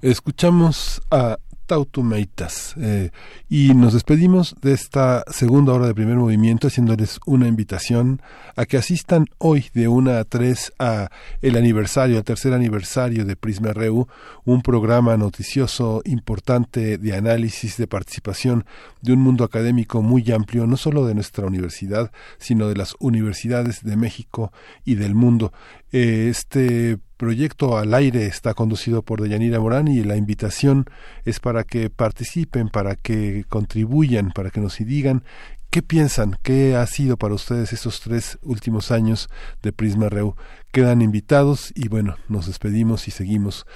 Escuchamos a Tautumeitas eh, y nos despedimos de esta segunda hora de primer movimiento haciéndoles una invitación a que asistan hoy de una a tres a el aniversario, el tercer aniversario de Prisma RU, un programa noticioso importante de análisis, de participación de un mundo académico muy amplio, no solo de nuestra universidad, sino de las universidades de México y del mundo. Eh, este proyecto al aire está conducido por Deyanira Morán y la invitación es para que participen, para que contribuyan, para que nos digan qué piensan, qué ha sido para ustedes estos tres últimos años de Prisma Reu. Quedan invitados y bueno, nos despedimos y seguimos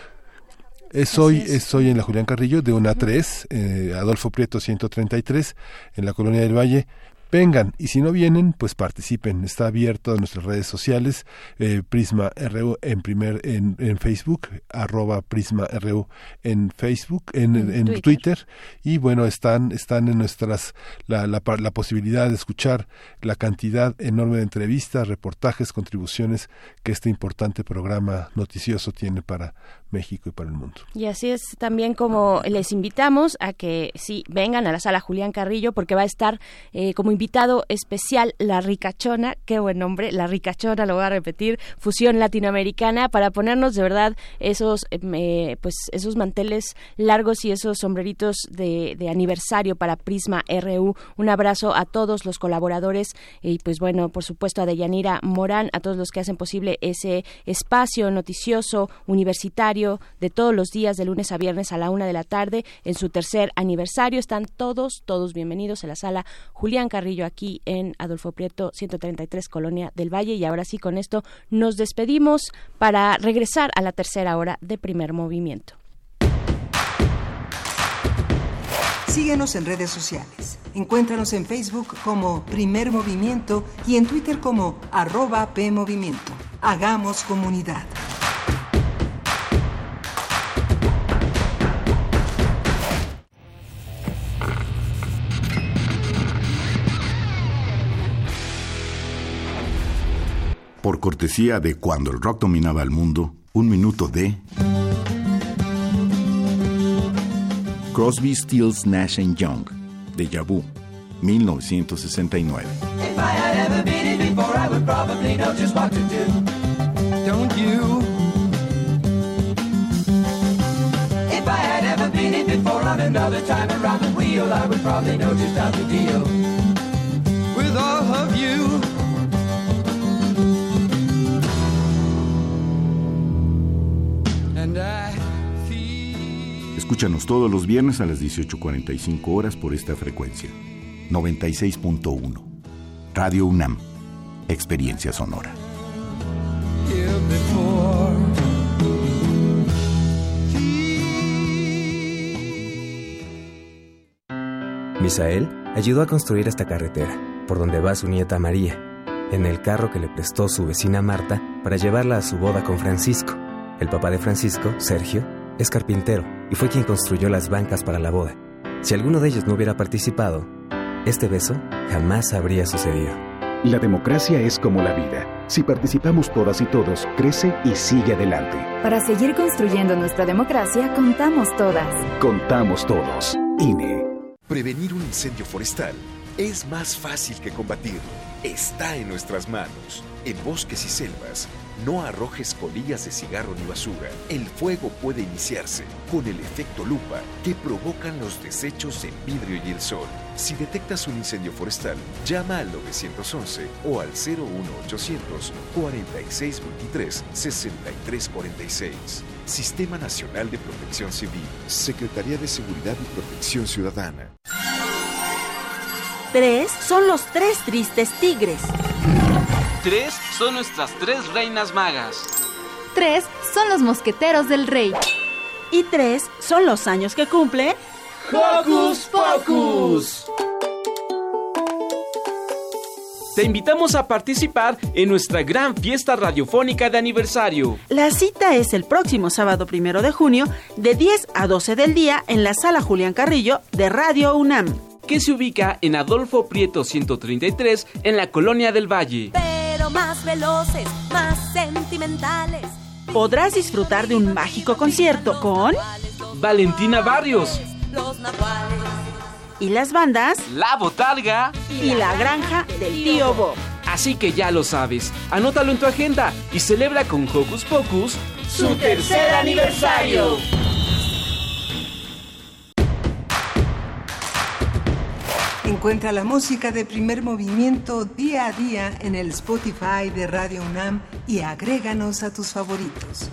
es hoy, es. hoy en la Julián Carrillo de una a 3, eh, Adolfo Prieto 133, en la Colonia del Valle vengan y si no vienen pues participen está abierto en nuestras redes sociales eh, Prisma RU en primer en, en Facebook arroba Prisma RU en Facebook en, en, en Twitter. Twitter. y bueno están están en nuestras la, la, la posibilidad de escuchar la cantidad enorme de entrevistas reportajes contribuciones que este importante programa noticioso tiene para México y para el mundo. Y así es también como les invitamos a que sí vengan a la sala Julián Carrillo porque va a estar eh, como invitado especial La Ricachona, qué buen nombre, La Ricachona, lo voy a repetir, fusión latinoamericana para ponernos de verdad esos eh, pues esos manteles largos y esos sombreritos de, de, aniversario para Prisma RU. Un abrazo a todos los colaboradores y pues bueno, por supuesto a Deyanira Morán, a todos los que hacen posible ese espacio noticioso universitario de todos los días de lunes a viernes a la una de la tarde en su tercer aniversario. Están todos, todos bienvenidos en la sala Julián Carrillo aquí en Adolfo Prieto 133 Colonia del Valle. Y ahora sí, con esto nos despedimos para regresar a la tercera hora de primer movimiento. Síguenos en redes sociales. Encuéntranos en Facebook como Primer Movimiento y en Twitter como arroba PMovimiento. Hagamos comunidad. Por cortesía de Cuando el rock dominaba el mundo, un minuto de Crosby, Stills, Nash Young, Deja Vu, 1969. If I had ever been it before, I would probably know just what to do. Don't you? If I had ever been it before on another time around the wheel, I would probably know just how to deal with all of you. Escúchanos todos los viernes a las 18.45 horas por esta frecuencia. 96.1. Radio UNAM. Experiencia sonora. Misael ayudó a construir esta carretera, por donde va su nieta María, en el carro que le prestó su vecina Marta para llevarla a su boda con Francisco. El papá de Francisco, Sergio, es carpintero y fue quien construyó las bancas para la boda. Si alguno de ellos no hubiera participado, este beso jamás habría sucedido. La democracia es como la vida. Si participamos todas y todos, crece y sigue adelante. Para seguir construyendo nuestra democracia, contamos todas. Contamos todos. INE. Prevenir un incendio forestal es más fácil que combatirlo. Está en nuestras manos. En bosques y selvas, no arrojes colillas de cigarro ni basura. El fuego puede iniciarse con el efecto lupa que provocan los desechos en vidrio y el sol. Si detectas un incendio forestal, llama al 911 o al 01800 4623 6346. Sistema Nacional de Protección Civil. Secretaría de Seguridad y Protección Ciudadana. Tres son los tres tristes tigres. Tres son nuestras tres reinas magas. Tres son los mosqueteros del rey. Y tres son los años que cumple. ¡Hocus Pocus! Te invitamos a participar en nuestra gran fiesta radiofónica de aniversario. La cita es el próximo sábado primero de junio, de 10 a 12 del día, en la sala Julián Carrillo de Radio UNAM que se ubica en Adolfo Prieto 133 en la Colonia del Valle. Pero más veloces, más sentimentales, podrás disfrutar de un mágico concierto con Valentina Barrios. y las bandas La Botarga. y la granja del tío Bob. Así que ya lo sabes, anótalo en tu agenda y celebra con Hocus Pocus Su tercer aniversario. Encuentra la música de primer movimiento día a día en el Spotify de Radio UNAM y agréganos a tus favoritos.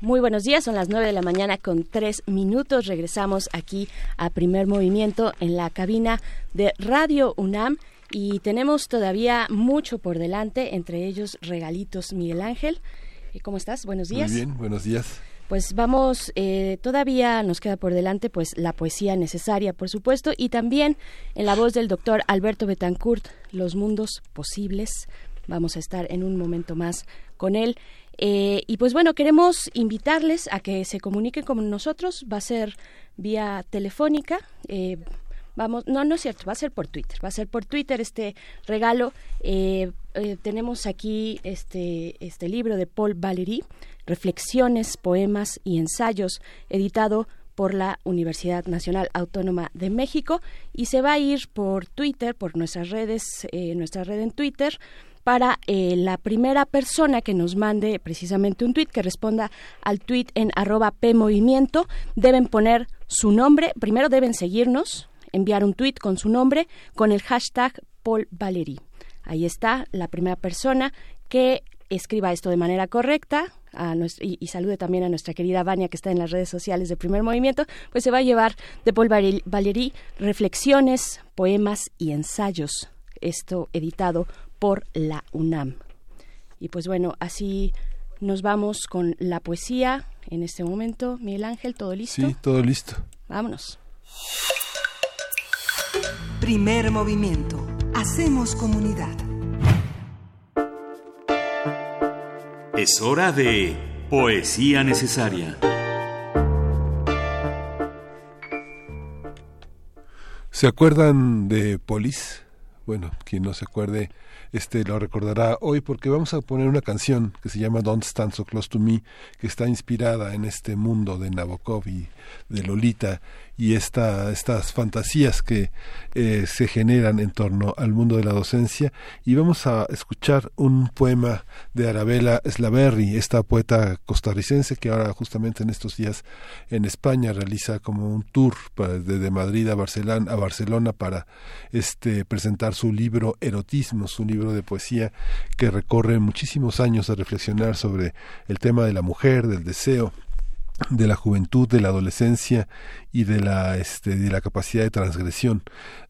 Muy buenos días, son las 9 de la mañana con 3 minutos. Regresamos aquí a primer movimiento en la cabina de Radio UNAM y tenemos todavía mucho por delante, entre ellos regalitos Miguel Ángel. Eh, ¿Cómo estás? Buenos días. Muy bien, buenos días. Pues vamos, eh, todavía nos queda por delante pues la poesía necesaria, por supuesto, y también en la voz del doctor Alberto Betancourt, Los Mundos Posibles. Vamos a estar en un momento más con él. Eh, y pues bueno, queremos invitarles a que se comuniquen con nosotros. Va a ser vía telefónica. eh, vamos, no, no es cierto, va a ser por Twitter. Va a ser por Twitter este regalo. Eh, eh, tenemos aquí este, este libro de Paul Valéry, Reflexiones, Poemas y Ensayos, editado por la Universidad Nacional Autónoma de México y se va a ir por Twitter, por nuestras redes, eh, nuestra red en Twitter, para eh, la primera persona que nos mande precisamente un tweet que responda al tweet en arroba PMovimiento. Deben poner su nombre, primero deben seguirnos, enviar un tweet con su nombre con el hashtag Paul Valery. Ahí está la primera persona que escriba esto de manera correcta a nuestro- y, y salude también a nuestra querida Vania que está en las redes sociales de Primer Movimiento, pues se va a llevar de Paul Valéry reflexiones, poemas y ensayos. Esto editado por la UNAM. Y pues bueno, así nos vamos con la poesía en este momento. Miguel Ángel, ¿todo listo? Sí, todo listo. Vámonos. Primer movimiento. Hacemos comunidad. Es hora de Poesía Necesaria. ¿Se acuerdan de Polis? Bueno, quien no se acuerde, este lo recordará hoy porque vamos a poner una canción que se llama Don't Stand So Close to Me, que está inspirada en este mundo de Nabokov y de Lolita y esta, estas fantasías que eh, se generan en torno al mundo de la docencia. Y vamos a escuchar un poema de Arabella Slaverry, esta poeta costarricense que ahora justamente en estos días en España realiza como un tour desde Madrid a Barcelona, a Barcelona para este presentar su libro Erotismo, su libro de poesía que recorre muchísimos años a reflexionar sobre el tema de la mujer, del deseo, de la juventud, de la adolescencia y de la este de la capacidad de transgresión.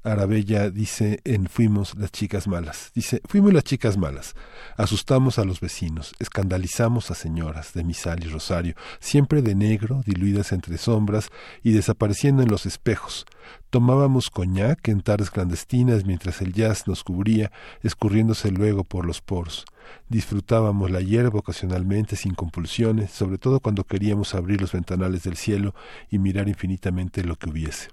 Arabella dice en Fuimos las chicas malas. Dice, fuimos las chicas malas. Asustamos a los vecinos, escandalizamos a señoras de misal y rosario, siempre de negro, diluidas entre sombras y desapareciendo en los espejos. Tomábamos coñac en tardes clandestinas mientras el jazz nos cubría, escurriéndose luego por los poros. Disfrutábamos la hierba ocasionalmente sin compulsiones, sobre todo cuando queríamos abrir los ventanales del cielo y mirar infinitamente lo que hubiese.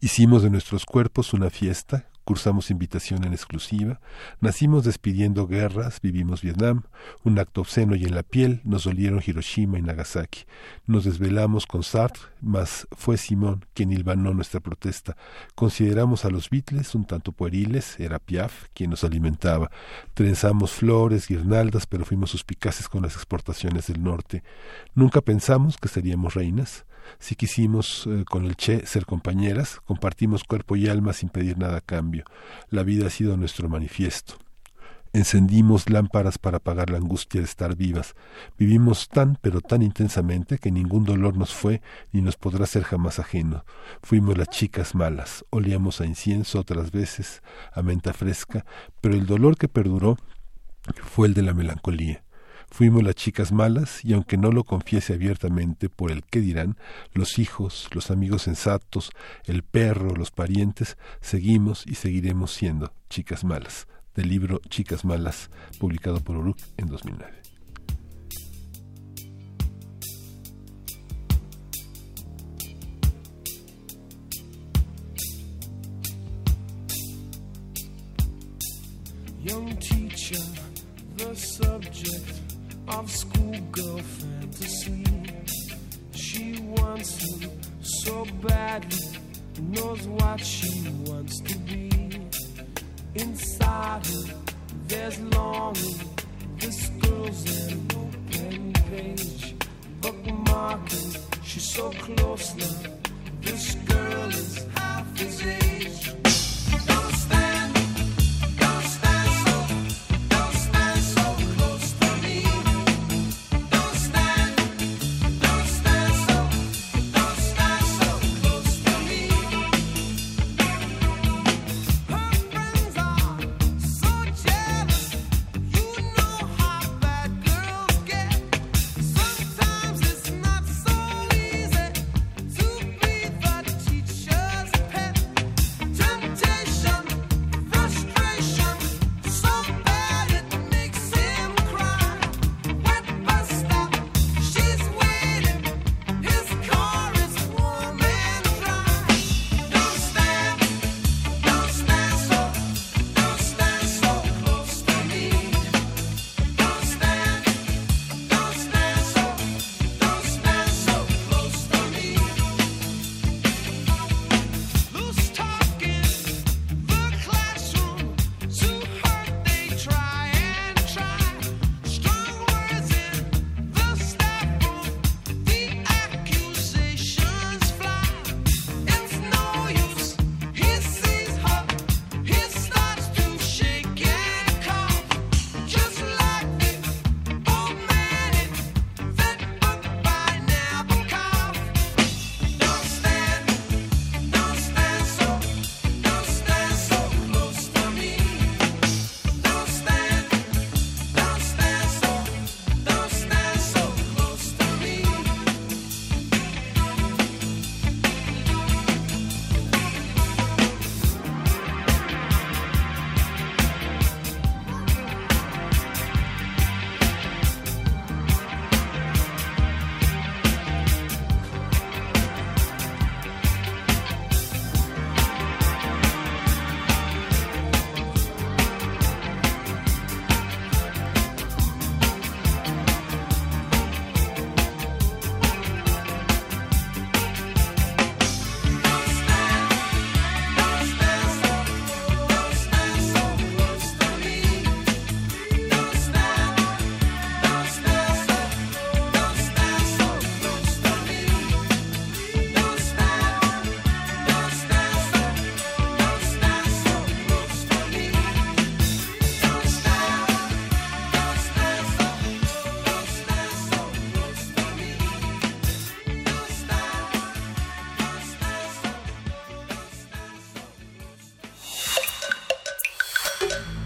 Hicimos de nuestros cuerpos una fiesta, cursamos invitación en exclusiva, nacimos despidiendo guerras, vivimos Vietnam, un acto obsceno y en la piel nos dolieron Hiroshima y Nagasaki. Nos desvelamos con Sartre, mas fue Simón quien hilvanó nuestra protesta. Consideramos a los Beatles un tanto pueriles, era Piaf quien nos alimentaba. Trenzamos flores, guirnaldas, pero fuimos suspicaces con las exportaciones del norte. Nunca pensamos que seríamos reinas. Si quisimos eh, con el Che ser compañeras, compartimos cuerpo y alma sin pedir nada a cambio. La vida ha sido nuestro manifiesto. Encendimos lámparas para apagar la angustia de estar vivas. Vivimos tan pero tan intensamente que ningún dolor nos fue ni nos podrá ser jamás ajeno. Fuimos las chicas malas, olíamos a incienso otras veces, a menta fresca, pero el dolor que perduró fue el de la melancolía. Fuimos las chicas malas y aunque no lo confiese abiertamente por el qué dirán, los hijos, los amigos sensatos, el perro, los parientes, seguimos y seguiremos siendo chicas malas. Del libro Chicas Malas, publicado por Uruk en 2009. young teacher, the subject of schoolgirl fantasy. She wants him so badly, knows what she wants to be. Inside her, there's longing. This girl's an open page, bookmarking. She's so close now. This girl is half his age.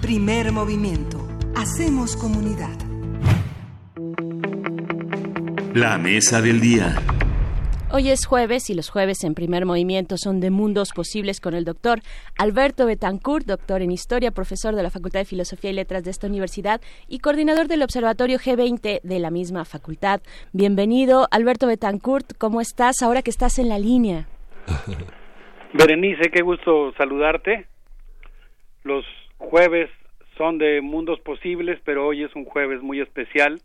Primer movimiento. Hacemos comunidad. La mesa del día. Hoy es jueves y los jueves en primer movimiento son de mundos posibles con el doctor Alberto Betancourt, doctor en historia, profesor de la Facultad de Filosofía y Letras de esta universidad y coordinador del Observatorio G20 de la misma facultad. Bienvenido, Alberto Betancourt, ¿cómo estás ahora que estás en la línea? Berenice, qué gusto saludarte. Los jueves son de mundos posibles, pero hoy es un jueves muy especial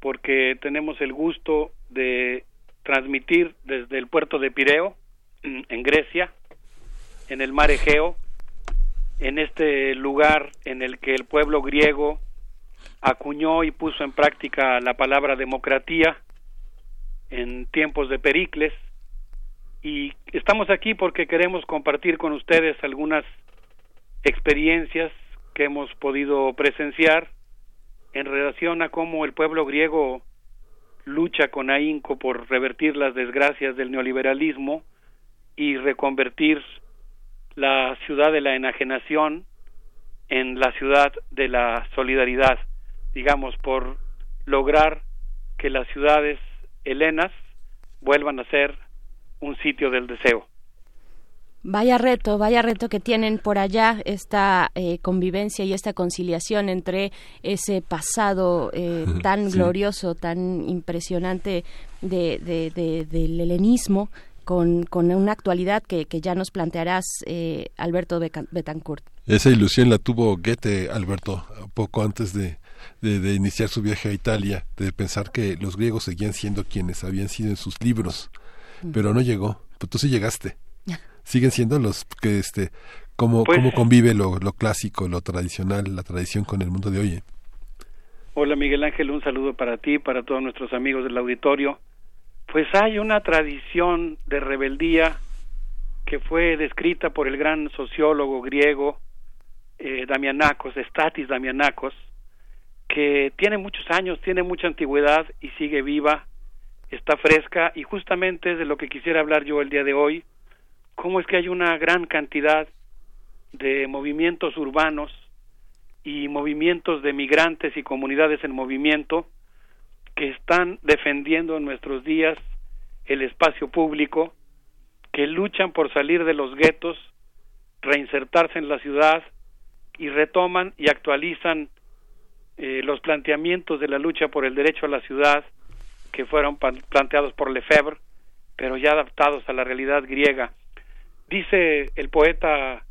porque tenemos el gusto de transmitir desde el puerto de Pireo, en Grecia, en el mar Egeo, en este lugar en el que el pueblo griego acuñó y puso en práctica la palabra democratía en tiempos de Pericles. Y estamos aquí porque queremos compartir con ustedes algunas experiencias que hemos podido presenciar en relación a cómo el pueblo griego lucha con ahínco por revertir las desgracias del neoliberalismo y reconvertir la ciudad de la enajenación en la ciudad de la solidaridad, digamos, por lograr que las ciudades helenas vuelvan a ser un sitio del deseo. Vaya reto, vaya reto que tienen por allá esta eh, convivencia y esta conciliación entre ese pasado eh, tan Sí. glorioso, tan impresionante de, de- de- del helenismo con, con una actualidad que, que ya nos plantearás, eh, Alberto Betancourt. Esa ilusión la tuvo Goethe, Alberto, poco antes de, de, de iniciar su viaje a Italia, de pensar que los griegos seguían siendo quienes habían sido en sus libros, Mm. pero no llegó. Pues tú sí llegaste. Siguen siendo los que, este, cómo, Pues- cómo convive lo, lo clásico, lo tradicional, la tradición con el mundo de hoy. ¿eh? Hola Miguel Ángel, un saludo para ti, para todos nuestros amigos del auditorio. Pues hay una tradición de rebeldía que fue descrita por el gran sociólogo griego eh, Damianakos, Statis Damianakos, que tiene muchos años, tiene mucha antigüedad y sigue viva, está fresca y justamente es de lo que quisiera hablar yo el día de hoy, cómo es que hay una gran cantidad de movimientos urbanos y movimientos de migrantes y comunidades en movimiento que están defendiendo en nuestros días el espacio público, que luchan por salir de los guetos, reinsertarse en la ciudad y retoman y actualizan eh, los planteamientos de la lucha por el derecho a la ciudad que fueron planteados por Lefebvre, pero ya adaptados a la realidad griega. Dice el poeta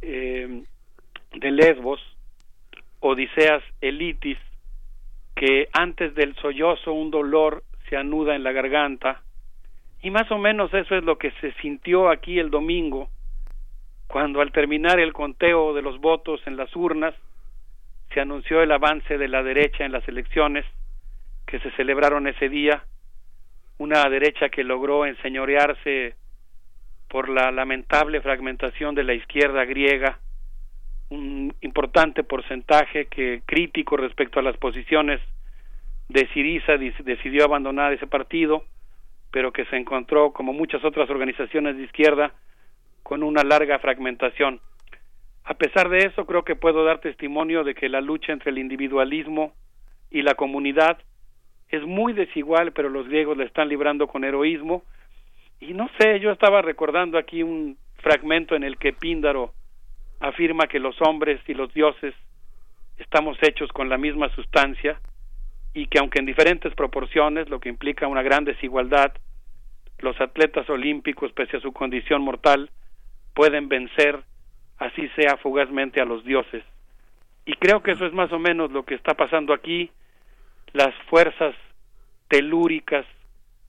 eh, de Lesbos, Odiseas Elitis, que antes del sollozo un dolor se anuda en la garganta, y más o menos eso es lo que se sintió aquí el domingo, cuando al terminar el conteo de los votos en las urnas, se anunció el avance de la derecha en las elecciones que se celebraron ese día, una derecha que logró enseñorearse por la lamentable fragmentación de la izquierda griega, un importante porcentaje que crítico respecto a las posiciones de Siriza decidió abandonar ese partido, pero que se encontró, como muchas otras organizaciones de izquierda, con una larga fragmentación. A pesar de eso, creo que puedo dar testimonio de que la lucha entre el individualismo y la comunidad es muy desigual, pero los griegos la están librando con heroísmo. Y no sé, yo estaba recordando aquí un fragmento en el que Píndaro afirma que los hombres y los dioses estamos hechos con la misma sustancia y que aunque en diferentes proporciones, lo que implica una gran desigualdad, los atletas olímpicos, pese a su condición mortal, pueden vencer, así sea fugazmente, a los dioses. Y creo que eso es más o menos lo que está pasando aquí. Las fuerzas telúricas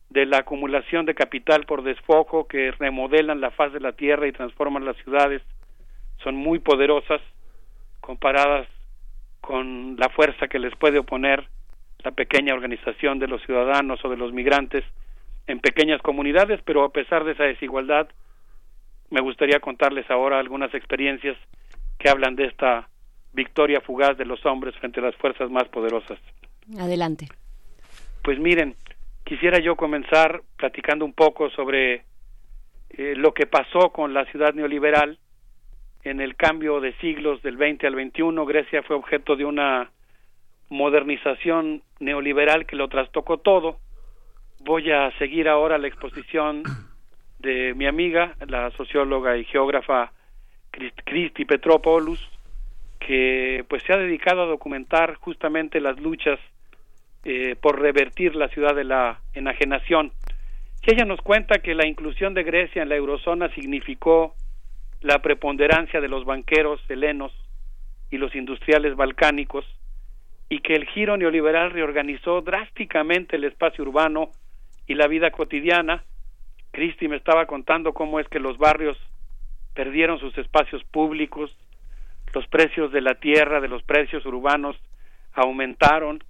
de la acumulación de capital por desfojo que remodelan la faz de la tierra y transforman las ciudades son muy poderosas comparadas con la fuerza que les puede oponer la pequeña organización de los ciudadanos o de los migrantes en pequeñas comunidades, pero a pesar de esa desigualdad, me gustaría contarles ahora algunas experiencias que hablan de esta victoria fugaz de los hombres frente a las fuerzas más poderosas. Adelante. Pues miren, quisiera yo comenzar platicando un poco sobre eh, lo que pasó con la ciudad neoliberal en el cambio de siglos del 20 al 21. Grecia fue objeto de una modernización neoliberal que lo trastocó todo. Voy a seguir ahora la exposición de mi amiga, la socióloga y geógrafa Christy Petropoulos, que pues se ha dedicado a documentar justamente las luchas eh, por revertir la ciudad de la enajenación. Y ella nos cuenta que la inclusión de Grecia en la eurozona significó la preponderancia de los banqueros helenos y los industriales balcánicos y que el giro neoliberal reorganizó drásticamente el espacio urbano y la vida cotidiana. Cristi me estaba contando cómo es que los barrios perdieron sus espacios públicos, los precios de la tierra, de los precios urbanos aumentaron,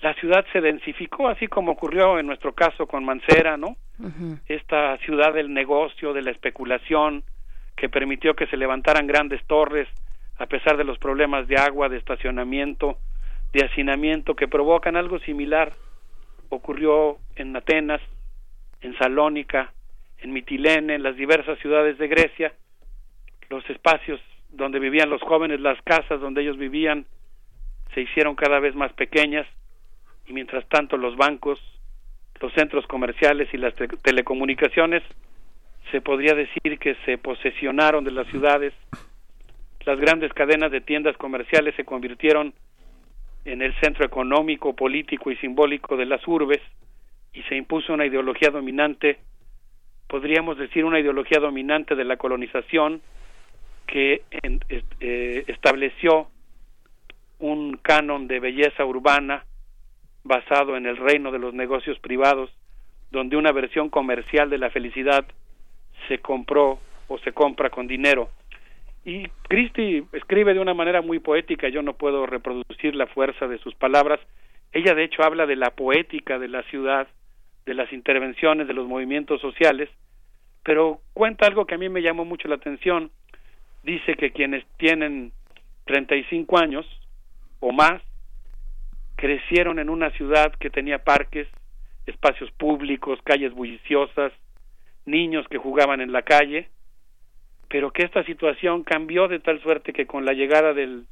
la ciudad se densificó, así como ocurrió en nuestro caso con Mancera, ¿no? Esta ciudad del negocio, de la especulación, que permitió que se levantaran grandes torres a pesar de los problemas de agua, de estacionamiento, de hacinamiento que provocan algo similar. Ocurrió en Atenas, en Salónica, en Mitilene, en las diversas ciudades de Grecia, los espacios donde vivían los jóvenes, las casas donde ellos vivían, se hicieron cada vez más pequeñas y mientras tanto los bancos, los centros comerciales y las te- telecomunicaciones se podría decir que se posesionaron de las ciudades. Las grandes cadenas de tiendas comerciales se convirtieron en el centro económico, político y simbólico de las urbes y se impuso una ideología dominante podríamos decir, una ideología dominante de la colonización que en- eh, estableció un canon de belleza urbana basado en el reino de los negocios privados, donde una versión comercial de la felicidad se compró o se compra con dinero. Y Christie escribe de una manera muy poética, yo no puedo reproducir la fuerza de sus palabras. Ella de hecho habla de la poética de la ciudad, de las intervenciones, de los movimientos sociales, pero cuenta algo que a mí me llamó mucho la atención. Dice que quienes tienen 35 años o más crecieron en una ciudad que tenía parques, espacios públicos, calles bulliciosas, niños que jugaban en la calle, pero que esta situación cambió de tal suerte que con la llegada del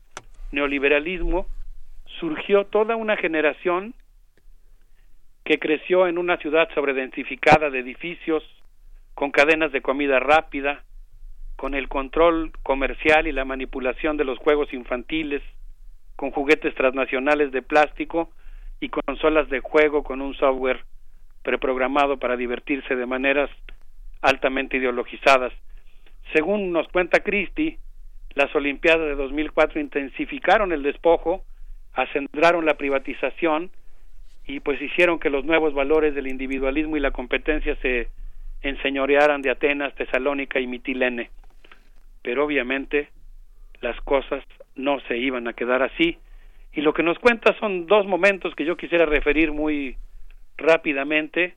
neoliberalismo surgió toda una generación que creció en una ciudad sobredensificada de edificios, con cadenas de comida rápida, con el control comercial y la manipulación de los juegos infantiles, con juguetes transnacionales de plástico y consolas de juego con un software preprogramado para divertirse de maneras altamente ideologizadas. Según nos cuenta Christie, las Olimpiadas de 2004 intensificaron el despojo, acendraron la privatización y pues hicieron que los nuevos valores del individualismo y la competencia se enseñorearan de Atenas, Tesalónica y Mitilene. Pero obviamente las cosas no se iban a quedar así. Y lo que nos cuenta son dos momentos que yo quisiera referir muy rápidamente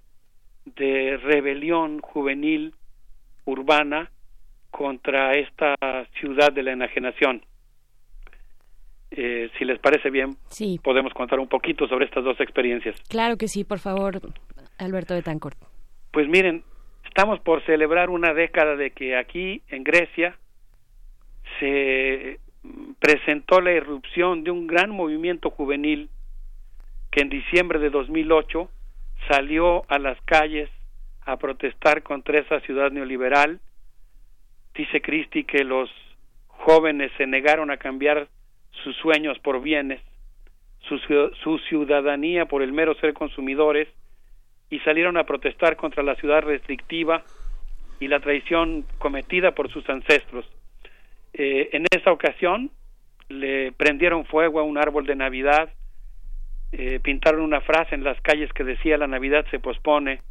de rebelión juvenil urbana contra esta ciudad de la enajenación. Eh, si les parece bien, Sí. podemos contar un poquito sobre estas dos experiencias. Claro que sí, por favor, Alberto Betancourt. Pues miren, estamos por celebrar una década de que aquí en Grecia se presentó la irrupción de un gran movimiento juvenil que en diciembre de 2008 salió a las calles a protestar contra esa ciudad neoliberal. Dice Cristi que los jóvenes se negaron a cambiar sus sueños por bienes, su, su ciudadanía por el mero ser consumidores y salieron a protestar contra la ciudad restrictiva y la traición cometida por sus ancestros. Eh, en esa ocasión le prendieron fuego a un árbol de Navidad, eh, pintaron una frase en las calles que decía la Navidad se pospone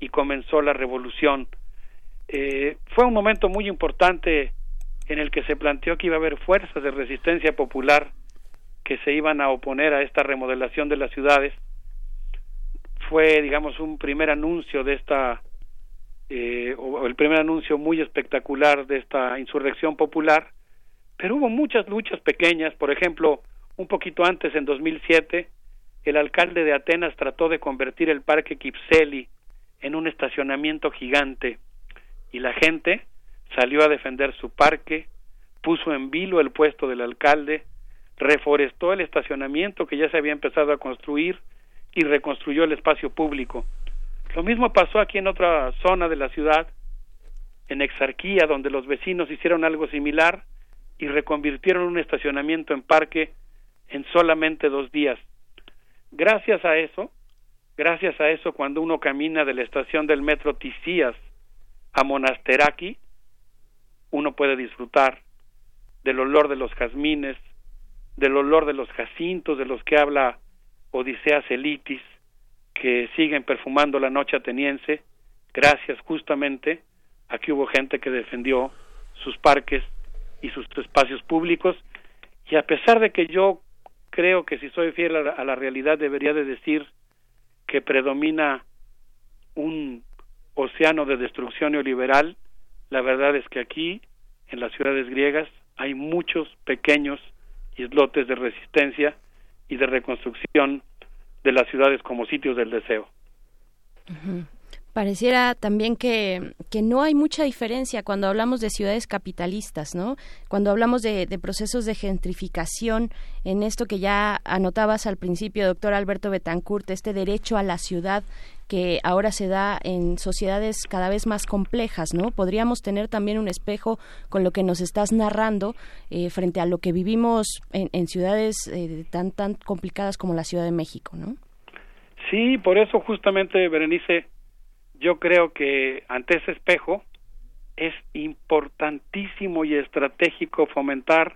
y comenzó la revolución. Eh, fue un momento muy importante en el que se planteó que iba a haber fuerzas de resistencia popular que se iban a oponer a esta remodelación de las ciudades. Fue, digamos, un primer anuncio de esta, eh, o el primer anuncio muy espectacular de esta insurrección popular, pero hubo muchas luchas pequeñas, por ejemplo, un poquito antes, en 2007, el alcalde de Atenas trató de convertir el parque Kipseli en un estacionamiento gigante y la gente salió a defender su parque, puso en vilo el puesto del alcalde, reforestó el estacionamiento que ya se había empezado a construir y reconstruyó el espacio público. Lo mismo pasó aquí en otra zona de la ciudad, en Exarquía, donde los vecinos hicieron algo similar y reconvirtieron un estacionamiento en parque en solamente dos días. Gracias a eso, gracias a eso, cuando uno camina de la estación del metro Tisías a Monasteraki, uno puede disfrutar del olor de los jazmines, del olor de los jacintos de los que habla Odiseas Elitis, que siguen perfumando la noche ateniense, gracias justamente a que hubo gente que defendió sus parques y sus espacios públicos, y a pesar de que yo creo que si soy fiel a la, a la realidad debería de decir que predomina un océano de destrucción neoliberal, la verdad es que aquí, en las ciudades griegas, hay muchos pequeños islotes de resistencia y de reconstrucción de las ciudades como sitios del deseo. Pareciera también que, que no hay mucha diferencia cuando hablamos de ciudades capitalistas, ¿no? Cuando hablamos de, de procesos de gentrificación, en esto que ya anotabas al principio, doctor Alberto Betancourt, este derecho a la ciudad que ahora se da en sociedades cada vez más complejas, ¿no? Podríamos tener también un espejo con lo que nos estás narrando eh, frente a lo que vivimos en, en ciudades eh, tan tan complicadas como la Ciudad de México, ¿no? Sí, por eso justamente, Berenice, yo creo que ante ese espejo es importantísimo y estratégico fomentar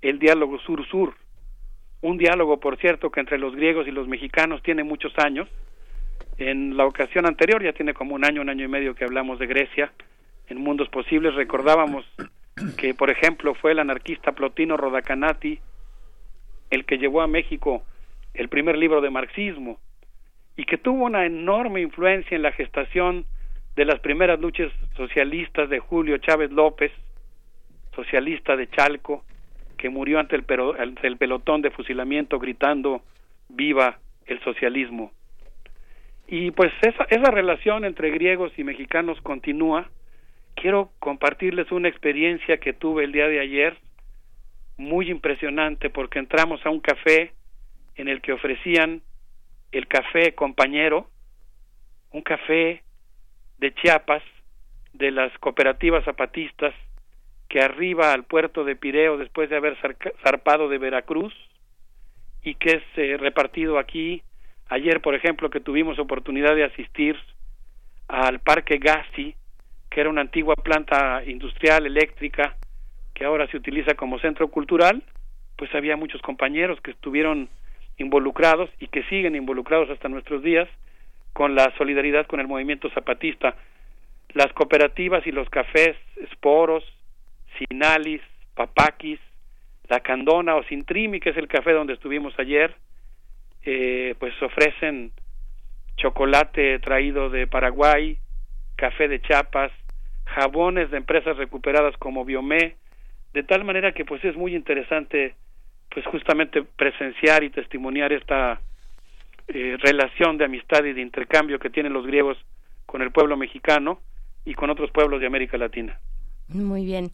el diálogo sur-sur. Un diálogo, por cierto, que entre los griegos y los mexicanos tiene muchos años. En la ocasión anterior, ya tiene como un año, un año y medio que hablamos de Grecia, en Mundos Posibles, recordábamos que, por ejemplo, fue el anarquista Plotino Rodacanati el que llevó a México el primer libro de marxismo y que tuvo una enorme influencia en la gestación de las primeras luchas socialistas de Julio Chávez López, socialista de Chalco, que murió ante el, ante el pelotón de fusilamiento gritando viva el socialismo. Y pues esa, esa relación entre griegos y mexicanos continúa. Quiero compartirles una experiencia que tuve el día de ayer, muy impresionante, porque entramos a un café en el que ofrecían el café compañero, un café de Chiapas, de las cooperativas zapatistas, que arriba al puerto de Pireo después de haber zarpado de Veracruz y que es eh, repartido aquí. Ayer, por ejemplo, que tuvimos oportunidad de asistir al Parque Gassi, que era una antigua planta industrial eléctrica que ahora se utiliza como centro cultural, pues había muchos compañeros que estuvieron involucrados y que siguen involucrados hasta nuestros días con la solidaridad con el movimiento zapatista. Las cooperativas y los cafés Esporos, Sinalis, Papaquis, La Candona o Sintrimi, que es el café donde estuvimos ayer, eh, pues ofrecen chocolate traído de Paraguay, café de Chiapas, jabones de empresas recuperadas como Biomé, de tal manera que pues es muy interesante pues justamente presenciar y testimoniar esta eh, relación de amistad y de intercambio que tienen los griegos con el pueblo mexicano y con otros pueblos de América Latina. Muy bien.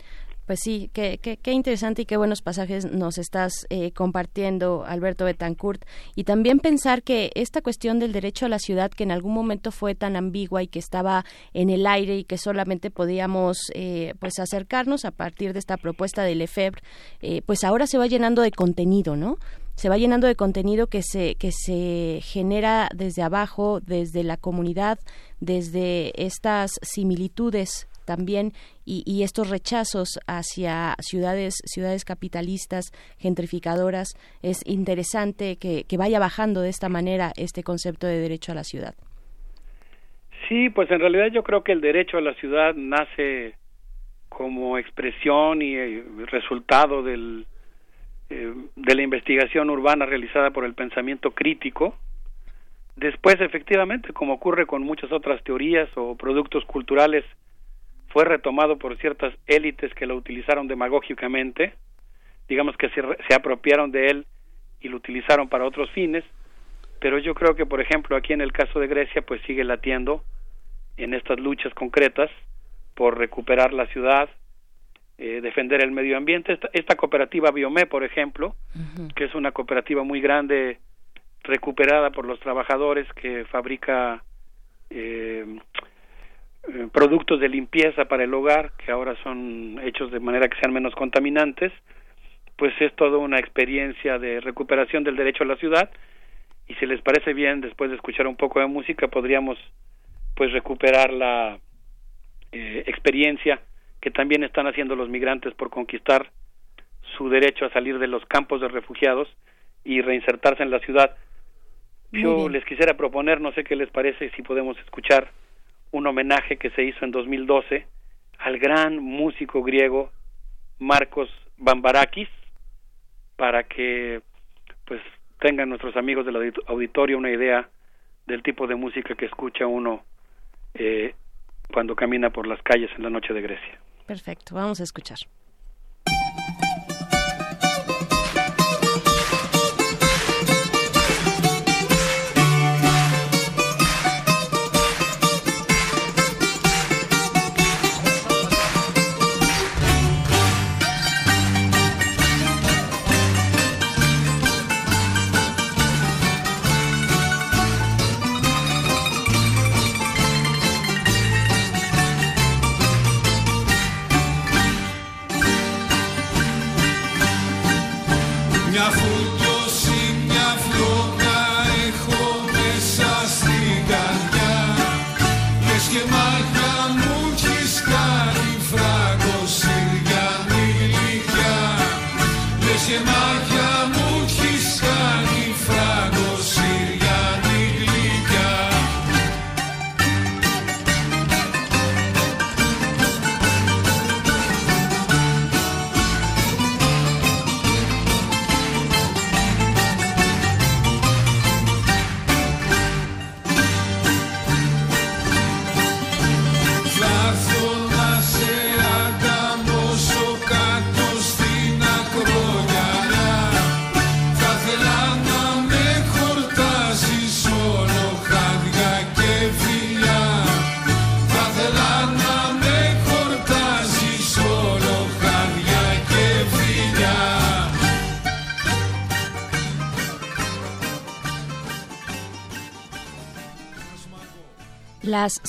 Pues sí, qué, qué, qué interesante y qué buenos pasajes nos estás eh, compartiendo, Alberto Betancourt. Y también pensar que esta cuestión del derecho a la ciudad, que en algún momento fue tan ambigua y que estaba en el aire y que solamente podíamos eh, pues acercarnos a partir de esta propuesta del Lefebvre, eh, pues ahora se va llenando de contenido, ¿no? se va llenando de contenido que se que se genera desde abajo, desde la comunidad, desde estas similitudes también y, y estos rechazos hacia ciudades ciudades capitalistas gentrificadoras es interesante que, vaya bajando de esta manera este concepto de derecho a la ciudad Sí, pues en realidad yo creo que el derecho a la ciudad nace como expresión y eh, resultado del, eh, de la investigación urbana realizada por el pensamiento crítico. Después, efectivamente, como ocurre con muchas otras teorías o productos culturales, fue retomado por ciertas élites que lo utilizaron demagógicamente, digamos que se, se apropiaron de él y lo utilizaron para otros fines, pero yo creo que, por ejemplo, aquí en el caso de Grecia, pues sigue latiendo en estas luchas concretas por recuperar la ciudad, eh, defender el medio ambiente. Esta, esta cooperativa Biomé, por ejemplo, que es una cooperativa muy grande, recuperada por los trabajadores, que fabrica eh, eh, productos de limpieza para el hogar, que ahora son hechos de manera que sean menos contaminantes, pues es toda una experiencia de recuperación del derecho a la ciudad. Y si les parece bien, después de escuchar un poco de música, podríamos pues recuperar la eh, experiencia que también están haciendo los migrantes por conquistar su derecho a salir de los campos de refugiados y reinsertarse en la ciudad. Yo les quisiera proponer, no sé qué les parece, si podemos escuchar un homenaje que se hizo en 2012 al gran músico griego Marcos Bambarakis para que pues tengan nuestros amigos del audit- auditorio una idea del tipo de música que escucha uno eh, cuando camina por las calles en la noche de Grecia. perfecto vamos a escuchar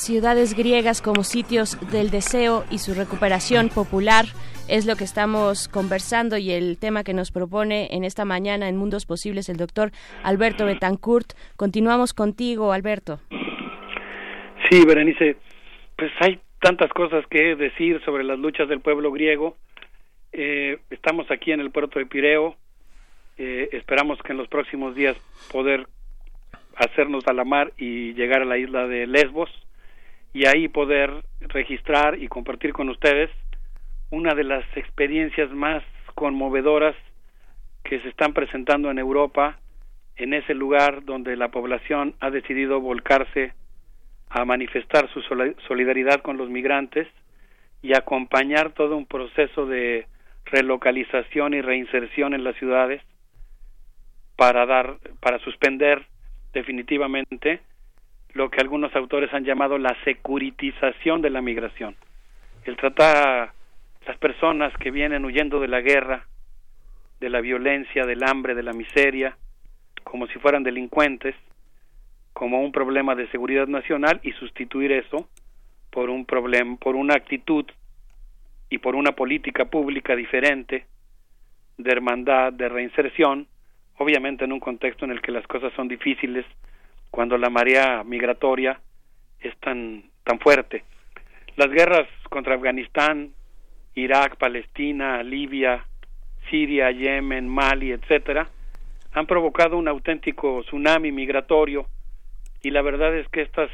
ciudades griegas como sitios del deseo y su recuperación popular es lo que estamos conversando y el tema que nos propone en esta mañana en Mundos Posibles el doctor Alberto Betancourt. Continuamos contigo, Alberto. Sí, Berenice, pues hay tantas cosas que decir sobre las luchas del pueblo griego. Eh, estamos aquí en el puerto de Pireo. Eh, esperamos que en los próximos días poder hacernos a la mar y llegar a la isla de Lesbos y ahí poder registrar y compartir con ustedes una de las experiencias más conmovedoras que se están presentando en Europa, en ese lugar donde la población ha decidido volcarse a manifestar su soli- solidaridad con los migrantes y acompañar todo un proceso de relocalización y reinserción en las ciudades para dar para suspender definitivamente lo que algunos autores han llamado la securitización de la migración. El tratar a las personas que vienen huyendo de la guerra, de la violencia, del hambre, de la miseria, como si fueran delincuentes, como un problema de seguridad nacional y sustituir eso por un problema, por una actitud y por una política pública diferente de hermandad, de reinserción, obviamente en un contexto en el que las cosas son difíciles cuando la marea migratoria es tan tan fuerte. Las guerras contra Afganistán, Irak, Palestina, Libia, Siria, Yemen, Mali, etcétera, han provocado un auténtico tsunami migratorio y la verdad es que estas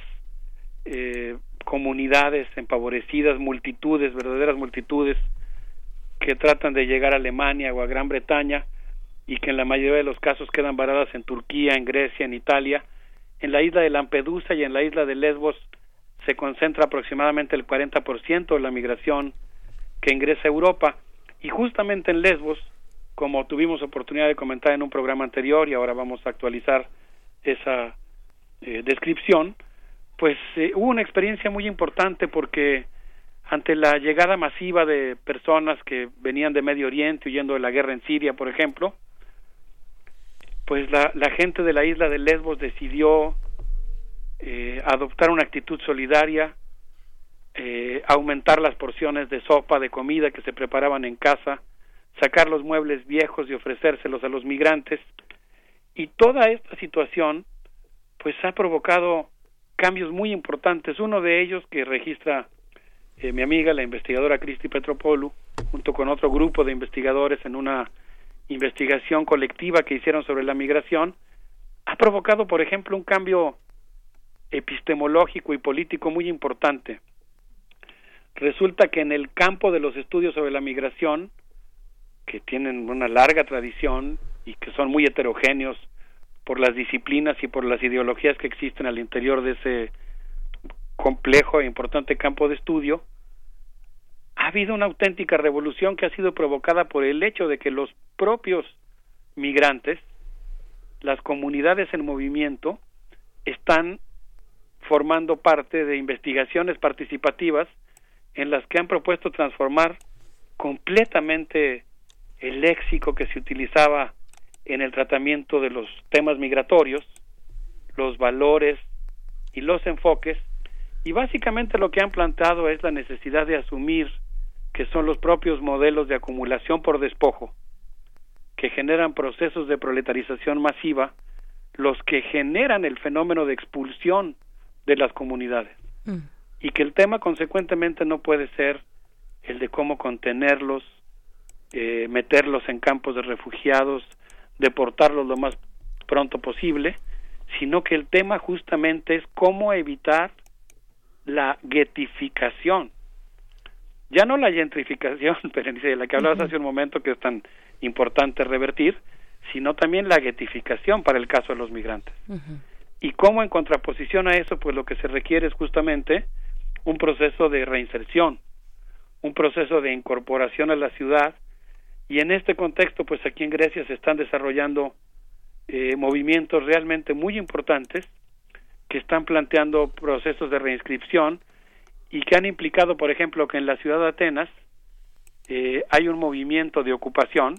eh, comunidades empobrecidas, multitudes, verdaderas multitudes que tratan de llegar a Alemania o a Gran Bretaña y que en la mayoría de los casos quedan varadas en Turquía, en Grecia, en Italia, en la isla de Lampedusa y en la isla de Lesbos se concentra aproximadamente el 40% de la migración que ingresa a Europa. Y justamente en Lesbos, como tuvimos oportunidad de comentar en un programa anterior y ahora vamos a actualizar esa eh, descripción, pues eh, hubo una experiencia muy importante porque ante la llegada masiva de personas que venían de Medio Oriente huyendo de la guerra en Siria, por ejemplo, pues la, la gente de la isla de Lesbos decidió eh, adoptar una actitud solidaria, eh, aumentar las porciones de sopa, de comida que se preparaban en casa, sacar los muebles viejos y ofrecérselos a los migrantes. Y toda esta situación pues ha provocado cambios muy importantes. Uno de ellos que registra eh, mi amiga, la investigadora Cristi Petropoulou, junto con otro grupo de investigadores en una investigación colectiva que hicieron sobre la migración, ha provocado, por ejemplo, un cambio epistemológico y político muy importante. Resulta que en el campo de los estudios sobre la migración, que tienen una larga tradición y que son muy heterogéneos por las disciplinas y por las ideologías que existen al interior de ese complejo e importante campo de estudio, ha habido una auténtica revolución que ha sido provocada por el hecho de que los propios migrantes, las comunidades en movimiento, están formando parte de investigaciones participativas en las que han propuesto transformar completamente el léxico que se utilizaba en el tratamiento de los temas migratorios, los valores y los enfoques, y básicamente lo que han planteado es la necesidad de asumir que son los propios modelos de acumulación por despojo, que generan procesos de proletarización masiva, los que generan el fenómeno de expulsión de las comunidades. Y que el tema consecuentemente no puede ser el de cómo contenerlos, eh, meterlos en campos de refugiados, deportarlos lo más pronto posible, sino que el tema justamente es cómo evitar la getificación. Ya no la gentrificación, Berenice, de la que hablabas hace un momento que es tan importante revertir, sino también la getificación para el caso de los migrantes. Y cómo en contraposición a eso, pues lo que se requiere es justamente un proceso de reinserción, un proceso de incorporación a la ciudad, y en este contexto, pues aquí en Grecia se están desarrollando eh, movimientos realmente muy importantes que están planteando procesos de reinscripción y que han implicado, por ejemplo, que en la ciudad de Atenas eh, hay un movimiento de ocupación,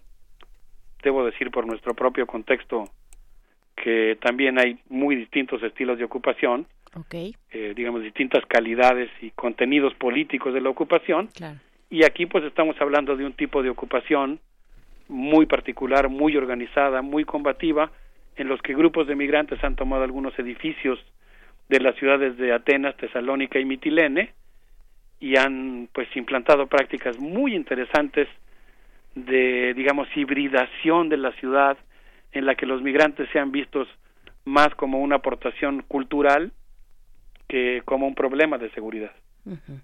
debo decir por nuestro propio contexto que también hay muy distintos estilos de ocupación, Okay. eh, digamos distintas calidades y contenidos políticos de la ocupación, Claro. y aquí pues estamos hablando de un tipo de ocupación muy particular, muy organizada, muy combativa, en los que grupos de migrantes han tomado algunos edificios de las ciudades de Atenas, Tesalónica y Mitilene y han pues implantado prácticas muy interesantes de digamos hibridación de la ciudad en la que los migrantes sean vistos más como una aportación cultural que como un problema de seguridad. Ujú.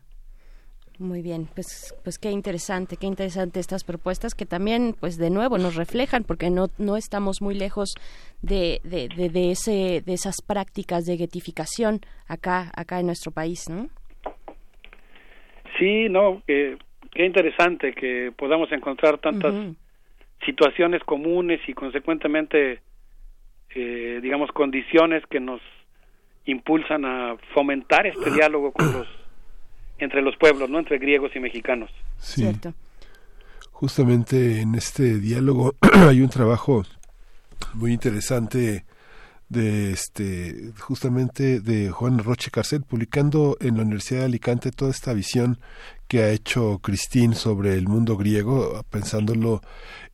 Muy bien, pues, pues qué interesante, qué interesante estas propuestas que también, pues de nuevo, nos reflejan porque no, no estamos muy lejos de, de, de, de ese, de esas prácticas de getificación acá, acá en nuestro país, ¿no? Sí, no, que qué interesante que podamos encontrar tantas situaciones comunes y consecuentemente, eh, digamos, condiciones que nos impulsan a fomentar este diálogo con los entre los pueblos, no entre griegos y mexicanos. Sí. Justamente en este diálogo hay un trabajo muy interesante de este justamente de Juan Roche Carcel publicando en la Universidad de Alicante toda esta visión que ha hecho Cristín sobre el mundo griego pensándolo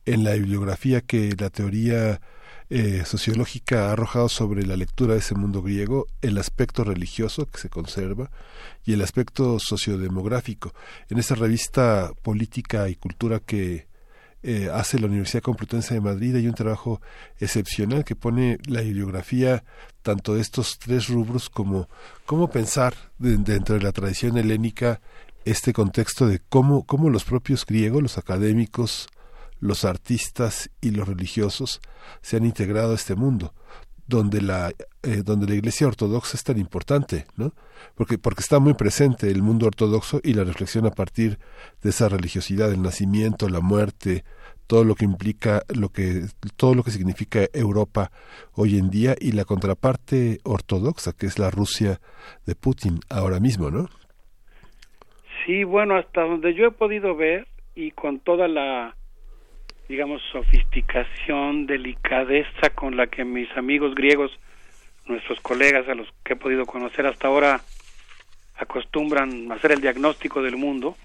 en la bibliografía que la teoría eh, sociológica ha arrojado sobre la lectura de ese mundo griego, el aspecto religioso que se conserva y el aspecto sociodemográfico. En esa revista Política y Cultura que eh, hace la Universidad Complutense de Madrid hay un trabajo excepcional que pone la bibliografía tanto de estos tres rubros como cómo pensar de- dentro de la tradición helénica este contexto de cómo, cómo los propios griegos, los académicos, los artistas y los religiosos se han integrado a este mundo donde la eh, donde la Iglesia ortodoxa es tan importante, ¿no? Porque porque está muy presente el mundo ortodoxo y la reflexión a partir de esa religiosidad, el nacimiento, la muerte, todo lo que implica lo que todo lo que significa Europa hoy en día y la contraparte ortodoxa que es la Rusia de Putin ahora mismo, ¿no? Sí, bueno, hasta donde yo he podido ver y con toda la, digamos, sofisticación, delicadeza con la que mis amigos griegos, nuestros colegas a los que he podido conocer hasta ahora, acostumbran hacer el diagnóstico del mundo,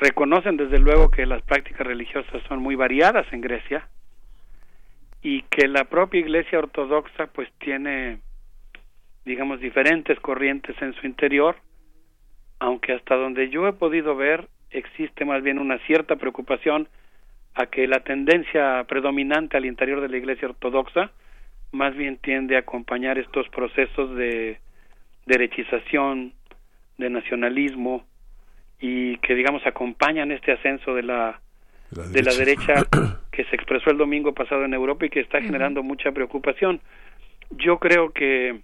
reconocen desde luego que las prácticas religiosas son muy variadas en Grecia y que la propia Iglesia ortodoxa pues tiene digamos diferentes corrientes en su interior aunque hasta donde yo he podido ver existe más bien una cierta preocupación a que la tendencia predominante al interior de la Iglesia ortodoxa más bien tiende a acompañar estos procesos de derechización, de nacionalismo y que digamos acompañan este ascenso de la de la derecha que se expresó el domingo pasado en Europa y que está generando mucha preocupación. Yo creo que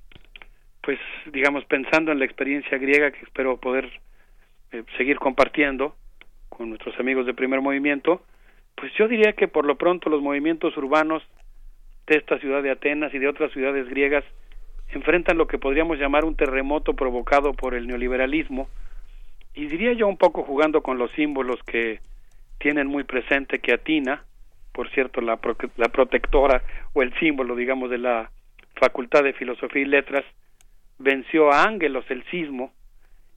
pues digamos pensando en la experiencia griega que espero poder eh, seguir compartiendo con nuestros amigos de primer movimiento, pues yo diría que por lo pronto los movimientos urbanos de esta ciudad de Atenas y de otras ciudades griegas enfrentan lo que podríamos llamar un terremoto provocado por el neoliberalismo y diría yo un poco jugando con los símbolos que tienen muy presente que Atina, por cierto la, pro- la protectora o el símbolo digamos de la Facultad de Filosofía y Letras, venció a Ángelos el sismo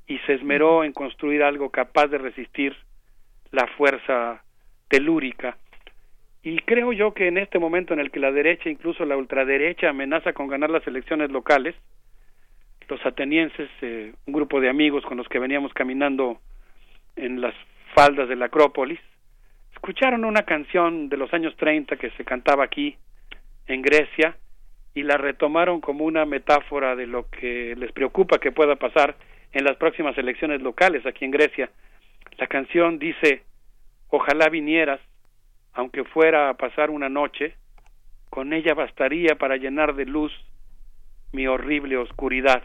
y se esmeró en construir algo capaz de resistir la fuerza telúrica. Y creo yo que en este momento en el que la derecha, incluso la ultraderecha, amenaza con ganar las elecciones locales, los atenienses, eh, un grupo de amigos con los que veníamos caminando en las faldas de la Acrópolis, escucharon una canción de los años 30 que se cantaba aquí en Grecia y la retomaron como una metáfora de lo que les preocupa que pueda pasar en las próximas elecciones locales aquí en Grecia. La canción dice, ojalá vinieras, aunque fuera a pasar una noche, con ella bastaría para llenar de luz mi horrible oscuridad.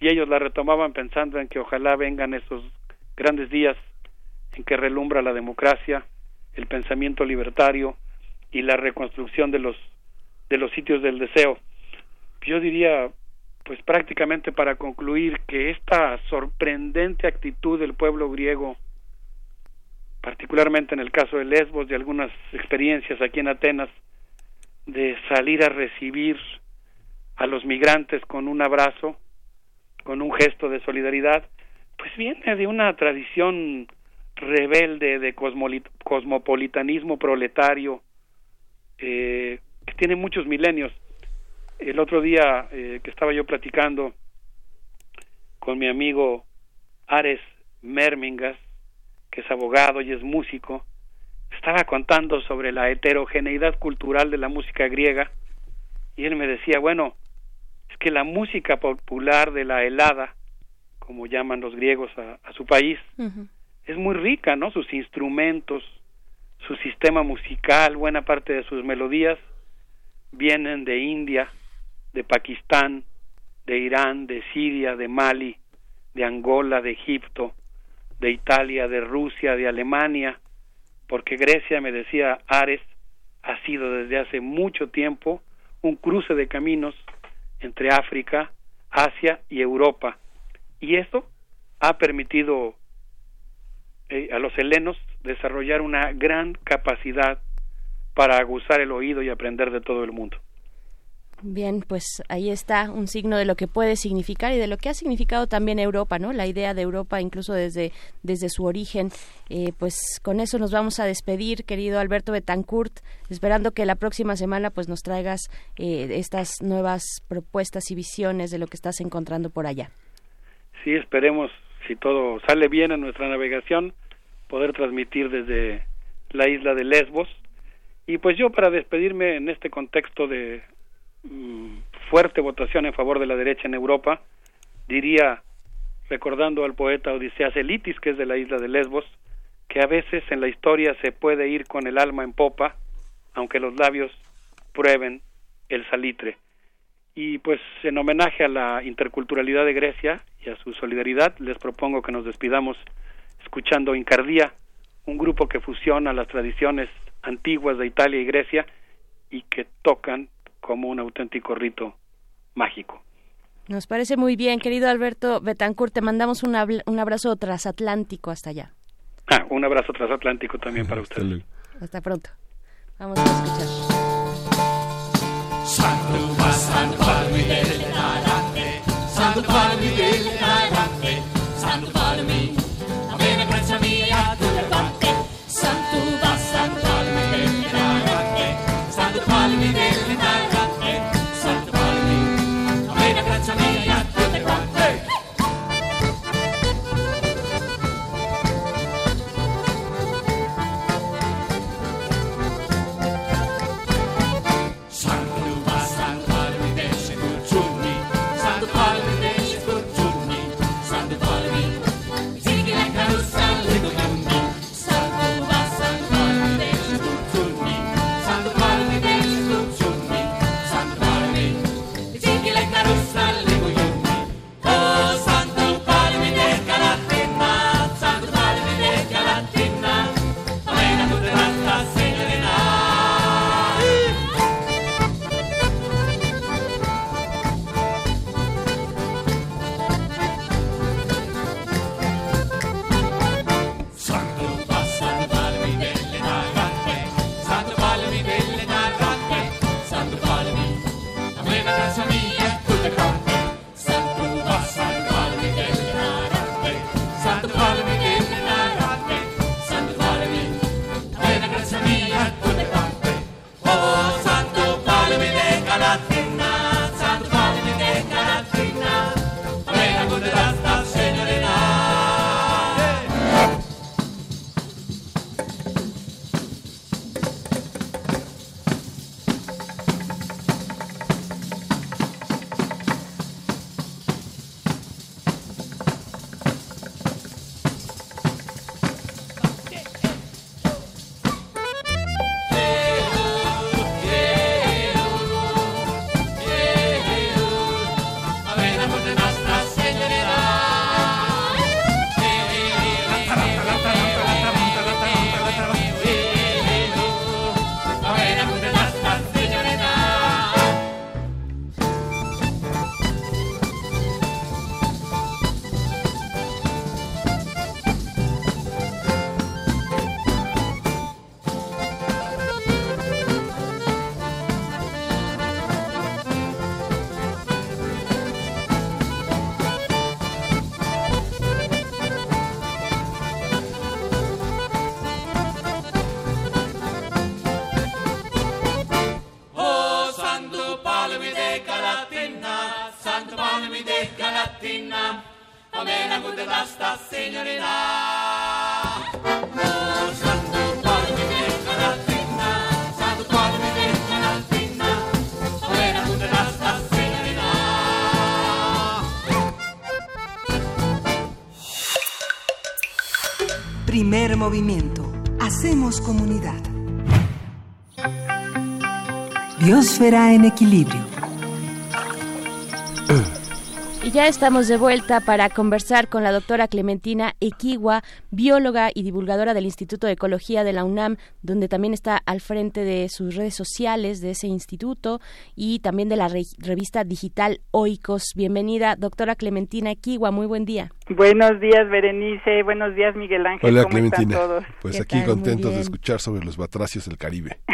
Y ellos la retomaban pensando en que ojalá vengan esos grandes días en que relumbra la democracia, el pensamiento libertario y la reconstrucción de los de los sitios del deseo. Yo diría, pues prácticamente para concluir que esta sorprendente actitud del pueblo griego, particularmente en el caso de Lesbos, de algunas experiencias aquí en Atenas, de salir a recibir a los migrantes con un abrazo, con un gesto de solidaridad, pues viene de una tradición rebelde de cosmopolitanismo proletario eh, que tiene muchos milenios. El otro día eh, que estaba yo platicando con mi amigo Ares Mermingas, que es abogado y es músico, estaba contando sobre la heterogeneidad cultural de la música griega y él me decía, bueno, es que la música popular de la helada, como llaman los griegos a, a su país, es muy rica, ¿no? Sus instrumentos, su sistema musical, buena parte de sus melodías vienen de India, de Pakistán, de Irán, de Siria, de Mali, de Angola, de Egipto, de Italia, de Rusia, de Alemania, porque Grecia, me decía Ares, ha sido desde hace mucho tiempo un cruce de caminos entre África, Asia y Europa. Y esto ha permitido eh, a los helenos desarrollar una gran capacidad para aguzar el oído y aprender de todo el mundo. Bien, pues ahí está un signo de lo que puede significar y de lo que ha significado también Europa, ¿no? La idea de Europa, incluso desde, desde su origen. Eh, pues con eso nos vamos a despedir, querido Alberto Betancourt, esperando que la próxima semana pues nos traigas eh, estas nuevas propuestas y visiones de lo que estás encontrando por allá. Sí, esperemos, si todo sale bien en nuestra navegación, poder transmitir desde la isla de Lesbos. Y pues yo para despedirme en este contexto de fuerte votación en favor de la derecha en Europa, diría, recordando al poeta Odiseas Elitis, que es de la isla de Lesbos, que a veces en la historia se puede ir con el alma en popa, aunque los labios prueben el salitre. Y pues en homenaje a la interculturalidad de Grecia y a su solidaridad, les propongo que nos despidamos escuchando Incardía, un grupo que fusiona las tradiciones antiguas de Italia y Grecia y que tocan como un auténtico rito mágico. Nos parece muy bien, querido Alberto Betancourt, te mandamos un, un abrazo transatlántico hasta allá. Ah, un abrazo transatlántico también para usted. Hasta pronto. Vamos a escuchar. Caratina Amena Primer movimiento. Hacemos comunidad. Biosfera en equilibrio. Y ya estamos de vuelta para conversar con la doctora Clementina Equigua, bióloga y divulgadora del Instituto de Ecología de la UNAM, donde también está al frente de sus redes sociales de ese instituto y también de la re- revista digital Oikos. Bienvenida, doctora Clementina Equigua, muy buen día. Buenos días, Berenice. Buenos días, Miguel Ángel. Hola ¿Cómo Clementina. están todos? Pues ¿Qué aquí tal? Contentos de escuchar sobre los batracios del Caribe.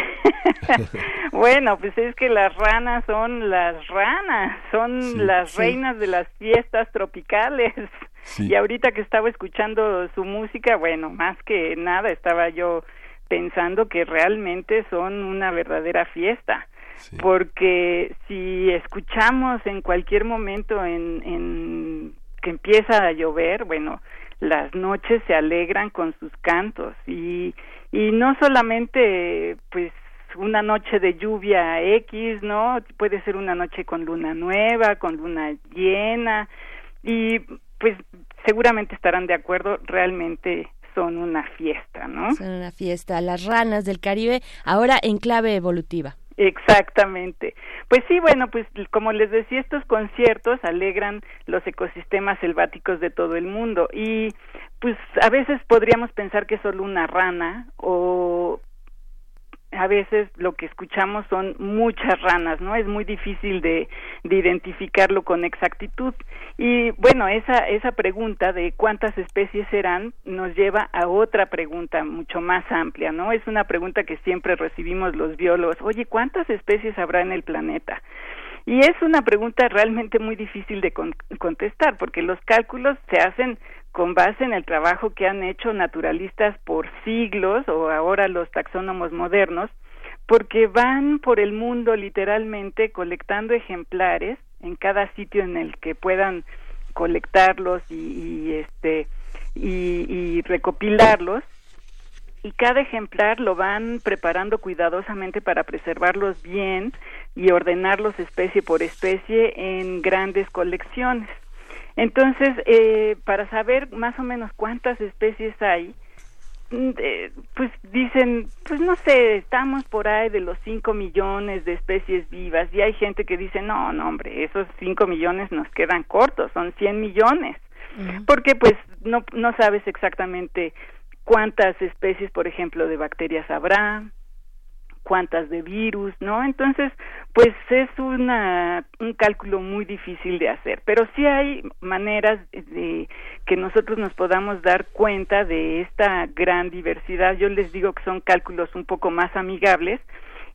Bueno, pues es que las ranas son las ranas, son Sí. las Sí. reinas de las fiestas tropicales. Sí. Y ahorita que estaba escuchando su música, bueno, más que nada estaba yo pensando que realmente son una verdadera fiesta. Porque si escuchamos en cualquier momento en, en que empieza a llover, bueno, las noches se alegran con sus cantos y y no solamente pues una noche de lluvia X, ¿no? Puede ser una noche con luna nueva, con luna llena y pues seguramente estarán de acuerdo, realmente son una fiesta, ¿no? Son una fiesta, las ranas del Caribe, ahora en clave evolutiva. Exactamente. Pues sí, bueno, pues como les decía, estos conciertos alegran los ecosistemas selváticos de todo el mundo y pues a veces podríamos pensar que es solo una rana o a veces lo que escuchamos son muchas ranas, ¿no? Es muy difícil de, de identificarlo con exactitud. Y bueno, esa, esa pregunta de cuántas especies serán nos lleva a otra pregunta mucho más amplia, ¿no? Es una pregunta que siempre recibimos los biólogos. Oye, ¿cuántas especies habrá en el planeta? Y es una pregunta realmente muy difícil de con- contestar porque los cálculos se hacen con base en el trabajo que han hecho naturalistas por siglos o ahora los taxónomos modernos, porque van por el mundo literalmente colectando ejemplares en cada sitio en el que puedan colectarlos y, y, este y, y recopilarlos y cada ejemplar lo van preparando cuidadosamente para preservarlos bien y ordenarlos especie por especie en grandes colecciones. Entonces, eh, para saber más o menos cuántas especies hay, mm, eh, pues dicen, pues no sé, estamos por ahí de los 5 millones de especies vivas. Y hay gente que dice, no, no, hombre, esos 5 millones nos quedan cortos, son 100 millones, porque pues no, no sabes exactamente cuántas especies, por ejemplo, de bacterias habrá, cuántas de virus, ¿no? Entonces, pues es una un cálculo muy difícil de hacer, pero sí hay maneras de que nosotros nos podamos dar cuenta de esta gran diversidad. Yo les digo que son cálculos un poco más amigables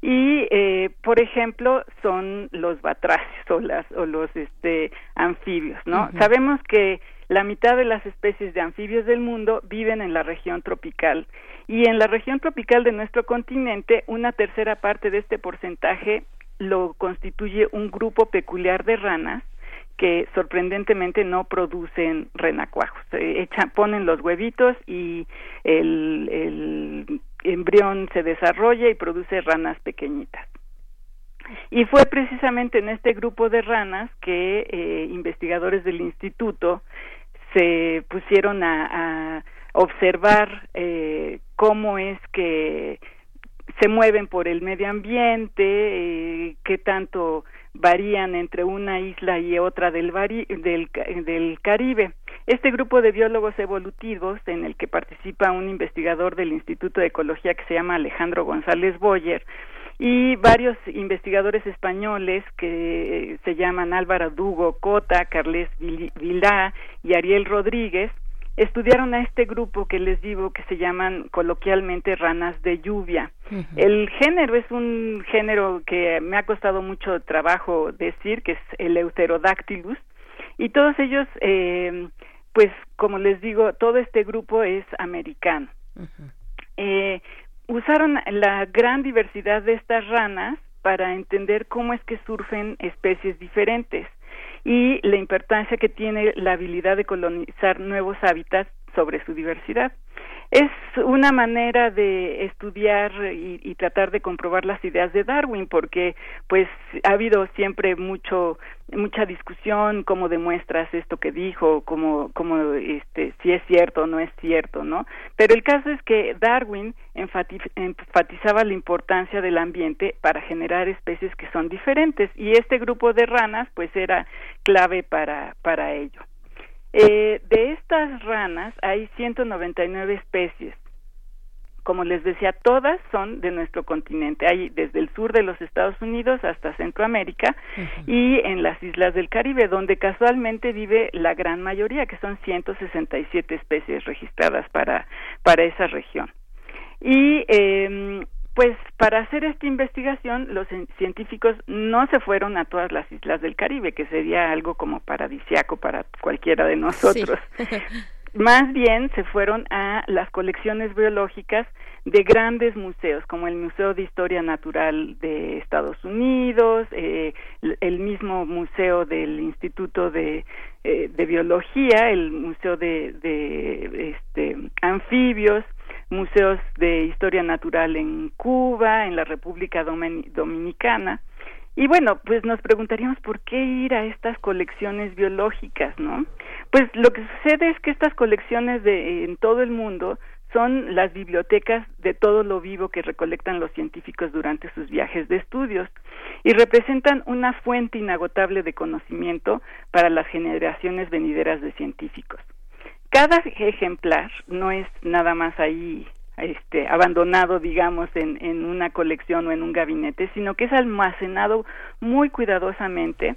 y eh, por ejemplo son los batracios o las o los este anfibios, ¿no? Sabemos que la mitad de las especies de anfibios del mundo viven en la región tropical y en la región tropical de nuestro continente una tercera parte de este porcentaje lo constituye un grupo peculiar de ranas que sorprendentemente no producen renacuajos. Ponen los huevitos y el, el embrión se desarrolla y produce ranas pequeñitas. Y fue precisamente en este grupo de ranas que eh, investigadores del instituto se pusieron a, a observar eh, cómo es que se mueven por el medio ambiente, eh, qué tanto varían entre una isla y otra del, del, ca- del Caribe. Este grupo de biólogos evolutivos, en el que participa un investigador del Instituto de Ecología que se llama Alejandro González Boyer, y varios investigadores españoles que se llaman Álvaro Dugo Cota, Carles Vil- Vilá y Ariel Rodríguez, estudiaron a este grupo que les digo que se llaman coloquialmente ranas de lluvia. El género es un género que me ha costado mucho trabajo decir, que es el Euterodactylus, y todos ellos, eh, pues como les digo, todo este grupo es americano. Eh, usaron la gran diversidad de estas ranas para entender cómo es que surgen especies diferentes. Y la importancia que tiene la habilidad de colonizar nuevos hábitats sobre su diversidad. Es una manera de estudiar y, y, tratar de comprobar las ideas de Darwin, porque pues ha habido siempre mucho mucha discusión cómo demuestras esto que dijo, cómo cómo este si es cierto o no es cierto, ¿no? Pero el caso es que Darwin enfatizaba la importancia del ambiente para generar especies que son diferentes y este grupo de ranas pues era clave para para ello. Eh, de estas ranas hay 199 especies. Como les decía, todas son de nuestro continente. Hay desde el sur de los Estados Unidos hasta Centroamérica y en las islas del Caribe, donde casualmente vive la gran mayoría, que son 167 especies registradas para, para esa región. Y eh, pues para hacer esta investigación los científicos no se fueron a todas las islas del Caribe, que sería algo como paradisiaco para cualquiera de nosotros. Sí. Más bien se fueron a las colecciones biológicas de grandes museos, como el Museo de Historia Natural de Estados Unidos, eh, el mismo Museo del Instituto de, eh, de Biología, el Museo de, de este, Anfibios, museos de historia natural en Cuba, en la República Dominicana. Y bueno, pues nos preguntaríamos por qué ir a estas colecciones biológicas, ¿no? Pues lo que sucede es que estas colecciones de en todo el mundo son las bibliotecas de todo lo vivo que recolectan los científicos durante sus viajes de estudios y representan una fuente inagotable de conocimiento para las generaciones venideras de científicos cada ejemplar no es nada más ahí este abandonado digamos en, en una colección o en un gabinete sino que es almacenado muy cuidadosamente.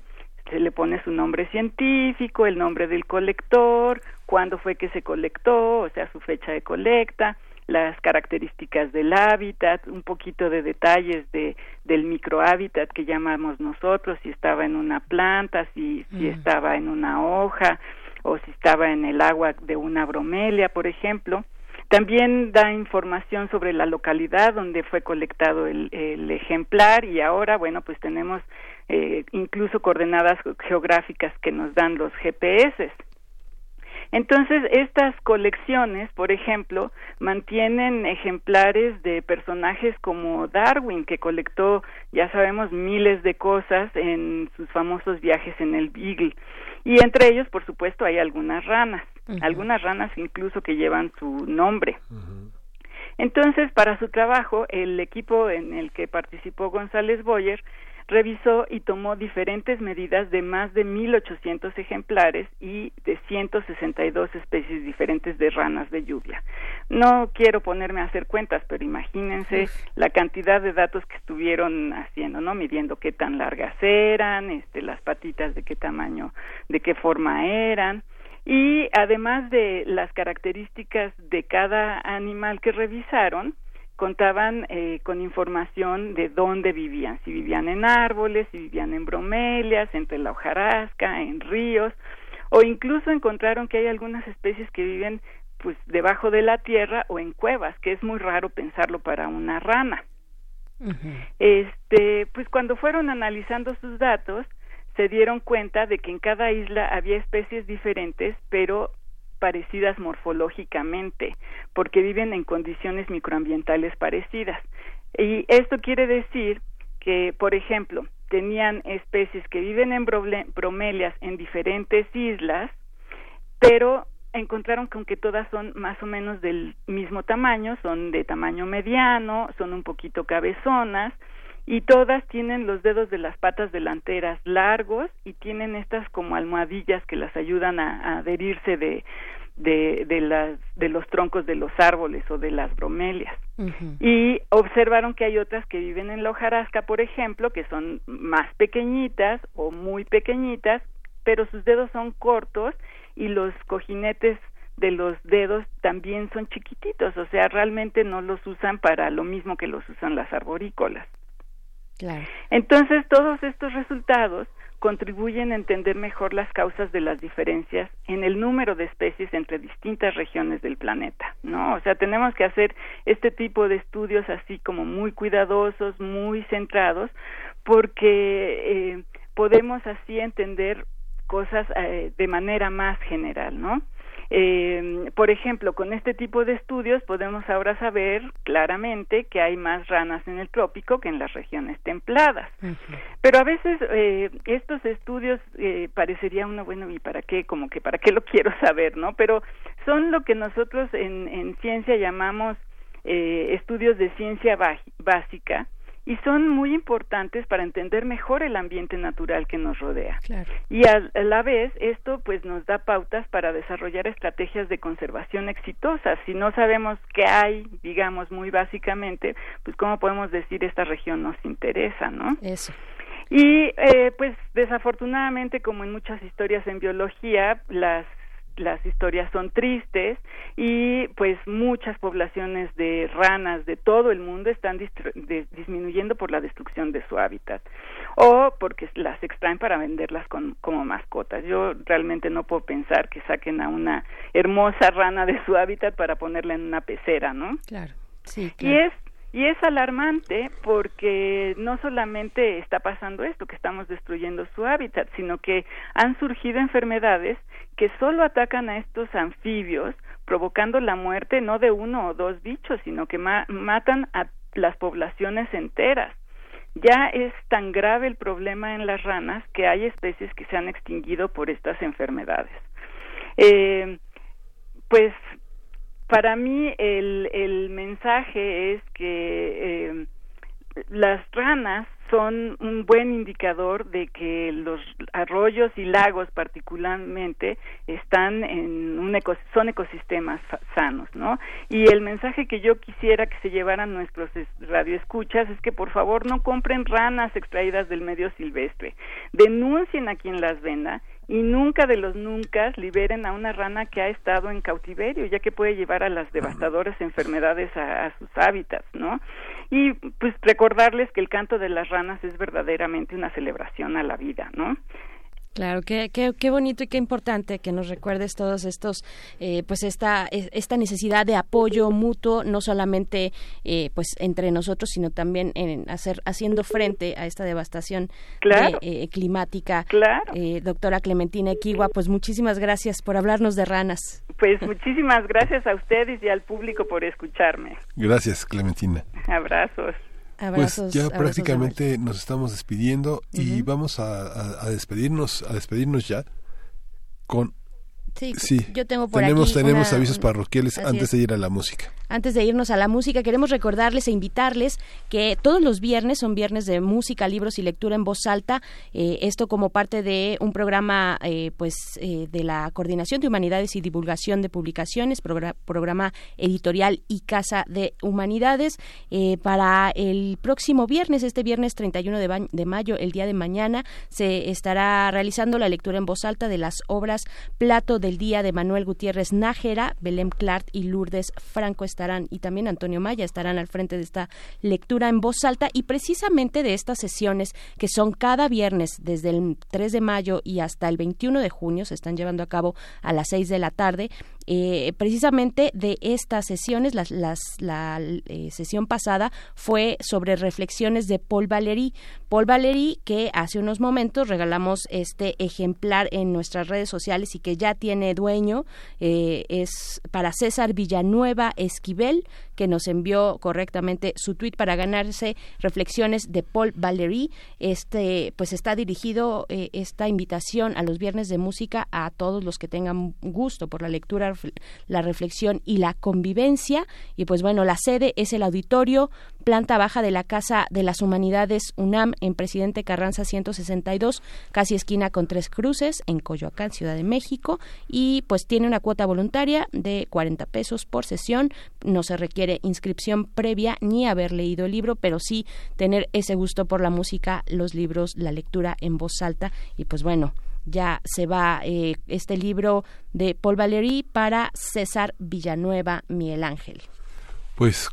Se le pone su nombre científico el nombre del colector cuándo fue que se colectó o sea su fecha de colecta las características del hábitat, un poquito de detalles de del microhábitat que llamamos nosotros, si estaba en una planta, si, si estaba en una hoja, o si estaba en el agua de una bromelia, por ejemplo. También da información sobre la localidad donde fue colectado el, el ejemplar y ahora, bueno, pues tenemos eh, incluso coordenadas geográficas que nos dan los GPS. Entonces, estas colecciones, por ejemplo, mantienen ejemplares de personajes como Darwin, que colectó, ya sabemos, miles de cosas en sus famosos viajes en el Beagle. Y entre ellos, por supuesto, hay algunas ranas, algunas ranas incluso que llevan su nombre. Entonces, para su trabajo, el equipo en el que participó González Boyer revisó y tomó diferentes medidas de más de 1.800 ejemplares y de 162 especies diferentes de ranas de lluvia. No quiero ponerme a hacer cuentas, pero imagínense la cantidad de datos que estuvieron haciendo, ¿no? Midiendo qué tan largas eran, este, las patitas de qué tamaño, de qué forma eran. Y además de las características de cada animal que revisaron, contaban eh, con información de dónde vivían, si vivían en árboles, si vivían en bromelias, entre la hojarasca, en ríos, o incluso encontraron que hay algunas especies que viven pues debajo de la tierra o en cuevas, que es muy raro pensarlo para una rana. Este, pues cuando fueron analizando sus datos, se dieron cuenta de que en cada isla había especies diferentes, pero parecidas morfológicamente, porque viven en condiciones microambientales parecidas. Y esto quiere decir que, por ejemplo, tenían especies que viven en bromelias en diferentes islas, pero encontraron con que todas son más o menos del mismo tamaño, son de tamaño mediano, son un poquito cabezonas, y todas tienen los dedos de las patas delanteras largos y tienen estas como almohadillas que las ayudan a, adherirse de, de, de, las, de los troncos de los árboles o de las bromelias. Y observaron que hay otras que viven en la hojarasca, por ejemplo, que son más pequeñitas o muy pequeñitas, pero sus dedos son cortos y los cojinetes de los dedos también son chiquititos, o sea, realmente no los usan para lo mismo que los usan las arborícolas. Entonces, todos estos resultados contribuyen a entender mejor las causas de las diferencias en el número de especies entre distintas regiones del planeta, ¿no? O sea, tenemos que hacer este tipo de estudios así como muy cuidadosos, muy centrados, porque eh, podemos así entender cosas eh, de manera más general, ¿no? Eh, por ejemplo, con este tipo de estudios podemos ahora saber claramente que hay más ranas en el trópico que en las regiones templadas. Pero a veces eh, estos estudios eh, parecería uno, bueno, ¿y para qué? Como que para qué lo quiero saber, ¿no? Pero son lo que nosotros en, en ciencia llamamos eh, estudios de ciencia básica y son muy importantes para entender mejor el ambiente natural que nos rodea. Y a, a la vez esto pues nos da pautas para desarrollar estrategias de conservación exitosas. Si no sabemos qué hay, digamos muy básicamente, pues cómo podemos decir esta región nos interesa, ¿no? Eso. Y eh, pues desafortunadamente, como en muchas historias en biología, las las historias son tristes y pues muchas poblaciones de ranas de todo el mundo están de- disminuyendo por la destrucción de su hábitat o porque las extraen para venderlas con- como mascotas. Yo realmente no puedo pensar que saquen a una hermosa rana de su hábitat para ponerla en una pecera, ¿no? Claro. Sí, Y es y es alarmante porque no solamente está pasando esto, que estamos destruyendo su hábitat, sino que han surgido enfermedades que solo atacan a estos anfibios, provocando la muerte no de uno o dos bichos, sino que ma- matan a las poblaciones enteras. Ya es tan grave el problema en las ranas que hay especies que se han extinguido por estas enfermedades. Eh, pues para mí el, mensaje es que eh, las ranas son un buen indicador de que los arroyos y lagos particularmente están en un eco- son ecosistemas sanos, ¿no? Y el mensaje que yo quisiera que se llevaran nuestros es- radioescuchas es que por favor no compren ranas extraídas del medio silvestre, denuncien a quien las venda y nunca de los nunca liberen a una rana que ha estado en cautiverio, ya que puede llevar a las devastadoras enfermedades a, a sus hábitats, ¿no? Y pues recordarles que el canto de las ranas es verdaderamente una celebración a la vida, ¿no? Claro, qué, qué, qué bonito y qué importante que nos recuerdes todos estos, eh, pues esta, es- esta necesidad de apoyo mutuo, no solamente eh, pues entre nosotros, sino también en hacer, haciendo frente a esta devastación Claro. de, eh, climática. Claro. Eh, doctora Clementina Equigua, pues muchísimas gracias por hablarnos de ranas. Pues muchísimas gracias a ustedes y al público por escucharme. Gracias, Clementina. Abrazos. Pues ya abrazos prácticamente nos estamos despidiendo y vamos a, a- a despedirnos, a despedirnos ya con Sí, sí. yo tengo por tenemos aquí tenemos una- avisos parroquiales Así antes es. de ir a la música. Antes de irnos a la música, queremos recordarles e invitarles que todos los viernes son viernes de música, libros y lectura en voz alta. eh, esto como parte de un programa, eh, pues, eh, de la Coordinación de Humanidades y Divulgación de Publicaciones, progra- programa editorial y Casa de Humanidades. Para el próximo viernes, este viernes 31 de, de mayo, el día de mañana, se estará realizando la lectura en voz alta de las obras Plato del Día de Manuel Gutiérrez Nájera, Belém Clark y Lourdes Franco estarán y también Antonio Maya estarán al frente de esta lectura en voz alta y precisamente de estas sesiones que son cada viernes desde el 3 de mayo y hasta el 21 de junio se están llevando a cabo a las 6 de la tarde. Eh, precisamente de estas sesiones, las, las, la eh, sesión pasada fue sobre reflexiones de Paul Valéry. Paul Valéry, que hace unos momentos regalamos este ejemplar en nuestras redes sociales y que ya tiene dueño, eh, es para César Villanueva Esquivel, que nos envió correctamente su tweet para ganarse reflexiones de Paul Valéry. Este, pues está dirigido eh, esta invitación a los viernes de música a todos los que tengan gusto por la lectura, la reflexión y la convivencia. Y pues bueno, la sede es el auditorio, planta baja de la Casa de las Humanidades UNAM en Presidente Carranza 162, casi esquina con tres cruces en Coyoacán, Ciudad de México. Y pues tiene una cuota voluntaria de 40 pesos por sesión. No se requiere inscripción previa ni haber leído el libro, pero sí tener ese gusto por la música, los libros, la lectura en voz alta. Y pues bueno, ya se va eh, este libro de Paul Valéry para César Villanueva Miguel Ángel. Pues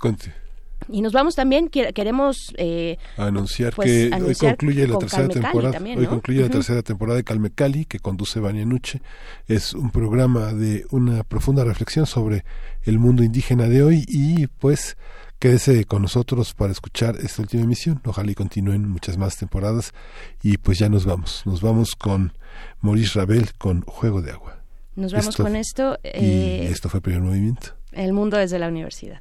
y nos vamos también, que, queremos eh, anunciar pues, que hoy concluye la tercera temporada. Hoy concluye la tercera temporada de Calme Cali, que conduce Vania Nuche. Es un programa de una profunda reflexión sobre el mundo indígena de hoy y pues quédese con nosotros para escuchar esta última emisión. Ojalá y continúen muchas más temporadas. Y pues ya nos vamos. Nos vamos con Maurice Rabel con Juego de Agua. Nos vamos con esto. Eh, y esto fue el primer movimiento. El mundo desde la universidad.